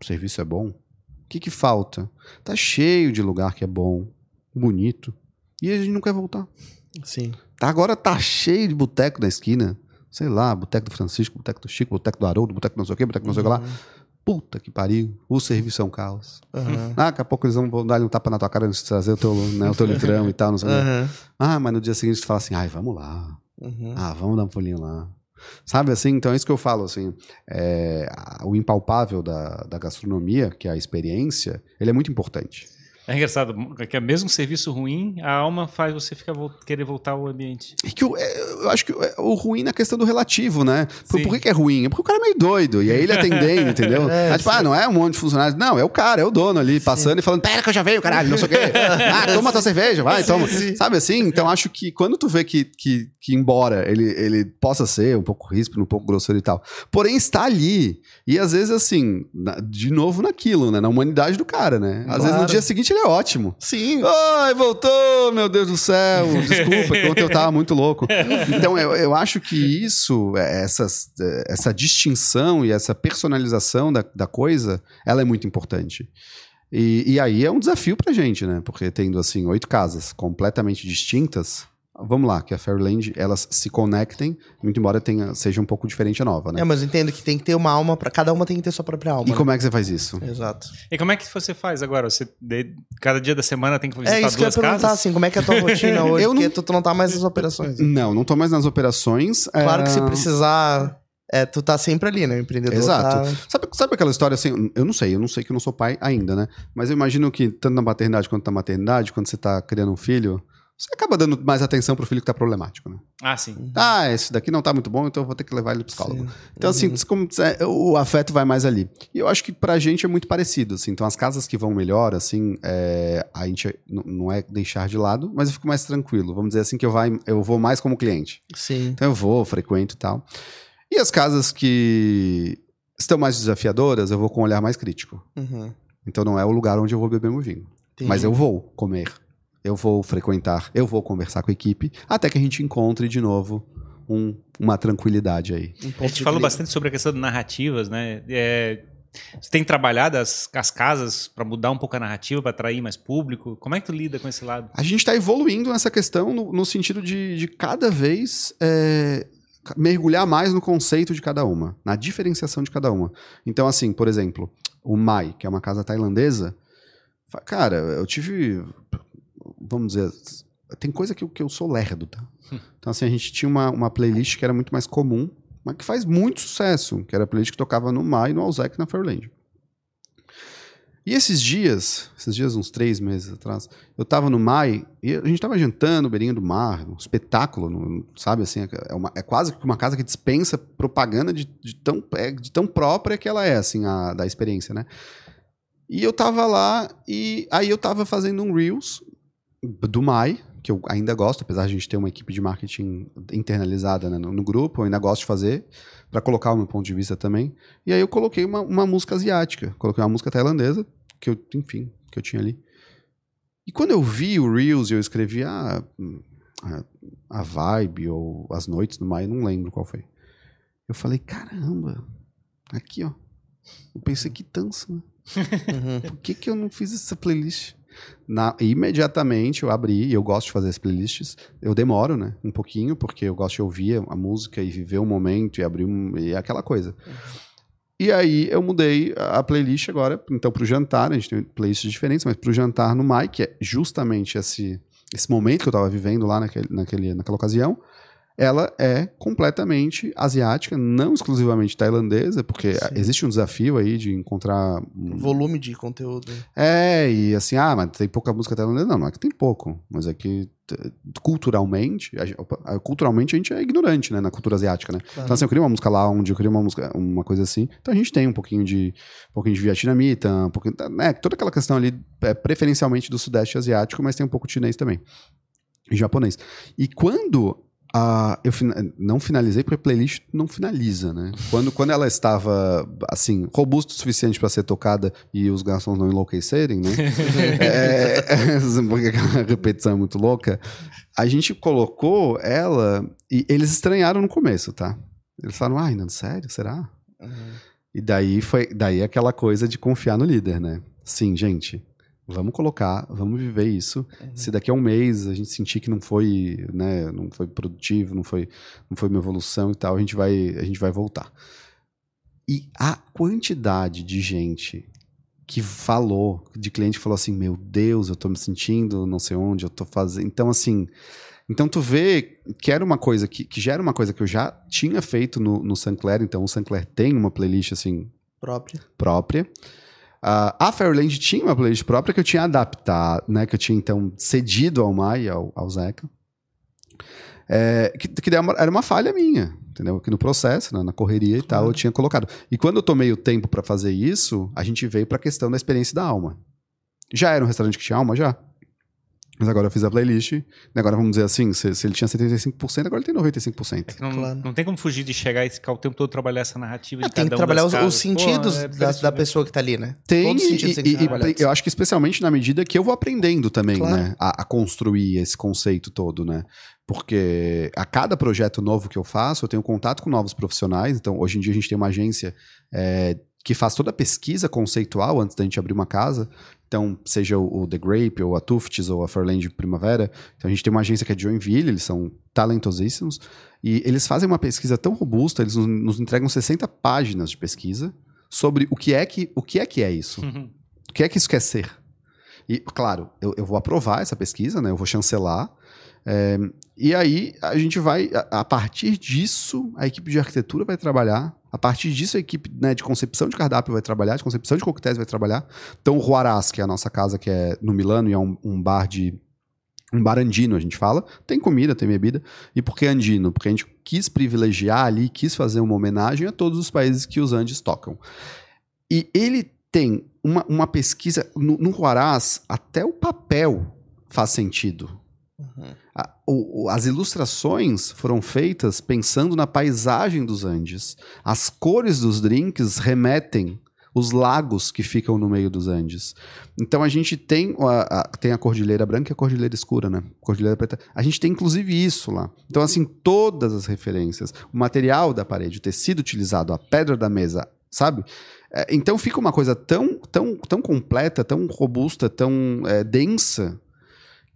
O serviço é bom. O que que falta? Tá cheio de lugar que é bom, bonito. E a gente não quer voltar. Sim. Tá, agora tá cheio de boteco na esquina. Sei lá, boteco do Francisco, boteco do Chico, boteco do Haroldo, boteco não sei o quê, boteco não sei o que lá. Puta que pariu. O serviço é um caos. Uhum. Ah, daqui a pouco eles vão dar um tapa na tua cara antes de trazer o teu, né, o teu litrão e tal, não sei. Uhum. Ah, mas no dia seguinte tu fala assim, ai, vamos lá. Uhum. Ah, vamos dar um pulinho lá. Sabe assim? Então é isso que eu falo, assim. é, o impalpável da, da gastronomia, que é a experiência, ele é muito importante. É engraçado, que é mesmo serviço ruim, a alma faz você ficar vo querer voltar ao ambiente. É que eu, eu acho que o ruim na questão do relativo, né? Por, por que, que, é ruim? É porque o cara é meio doido. E aí ele atendendo, entendeu? É, tipo, ah, não é um monte de funcionários. Não, é o cara, é o dono ali, passando sim. e falando, pera que eu já veio, caralho, não sei o quê. Ah, toma tua cerveja, vai, sim, toma. Sim. Sabe assim? Então acho que quando tu vê que, que, que embora ele, ele possa ser um pouco ríspido, um pouco grosseiro e tal, porém está ali. E às vezes, assim, de novo naquilo, né? Na humanidade do cara, né? Às claro. vezes no dia seguinte ele é ótimo. Sim. Ai, voltou, meu Deus do céu. Desculpa, que ontem eu tava muito louco. Então, eu, eu acho que isso, é, essas, é, essa distinção e essa personalização da, da coisa, ela é muito importante. E, e aí é um desafio pra gente, né? Porque tendo, assim, oito casas completamente distintas, vamos lá, que a Fairyland, elas se conectem, muito embora tenha, seja um pouco diferente a nova, né? É, mas eu entendo que tem que ter uma alma para cada uma tem que ter sua própria alma. E né? como é que você faz isso? Exato. E como é que você faz agora? Você de, cada dia da semana tem que visitar é, isso duas que eu ia perguntar, assim, como é que é a tua rotina hoje? eu porque tu, tu, não tá mais nas operações. Né? Não, não tô mais nas operações. Claro é... que se precisar é, tu tá sempre ali, né? O empreendedor. Exato. Tá... Sabe, sabe aquela história assim? Eu não sei, eu não sei que eu não sou pai ainda, né? Mas eu imagino que, tanto na paternidade quanto na maternidade, quando você tá criando um filho, você acaba dando mais atenção pro filho que tá problemático, né? Ah, sim. Ah, esse daqui não tá muito bom, então eu vou ter que levar ele pro psicólogo. Sim. Então, assim, uhum. como, é, o afeto vai mais ali. E eu acho que pra gente é muito parecido, assim. Então, as casas que vão melhor, assim, é, a gente não é deixar de lado, mas eu fico mais tranquilo. Vamos dizer assim que eu, vai, eu vou mais como cliente. Sim. Então, eu vou, frequento e tal. E as casas que estão mais desafiadoras, eu vou com um olhar mais crítico. Uhum. Então, não é o lugar onde eu vou beber meu vinho. Entendi. Mas eu vou comer eu vou frequentar, eu vou conversar com a equipe, até que a gente encontre de novo um, uma tranquilidade aí. Um a gente falou bastante sobre a questão de narrativas, né? É, você tem trabalhado as, as casas para mudar um pouco a narrativa, para atrair mais público? Como é que tu lida com esse lado? A gente está evoluindo nessa questão no, no sentido de, de, cada vez é, mergulhar mais no conceito de cada uma, na diferenciação de cada uma. Então, assim, por exemplo, o Mai, que é uma casa tailandesa, cara, eu tive vamos dizer, tem coisa que, que eu sou lerdo, tá? Então, assim, a gente tinha uma, uma playlist que era muito mais comum, mas que faz muito sucesso, que era a playlist que tocava no Mai, no Alzec, na Fairland. E esses dias, esses dias, uns três meses atrás, eu tava no Mai e a gente tava jantando, beirinho do mar, um espetáculo, no, sabe assim? É, uma, é quase uma casa que dispensa propaganda de, de, tão, é, de tão própria que ela é, assim, a, da experiência, né? E eu tava lá e aí eu tava fazendo um Reels do Mai, que eu ainda gosto, apesar de a gente ter uma equipe de marketing internalizada né, no, no, grupo, eu ainda gosto de fazer, para colocar o meu ponto de vista também. E aí eu coloquei uma, uma música asiática, coloquei uma música tailandesa, que eu, enfim, que eu tinha ali. E quando eu vi o Reels e eu escrevi ah, a, a vibe ou as noites do Mai, não lembro qual foi. Eu falei, caramba, aqui ó. Eu pensei que tanso, né? Uhum. Por que, que eu não fiz essa playlist? Na, imediatamente eu abri, e eu gosto de fazer as playlists. Eu demoro, né? Um pouquinho, porque eu gosto de ouvir a música e viver o momento e abrir um, e aquela coisa. E aí eu mudei a playlist agora, então pro jantar, a gente tem playlists diferentes, mas pro jantar no Mai, que é justamente esse, esse momento que eu tava vivendo lá naquele, naquele, naquela ocasião ela é completamente asiática, não exclusivamente tailandesa, porque Sim. existe um desafio aí de encontrar. Um... Volume de conteúdo. É, e assim, ah, mas tem pouca música tailandesa. Não, não é que tem pouco, mas é que culturalmente, a, culturalmente a gente é ignorante, né, na cultura asiática, né? Claro. Então assim, eu queria uma música lá, onde eu queria uma música, uma coisa assim. Então a gente tem um pouquinho de, um pouquinho de vietnamita, um pouquinho, né, toda aquela questão ali, é, preferencialmente do sudeste asiático, mas tem um pouco de chinês também. E japonês. E quando ah, eu não finalizei porque a playlist não finaliza, né? Quando, quando ela estava, assim, robusta o suficiente para ser tocada e os garçons não enlouquecerem, né? é, porque a repetição é muito louca. A gente colocou ela e eles estranharam no começo, tá? Eles falaram, ai, não, sério? Será? Uhum. E daí foi daí aquela coisa de confiar no líder, né? Sim, gente, Vamos colocar, vamos viver isso. Uhum. Se daqui a um mês a gente sentir que não foi, né, não foi produtivo, não foi, não foi uma evolução e tal, a gente vai, a gente vai voltar. E a quantidade de gente que falou, de cliente que falou assim, meu Deus, eu tô me sentindo não sei onde, eu tô fazendo. Então, assim, então tu vê que era uma coisa que, que já era uma coisa que eu já tinha feito no, no Sancler, então o Sancler tem uma playlist assim. Própria. Própria. A Fairland tinha uma playlist própria que eu tinha adaptado, né? Que eu tinha então cedido ao Mai e ao, ao Zeca. É, que, que era uma falha minha, entendeu? Que no processo, né, na correria e tal, eu tinha colocado. E quando eu tomei o tempo para fazer isso, a gente veio para a questão da experiência da alma. Já era um restaurante que tinha alma? Já. Mas agora eu fiz a playlist. Agora vamos dizer assim: se, se ele tinha 75%, agora ele tem 95%. É não, claro. não tem como fugir de chegar e ficar o tempo todo trabalhar essa narrativa é, de Tem que trabalhar os, os, sentidos Pô, é da, da, pessoa que está ali, né? Tem. Todos os sentidos e, e, eu acho que especialmente na medida que eu vou aprendendo também, claro. né? A, a, construir esse conceito todo, né? Porque a cada projeto novo que eu faço, eu tenho contato com novos profissionais. Então, hoje em dia, a gente tem uma agência é, que faz toda a pesquisa conceitual antes da gente abrir uma casa. Então, seja o, The Grape, ou a Tufts, ou a Fairland Primavera. Então, a gente tem uma agência que é de Joinville, eles são talentosíssimos. E eles fazem uma pesquisa tão robusta, eles nos, nos entregam 60 páginas de pesquisa sobre o que é que, o que, é, que é isso. Uhum. O que é que isso quer ser. E, claro, eu, eu vou aprovar essa pesquisa, né? Eu vou chancelar. É, e aí a gente vai, a, a, partir disso, a equipe de arquitetura vai trabalhar. A partir disso, a equipe né, de concepção de cardápio vai trabalhar, de concepção de coquetéis vai trabalhar. Então, o Juarás, que é a nossa casa, que é no Milano, e é um, um bar de um bar andino, a gente fala. Tem comida, tem bebida. E por que andino? Porque a gente quis privilegiar ali, quis fazer uma homenagem a todos os países que os Andes tocam. E ele tem uma, uma pesquisa. No, no até o papel faz sentido. Uhum. O, as ilustrações foram feitas pensando na paisagem dos Andes. As cores dos drinks remetem os lagos que ficam no meio dos Andes. Então a gente tem a, a, tem a cordilheira branca e a cordilheira escura, né? Cordilheira preta. A gente tem inclusive isso lá. Então assim, todas as referências, o material da parede, o tecido utilizado, a pedra da mesa, sabe? É, então fica uma coisa tão, tão, tão completa, tão robusta, tão é, densa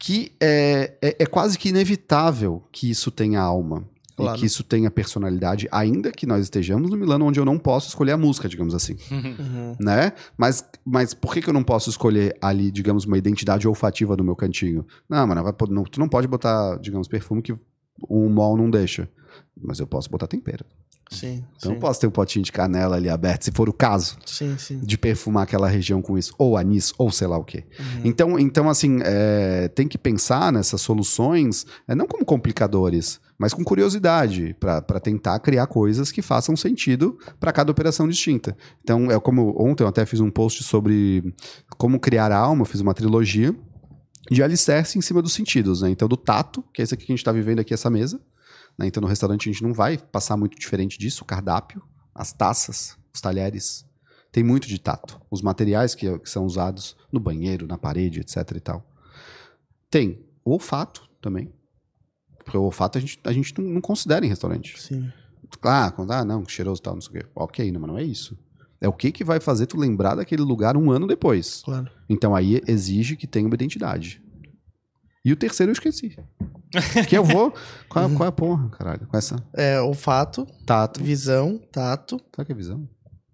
que é, é, é, quase que inevitável que isso tenha alma. Claro. E que isso tenha personalidade, ainda que nós estejamos no Milano, onde eu não posso escolher a música, digamos assim. Uhum. Né? Mas, mas por que, que eu não posso escolher ali, digamos, uma identidade olfativa do meu cantinho? Não, mano, vai, não, tu não pode botar, digamos, perfume que o mol não deixa. Mas eu posso botar tempero. Sim. Então sim. posso ter um potinho de canela ali aberto, se for o caso. Sim, sim. De perfumar aquela região com isso, ou anis, ou sei lá o quê. Uhum. Então, então, assim, é, tem que pensar nessas soluções, é, não como complicadores, mas com curiosidade, para tentar criar coisas que façam sentido para cada operação distinta. Então, é como ontem eu até fiz um post sobre como criar a alma, fiz uma trilogia de alicerce em cima dos sentidos, né? Então, do tato, que é esse aqui que a gente está vivendo aqui, essa mesa, né? Então, no restaurante, a gente não vai passar muito diferente disso. O cardápio, as taças, os talheres. Tem muito de tato. Os materiais que, que são usados no banheiro, na parede, etc. e tal. Tem o olfato também. Porque o olfato a gente, a gente não, não considera em restaurante. Sim. Ah, quando, ah, não, cheiroso e tal, não sei o quê. Ok, não, mas não é isso. É o que, que vai fazer tu lembrar daquele lugar um ano depois. Claro. Então aí exige que tenha uma identidade. E o terceiro eu esqueci. que eu vou. Qual, qual é a porra, caralho? Com essa. É, olfato. Tato. Visão, tato. Sabe que é visão?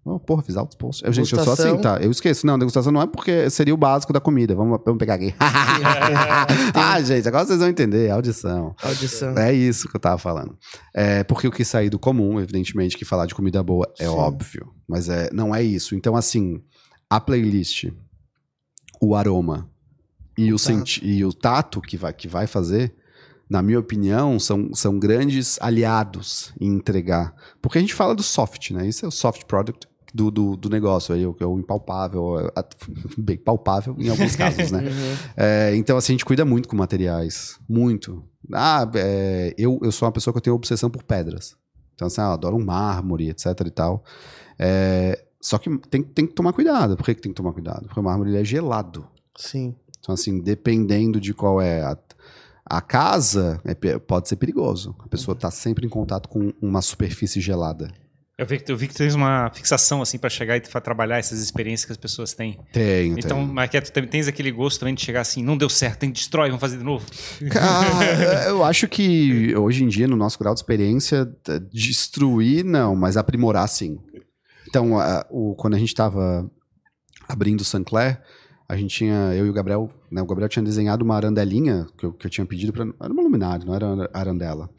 Oh, porra, fiz altos posts. Eu, gente, eu sou assim, tá? Eu esqueço. Não, degustação não é porque seria o básico da comida. Vamos, vamos pegar aqui. ah, gente, agora vocês vão entender. Audição. Audição. É isso que eu tava falando. É porque o que sair do comum, evidentemente, que falar de comida boa é Sim. óbvio. Mas é, não é isso. Então, assim, a playlist, o aroma, e o, o e o tato que vai, que vai fazer, na minha opinião, são, são grandes aliados em entregar. Porque a gente fala do soft, né? Isso é o soft product do, do, do negócio, aí, é o impalpável, é, bem palpável em alguns casos, né? Uhum. É, então, assim, a gente cuida muito com materiais. Muito. Ah, é, eu, eu sou uma pessoa que eu tenho obsessão por pedras. Então, assim, ah, eu adoro um mármore, etc e tal. É, só que tem, tem que tomar cuidado. Por que, que tem que tomar cuidado? Porque o mármore é gelado. Sim. Então, assim, dependendo de qual é a, a casa, é, pode ser perigoso. A pessoa está sempre em contato com uma superfície gelada. Eu vi, que, eu vi que tu tens uma fixação assim para chegar e trabalhar essas experiências que as pessoas têm. Tenho, Então, tenho. Marquete, tu também tens aquele gosto também de chegar assim, não deu certo, tem que destrói, vamos fazer de novo. Cara, eu acho que hoje em dia, no nosso grau de experiência, destruir não, mas aprimorar sim. Então, a, o, quando a gente estava abrindo o Sancler, a gente tinha, eu e o Gabriel, né, o Gabriel tinha desenhado uma arandelinha que eu, que eu tinha pedido para era uma luminária, não era arandela.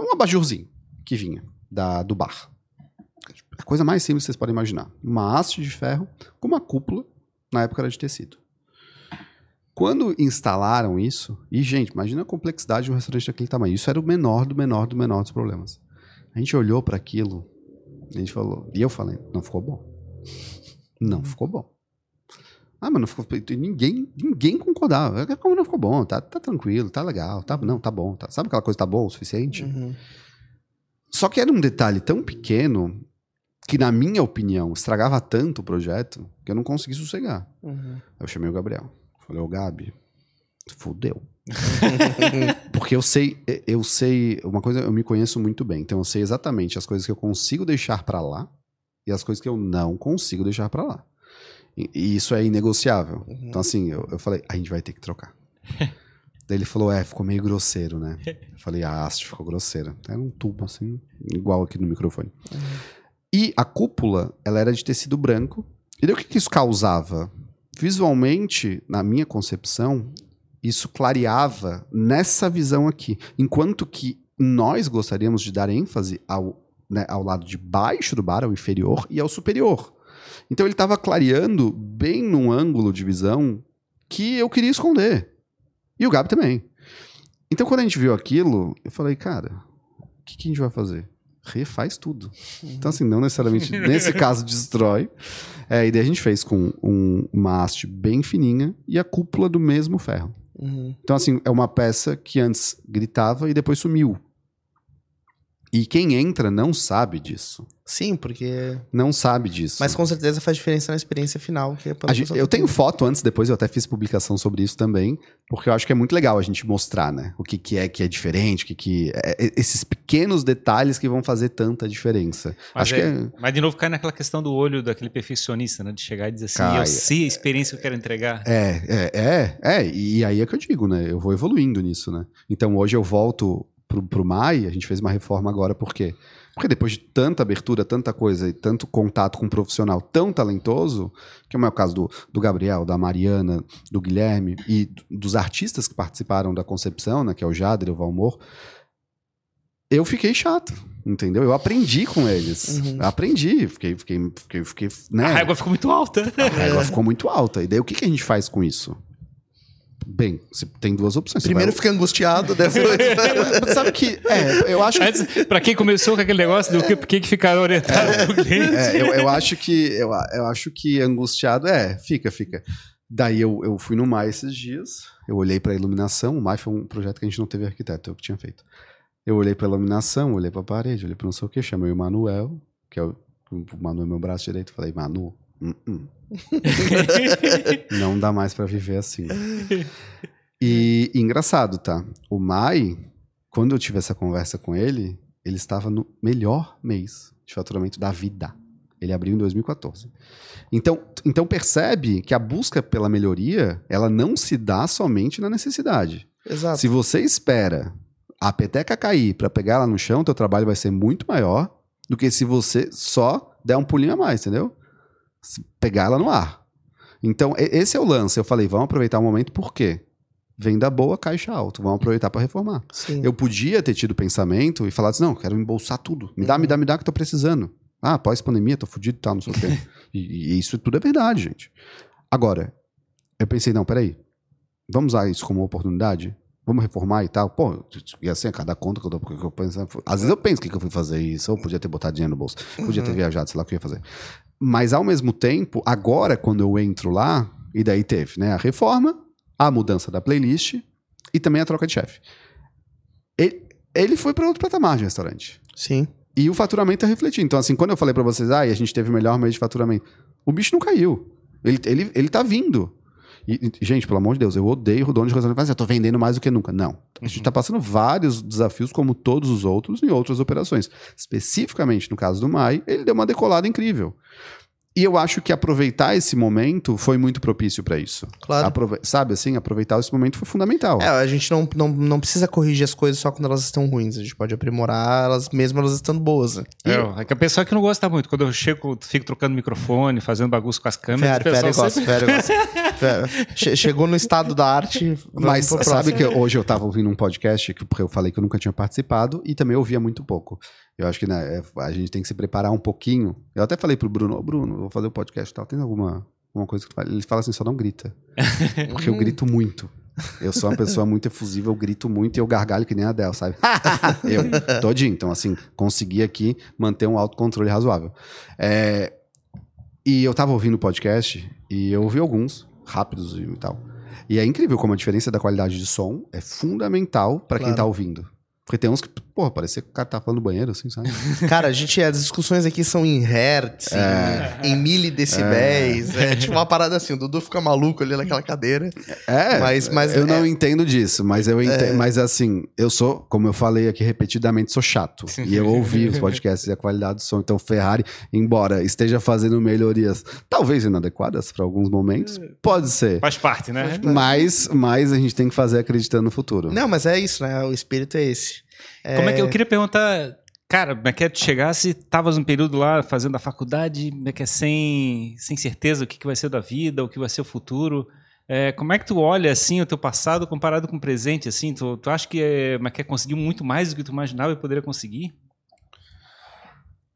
Um abajurzinho que vinha da, do bar. a coisa mais simples que vocês podem imaginar. Uma haste de ferro com uma cúpula, na época era de tecido. Quando instalaram isso, e gente, imagina a complexidade de um restaurante daquele tamanho. Isso era o menor do menor do menor dos problemas. A gente olhou para aquilo, a gente falou, e eu falei, não ficou bom. Não ficou bom. Ah, mas não ficou. Ninguém, ninguém concordava. É como não ficou bom, tá, tá tranquilo, tá legal, tá, não, tá bom. Tá, sabe aquela coisa tá boa o suficiente? Uhum. Só que era um detalhe tão pequeno que, na minha opinião, estragava tanto o projeto que eu não consegui sossegar. Uhum. Eu chamei o Gabriel. Falei, ô Gabi, fudeu. Porque eu sei, eu sei, uma coisa, eu me conheço muito bem, então eu sei exatamente as coisas que eu consigo deixar pra lá e as coisas que eu não consigo deixar pra lá. E, e isso é inegociável. Uhum. Então assim, eu, eu falei, a gente vai ter que trocar. Daí ele falou, é, ficou meio grosseiro, né? Eu falei, a haste ficou grosseira. Era um tubo assim, igual aqui no microfone. E a cúpula, ela era de tecido branco. E daí o que, que isso causava? Visualmente, na minha concepção, isso clareava nessa visão aqui. Enquanto que nós gostaríamos de dar ênfase ao, né, ao lado de baixo do bar, ao inferior e ao superior. Então ele estava clareando bem num ângulo de visão que eu queria esconder. E o Gabi também. Então quando a gente viu aquilo, eu falei, cara, o que, que a gente vai fazer? Refaz tudo. Então, assim, não necessariamente nesse caso destrói. É, e daí a gente fez com um- uma haste bem fininha e a cúpula do mesmo ferro. Uhum. Então, assim, é uma peça que antes gritava e depois sumiu. E quem entra não sabe disso. Sim, porque. Não sabe disso. Mas com certeza faz diferença na experiência final. Que é gente- eu tenho foto antes, depois eu até fiz publicação sobre isso também, porque eu acho que é muito legal a gente mostrar, né? O que, que é que é diferente, o que, que é, é- esses pequenos detalhes que vão fazer tanta diferença. Mas, acho é- que é, mas de novo cai naquela questão do olho daquele perfeccionista, né? De chegar e dizer assim, Cai. eu sei a experiência que eu quero entregar. É, é, é, é, e aí é que eu digo, né? Eu vou evoluindo nisso, né? Então hoje eu volto pro, pro MAI, a gente fez uma reforma agora, por quê? Porque depois de tanta abertura, tanta coisa e tanto contato com um profissional tão talentoso, que é o meu caso do, do Gabriel, da Mariana, do Guilherme e dos artistas que participaram da concepção, né? Que é o Jader e o Valmor, eu fiquei chato, entendeu? Eu aprendi com eles. Uhum. Aprendi, fiquei, fiquei, fiquei, fiquei né? A régua ficou muito alta. A régua ficou muito alta. E daí o que, que a gente faz com isso? Bem, você tem duas opções. Primeiro vai- fica angustiado, depois. Sabe que. É, eu acho que. Antes, pra quem começou com aquele negócio do que, por que que ficaram orientados pro cliente. é, eu, eu acho que. Eu, eu acho que angustiado é, fica, fica. Daí eu, eu fui no MAI esses dias, eu olhei pra iluminação. O MAI foi um projeto que a gente não teve arquiteto, eu que tinha feito. Eu olhei pra iluminação, olhei pra parede, olhei pra não sei o que, chamei o Manuel, que é o, o Manu é meu braço direito, falei, Manu, hum, hum. Não dá mais pra viver assim. E, e engraçado, tá? O Mai, quando eu tive essa conversa com ele, ele estava no melhor mês de faturamento da vida. Ele abriu em 2014. Então, então percebe que a busca pela melhoria, ela não se dá somente na necessidade. Exato. Se você espera a peteca cair para pegar ela no chão, teu trabalho vai ser muito maior do que se você só der um pulinho a mais, entendeu? Pegar ela no ar. Então, esse é o lance. Eu falei, vamos aproveitar o momento, por quê? Venda boa, caixa alto. Vamos aproveitar para reformar. Sim. Eu podia ter tido pensamento e falado assim, não, quero embolsar tudo. Me dá, me dá, me dá que eu tô precisando. Ah, pós-pandemia, tô fudido e tal, não sei o quê. e, e isso tudo é verdade, gente. Agora, eu pensei, não, peraí. Vamos usar isso como oportunidade? Vamos reformar e tal? Pô, e assim, a cada conta que eu dou, porque eu penso, às vezes eu penso o que, que eu fui fazer isso, ou podia ter botado dinheiro no bolso, podia ter Uhum. viajado, sei lá o que eu ia fazer. Mas ao mesmo tempo, agora quando eu entro lá, e daí teve, né, a reforma, a mudança da playlist e também a troca de chefe. Ele, ele foi para outro patamar de restaurante. Sim. E o faturamento tá refletindo. Então, assim, quando eu falei para vocês, ah, a gente teve o melhor mês de faturamento, o bicho não caiu. Ele, ele, ele tá vindo. E, e, gente, pelo amor de Deus, eu odeio o dono de restaurante. Mas eu tô vendendo mais do que nunca. Não. A gente Uhum. tá passando vários desafios, como todos os outros, em outras operações. Especificamente no caso do Mai, ele deu uma decolada incrível. E eu acho que aproveitar esse momento foi muito propício para isso. Claro. Aprove- sabe, assim, aproveitar esse momento foi fundamental. É, a gente não, não, não precisa corrigir as coisas só quando elas estão ruins. A gente pode aprimorar elas mesmo elas estando boas. né? É, é que a pessoa que não gosta muito. Quando eu chego, fico trocando microfone, fazendo bagunça com as câmeras. Pessoal Fério gosta, sempre- Fério gosta. Chegou no estado da arte. Mas sabe que hoje eu tava ouvindo um podcast que porque eu falei que eu nunca tinha participado e também ouvia muito pouco. Eu acho que né, é, a gente tem que se preparar um pouquinho. Eu até falei pro Bruno, "Ô, Bruno, vou fazer o podcast e tal. Tem alguma, alguma coisa que tu fala? Ele fala assim, só não grita. Porque eu grito muito. Eu sou uma pessoa muito efusiva, eu grito muito e eu gargalho que nem a Adele, sabe? eu, todinho. Então, assim, consegui aqui manter um autocontrole razoável. É, e eu tava ouvindo o podcast e eu ouvi alguns, rápidos e tal. E é incrível como a diferença da qualidade de som é fundamental pra quem Claro. tá ouvindo. Porque tem uns que, porra, parece que o cara tá falando no banheiro, assim, sabe? Cara, a gente, as discussões aqui são em hertz, É. em, em milidecibéis. É. tipo uma parada assim, o Dudu fica maluco ali naquela cadeira. É, Mas- mas eu é- não entendo disso, mas eu entendo, mas assim, eu sou, como eu falei aqui repetidamente, sou chato. e eu ouvi os podcasts e a qualidade do som. Então, Ferrari, embora esteja fazendo melhorias, talvez inadequadas para alguns momentos, pode ser. Faz parte, né? Mas, mas a gente tem que fazer acreditando no futuro. Não, mas é isso, né? O espírito é esse. Como é que eu queria perguntar, cara, como é que é tu chegasse, estavas um período lá fazendo a faculdade, como é que é sem, sem certeza o que, que vai ser da vida, o que vai ser o futuro. É, como é que tu olha assim o teu passado comparado com o presente, assim? Tu, tu acha que é, é que é, conseguiu muito mais do que tu imaginava e poderia conseguir?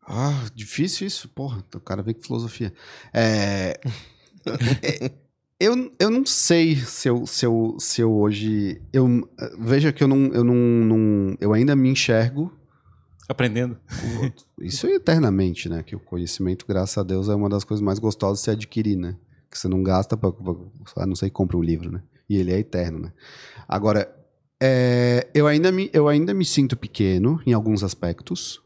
Ah, difícil isso, porra. O cara vê que filosofia. É, é, eu, eu não sei se eu, se eu, se eu hoje. Eu, veja que eu não, eu não, não. Eu ainda me enxergo. Aprendendo. Isso é eternamente, né? Que o conhecimento, graças a Deus, é uma das coisas mais gostosas de se adquirir, né? Que você não gasta pra. pra a não que compra um livro, né? E ele é eterno, né? Agora, é, eu, ainda me, eu ainda me sinto pequeno em alguns aspectos.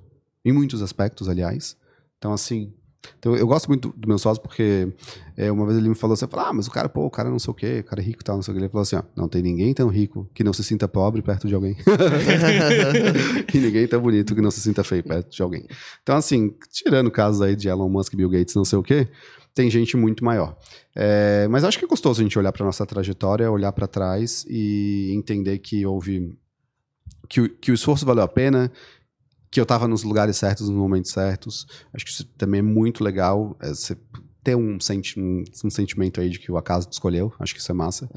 Em muitos aspectos, aliás. Então, assim. Então, eu gosto muito do, meu sócio porque é, uma vez ele me falou assim, falou, ah, mas o cara, pô, o cara não sei o quê, o cara é rico e tal, não sei o quê. Ele falou assim, ó, não tem ninguém tão rico que não se sinta pobre perto de alguém. e ninguém tão bonito que não se sinta feio perto de alguém. Então, assim, tirando casos aí de Elon Musk, Bill Gates, não sei o quê, tem gente muito maior. É, mas acho que é gostoso a gente olhar para nossa trajetória, olhar para trás e entender que houve... Que, que o esforço valeu a pena, que eu estava nos lugares certos, nos momentos certos. Acho que isso também é muito legal. é, você ter um, senti um, um sentimento aí de que o acaso te escolheu. Acho que isso é massa.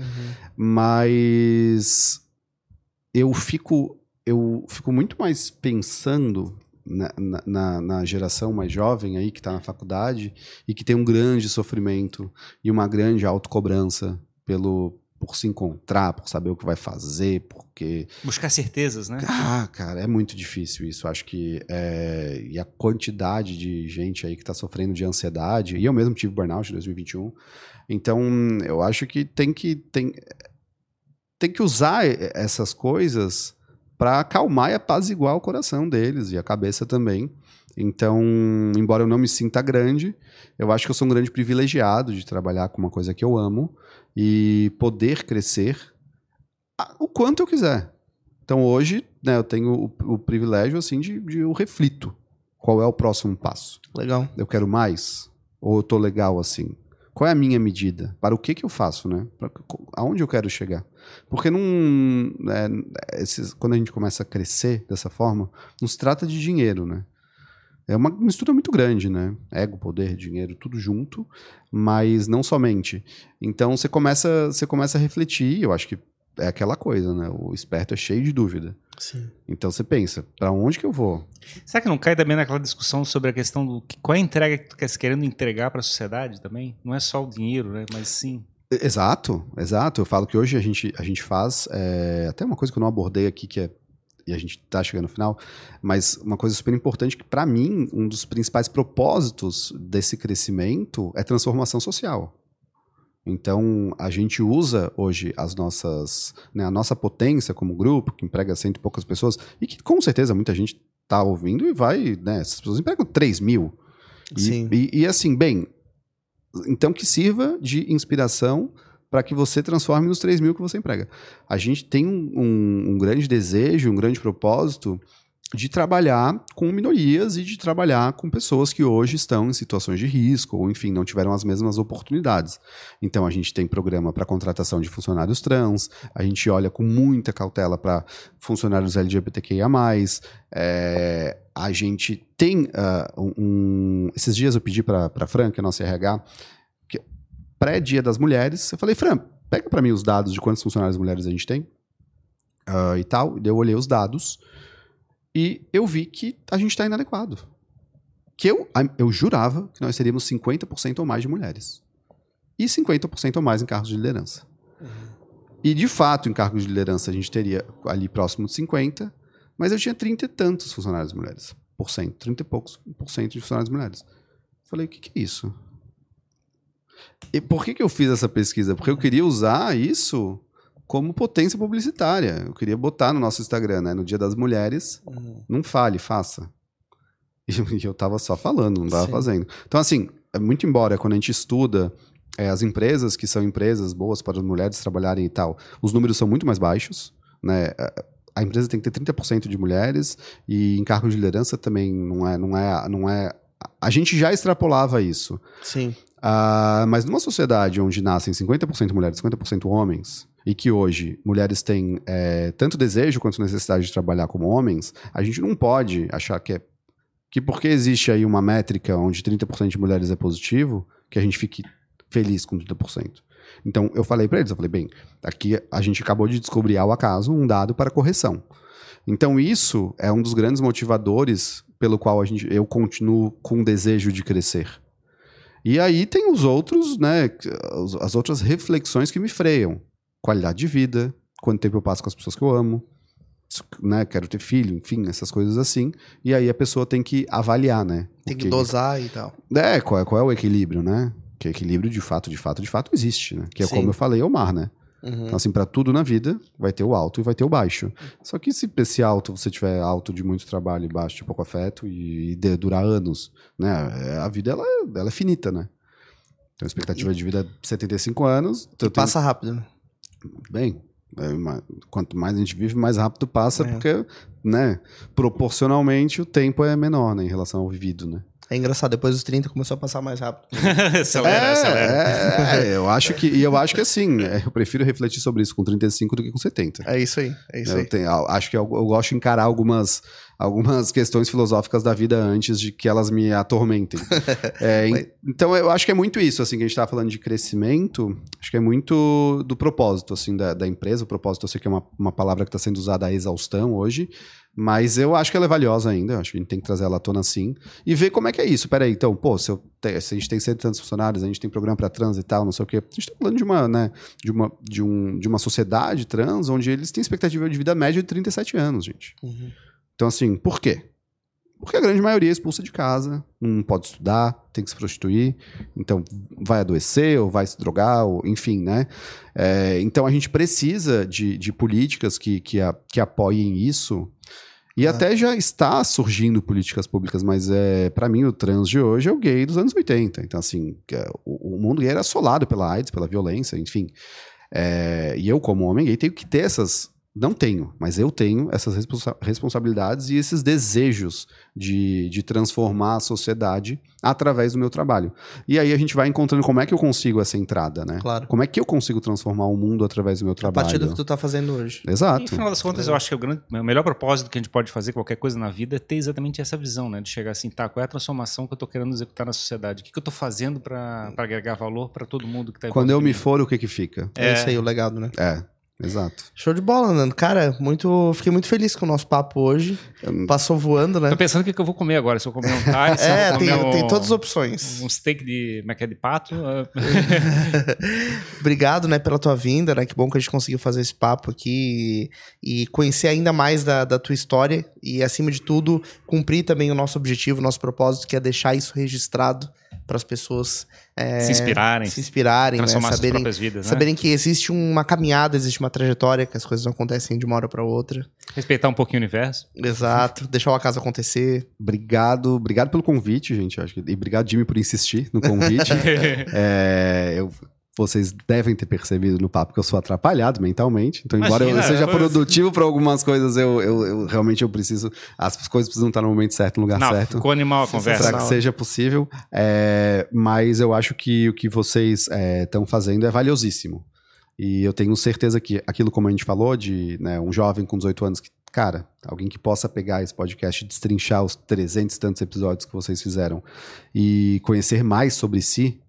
Mas eu fico, eu fico muito mais pensando na, na- na, na geração mais jovem aí que está na faculdade e que tem um grande sofrimento e uma grande autocobrança pelo por se encontrar, por saber o que vai fazer, porque Buscar certezas, né? ah, cara, é muito difícil isso. Acho que. é, E a quantidade de gente aí que tá sofrendo de ansiedade. E eu mesmo tive burnout em 2021. Então, eu acho que tem que. Tem, tem que usar essas coisas para acalmar e apaziguar o coração deles e a cabeça também. Então, embora eu não me sinta grande, eu acho que eu sou um grande privilegiado de trabalhar com uma coisa que eu amo e poder crescer o quanto eu quiser. Então hoje, né, eu tenho o, o privilégio assim de, de eu reflito qual é o próximo passo. Legal. Eu quero mais ou eu tô legal assim? Qual é a minha medida? Para o que que eu faço, né? Para, aonde eu quero chegar? Porque não, né, esses- quando a gente começa a crescer dessa forma, não se trata de dinheiro, né? É uma mistura muito grande, né? Ego, poder, dinheiro, tudo junto, mas não somente. Então você começa, você começa a refletir, eu acho que é aquela coisa, né? O esperto é cheio de dúvida. Sim. Então você pensa, para onde que eu vou? Será que não cai também naquela discussão sobre a questão do que, qual é a entrega que tu quer querendo entregar para a sociedade também? Não é só o dinheiro, né? Mas sim. Exato, exato. Eu falo que hoje a gente, a gente faz é, até uma coisa que eu não abordei aqui, que é. E a gente tá chegando no final, mas uma coisa super importante que, para mim, um dos principais propósitos desse crescimento é transformação social. Então, a gente usa hoje as nossas, né, a nossa potência como grupo, que emprega cento e poucas pessoas, e que com certeza muita gente tá ouvindo e vai, né, essas pessoas empregam 3 mil. E, Sim. e, e assim, bem, então que sirva de inspiração para que você transforme nos 3 mil que você emprega. A gente tem um, um- grande desejo, um grande propósito de trabalhar com minorias e de trabalhar com pessoas que hoje estão em situações de risco ou, enfim, não tiveram as mesmas oportunidades. Então, a gente tem programa para contratação de funcionários trans, a gente olha com muita cautela para funcionários LGBTQIA. É, a gente tem uh, um. Esses dias eu pedi para a Fran, que é a nossa RH, pré-dia das mulheres, eu falei, Fran, pega para mim os dados de quantos funcionários mulheres a gente tem uh, e tal. Eu olhei os dados. E eu vi que a gente está inadequado. Que eu, eu jurava que nós seríamos 50% ou mais de mulheres. E 50% ou mais em cargos de liderança. Uhum. E, de fato, em cargos de liderança a gente teria ali próximo de 50%, mas eu tinha 30 e tantos funcionários mulheres. Por cento, 30 e poucos por cento de funcionários mulheres. Falei, o que, que é isso? E por que, que eu fiz essa pesquisa? Porque eu queria usar isso como potência publicitária. Eu queria botar no nosso Instagram, né? No Dia das Mulheres, uhum. não fale, faça. E eu tava só falando, não tava Sim. fazendo. Então, assim, é muito embora quando a gente estuda é, as empresas que são empresas boas para as mulheres trabalharem e tal, os números são muito mais baixos, né? A empresa tem que ter 30% de mulheres e em cargos de liderança também não é, não é, não é. A gente já extrapolava isso. Sim. Uh, mas numa sociedade onde nascem 50% mulheres e 50% homens, e que hoje mulheres têm é, tanto desejo quanto necessidade de trabalhar como homens, a gente não pode achar que é que porque existe aí uma métrica onde 30% de mulheres é positivo, que a gente fique feliz com 30%. Então eu falei para eles, eu falei, bem, aqui a gente acabou de descobrir ao acaso um dado para correção. Então isso é um dos grandes motivadores pelo qual a gente, eu continuo com o desejo de crescer. E aí tem os outros, né, as outras reflexões que me freiam qualidade de vida, quanto tempo eu passo com as pessoas que eu amo, né, quero ter filho, enfim, essas coisas assim. E aí a pessoa tem que avaliar, né? Tem que, que dosar e tal. É, qual, é, qual é o equilíbrio, né? Que equilíbrio de fato, de fato, de fato existe, né? Que é Sim. como eu falei, é o mar, né? Uhum. Então, assim, para tudo na vida, vai ter o alto e vai ter o baixo. Só que se esse alto você tiver alto de muito trabalho e baixo de pouco afeto e, e durar anos, né? A vida, ela, ela é finita, né? Então, a expectativa e... de vida é 75 anos. Então passa rápido, né? Bem, é quanto mais a gente vive, mais rápido passa, é. porque, né, proporcionalmente o tempo é menor, né, em relação ao vivido, né. É engraçado, depois dos 30 começou a passar mais rápido. acelera, é, acelera. É, é, eu acho que, e eu acho que assim, é, eu prefiro refletir sobre isso com 35 do que com 70. É isso aí, é isso eu aí. Tenho, acho que eu, eu, gosto de encarar algumas, algumas questões filosóficas da vida antes de que elas me atormentem. é, Mas... Então eu acho que é muito isso, assim, que a gente estava falando de crescimento, acho que é muito do propósito, assim, da, da empresa. O propósito eu sei que é uma, uma palavra que está sendo usada à exaustão hoje, mas eu acho que ela é valiosa ainda, acho que a gente tem que trazer ela à tona sim. E ver como é que é isso. Peraí, então, pô, se, te, se a gente tem cento e tantos funcionários, a gente tem programa para trans e tal, não sei o quê. A gente tá falando de uma, né, de uma, de um, de uma sociedade trans onde eles têm expectativa de vida média de 37 anos, gente. Uhum. Então, assim, por quê? Porque a grande maioria é expulsa de casa, não pode estudar, tem que se prostituir, então vai adoecer ou vai se drogar, ou, enfim, né? É, então a gente precisa de, de políticas que, que, a, que apoiem isso. E ah. até já está surgindo políticas públicas, mas é para mim o trans de hoje é o gay dos anos 80. Então, assim, é, o, o mundo gay era assolado pela AIDS, pela violência, enfim. É, e eu, como homem gay, tenho que ter essas não tenho, mas eu tenho essas responsa responsabilidades e esses desejos de, de transformar a sociedade através do meu trabalho. E aí a gente vai encontrando como é que eu consigo essa entrada, né? Claro. Como é que eu consigo transformar o mundo através do meu trabalho. A partir do que tu tá fazendo hoje. Exato. E, no final das contas, é. eu acho que o, grande, o melhor propósito que a gente pode fazer qualquer coisa na vida é ter exatamente essa visão, né? De chegar assim, tá, qual é a transformação que eu tô querendo executar na sociedade? O que, que eu tô fazendo para agregar valor para todo mundo que tá Quando eu me for, o que que fica? É, é isso aí, o legado, né? É. Exato. Show de bola, Nando. Cara, muito, fiquei muito feliz com o nosso papo hoje. Passou voando, né? Tô pensando o que, que eu vou comer agora. Se eu comer um thai, se é, eu tem, um, tem todas as opções. Um steak de, é, de pato. Obrigado, né, pela tua vinda, né? Que bom que a gente conseguiu fazer esse papo aqui e, e conhecer ainda mais da, da tua história e, acima de tudo, cumprir também o nosso objetivo, o nosso propósito, que é deixar isso registrado para as pessoas é, se inspirarem, se inspirarem, né? saberem, vidas, né? saberem que existe uma caminhada, existe uma trajetória, que as coisas não acontecem de uma hora para outra. Respeitar um pouquinho o universo. Exato, deixar o acaso acontecer. Obrigado, obrigado pelo convite, gente. Acho que, e obrigado, Jimmy, por insistir no convite. é, eu vocês devem ter percebido no papo que eu sou atrapalhado mentalmente. Então, embora Imagina, eu seja eu... produtivo para algumas coisas, eu, eu, eu, realmente eu preciso. As coisas precisam estar no momento certo, no lugar Não, certo. Ficou animal a conversa. Para que seja possível. É, mas eu acho que o que vocês estão é, fazendo é valiosíssimo. E eu tenho certeza que aquilo, como a gente falou, de né, um jovem com 18 anos que cara, alguém que possa pegar esse podcast e destrinchar os 300 e tantos episódios que vocês fizeram e conhecer mais sobre si,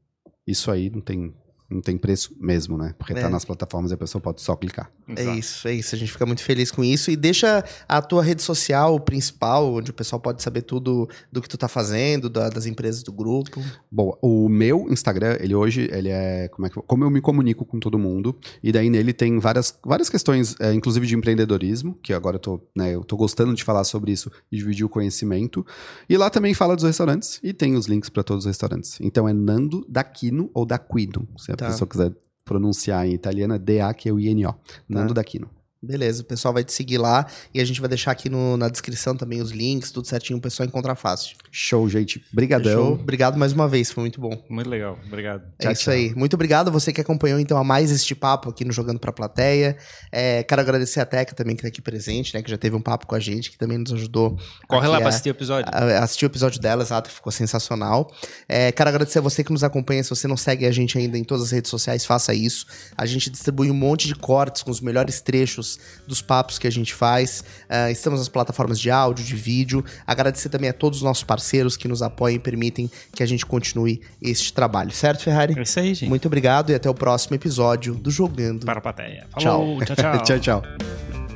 isso aí não tem não tem preço mesmo, né? Porque tá é. tá nas plataformas e a pessoa pode só clicar. É Exato. isso, é isso. A gente fica muito feliz com isso. E deixa a tua rede social principal, onde o pessoal pode saber tudo do que tu tá fazendo, da, das empresas do grupo. Bom, o meu Instagram, ele hoje, ele é como, é que, como eu me comunico com todo mundo. E daí nele tem várias, várias questões, é, inclusive de empreendedorismo, que agora eu tô, né, eu tô gostando de falar sobre isso e dividir o conhecimento. E lá também fala dos restaurantes e tem os links para todos os restaurantes. Então é Nando Daquino ou Daquino, se a tá. pessoa quiser pronunciar em italiano, é D-A-Q-I-N-O. Nando tá. Daquino. Beleza, o pessoal vai te seguir lá e a gente vai deixar aqui no, na descrição também os links, tudo certinho, o pessoal encontrar fácil. Show, gente. Obrigadão. Show. Obrigado mais uma vez, foi muito bom. Muito legal, obrigado. É tchau, isso tchau. aí. Muito obrigado a você que acompanhou então a mais este papo aqui no Jogando Pra Plateia. É, quero agradecer a Teca também que tá aqui presente, né, que já teve um papo com a gente, que também nos ajudou. Corre lá pra assistir o episódio. A, a assistir o episódio dela, exato, que ficou sensacional. É, quero agradecer a você que nos acompanha, se você não segue a gente ainda em todas as redes sociais, faça isso. A gente distribui um monte de cortes com os melhores trechos dos papos que a gente faz. Uh, estamos nas plataformas de áudio, de vídeo. Agradecer também a todos os nossos parceiros que nos apoiam e permitem que a gente continue este trabalho, certo, Ferrari? É isso aí, gente. Muito obrigado e até o próximo episódio do Jogando para a Plateia. Falou, tchau, tchau. tchau, tchau.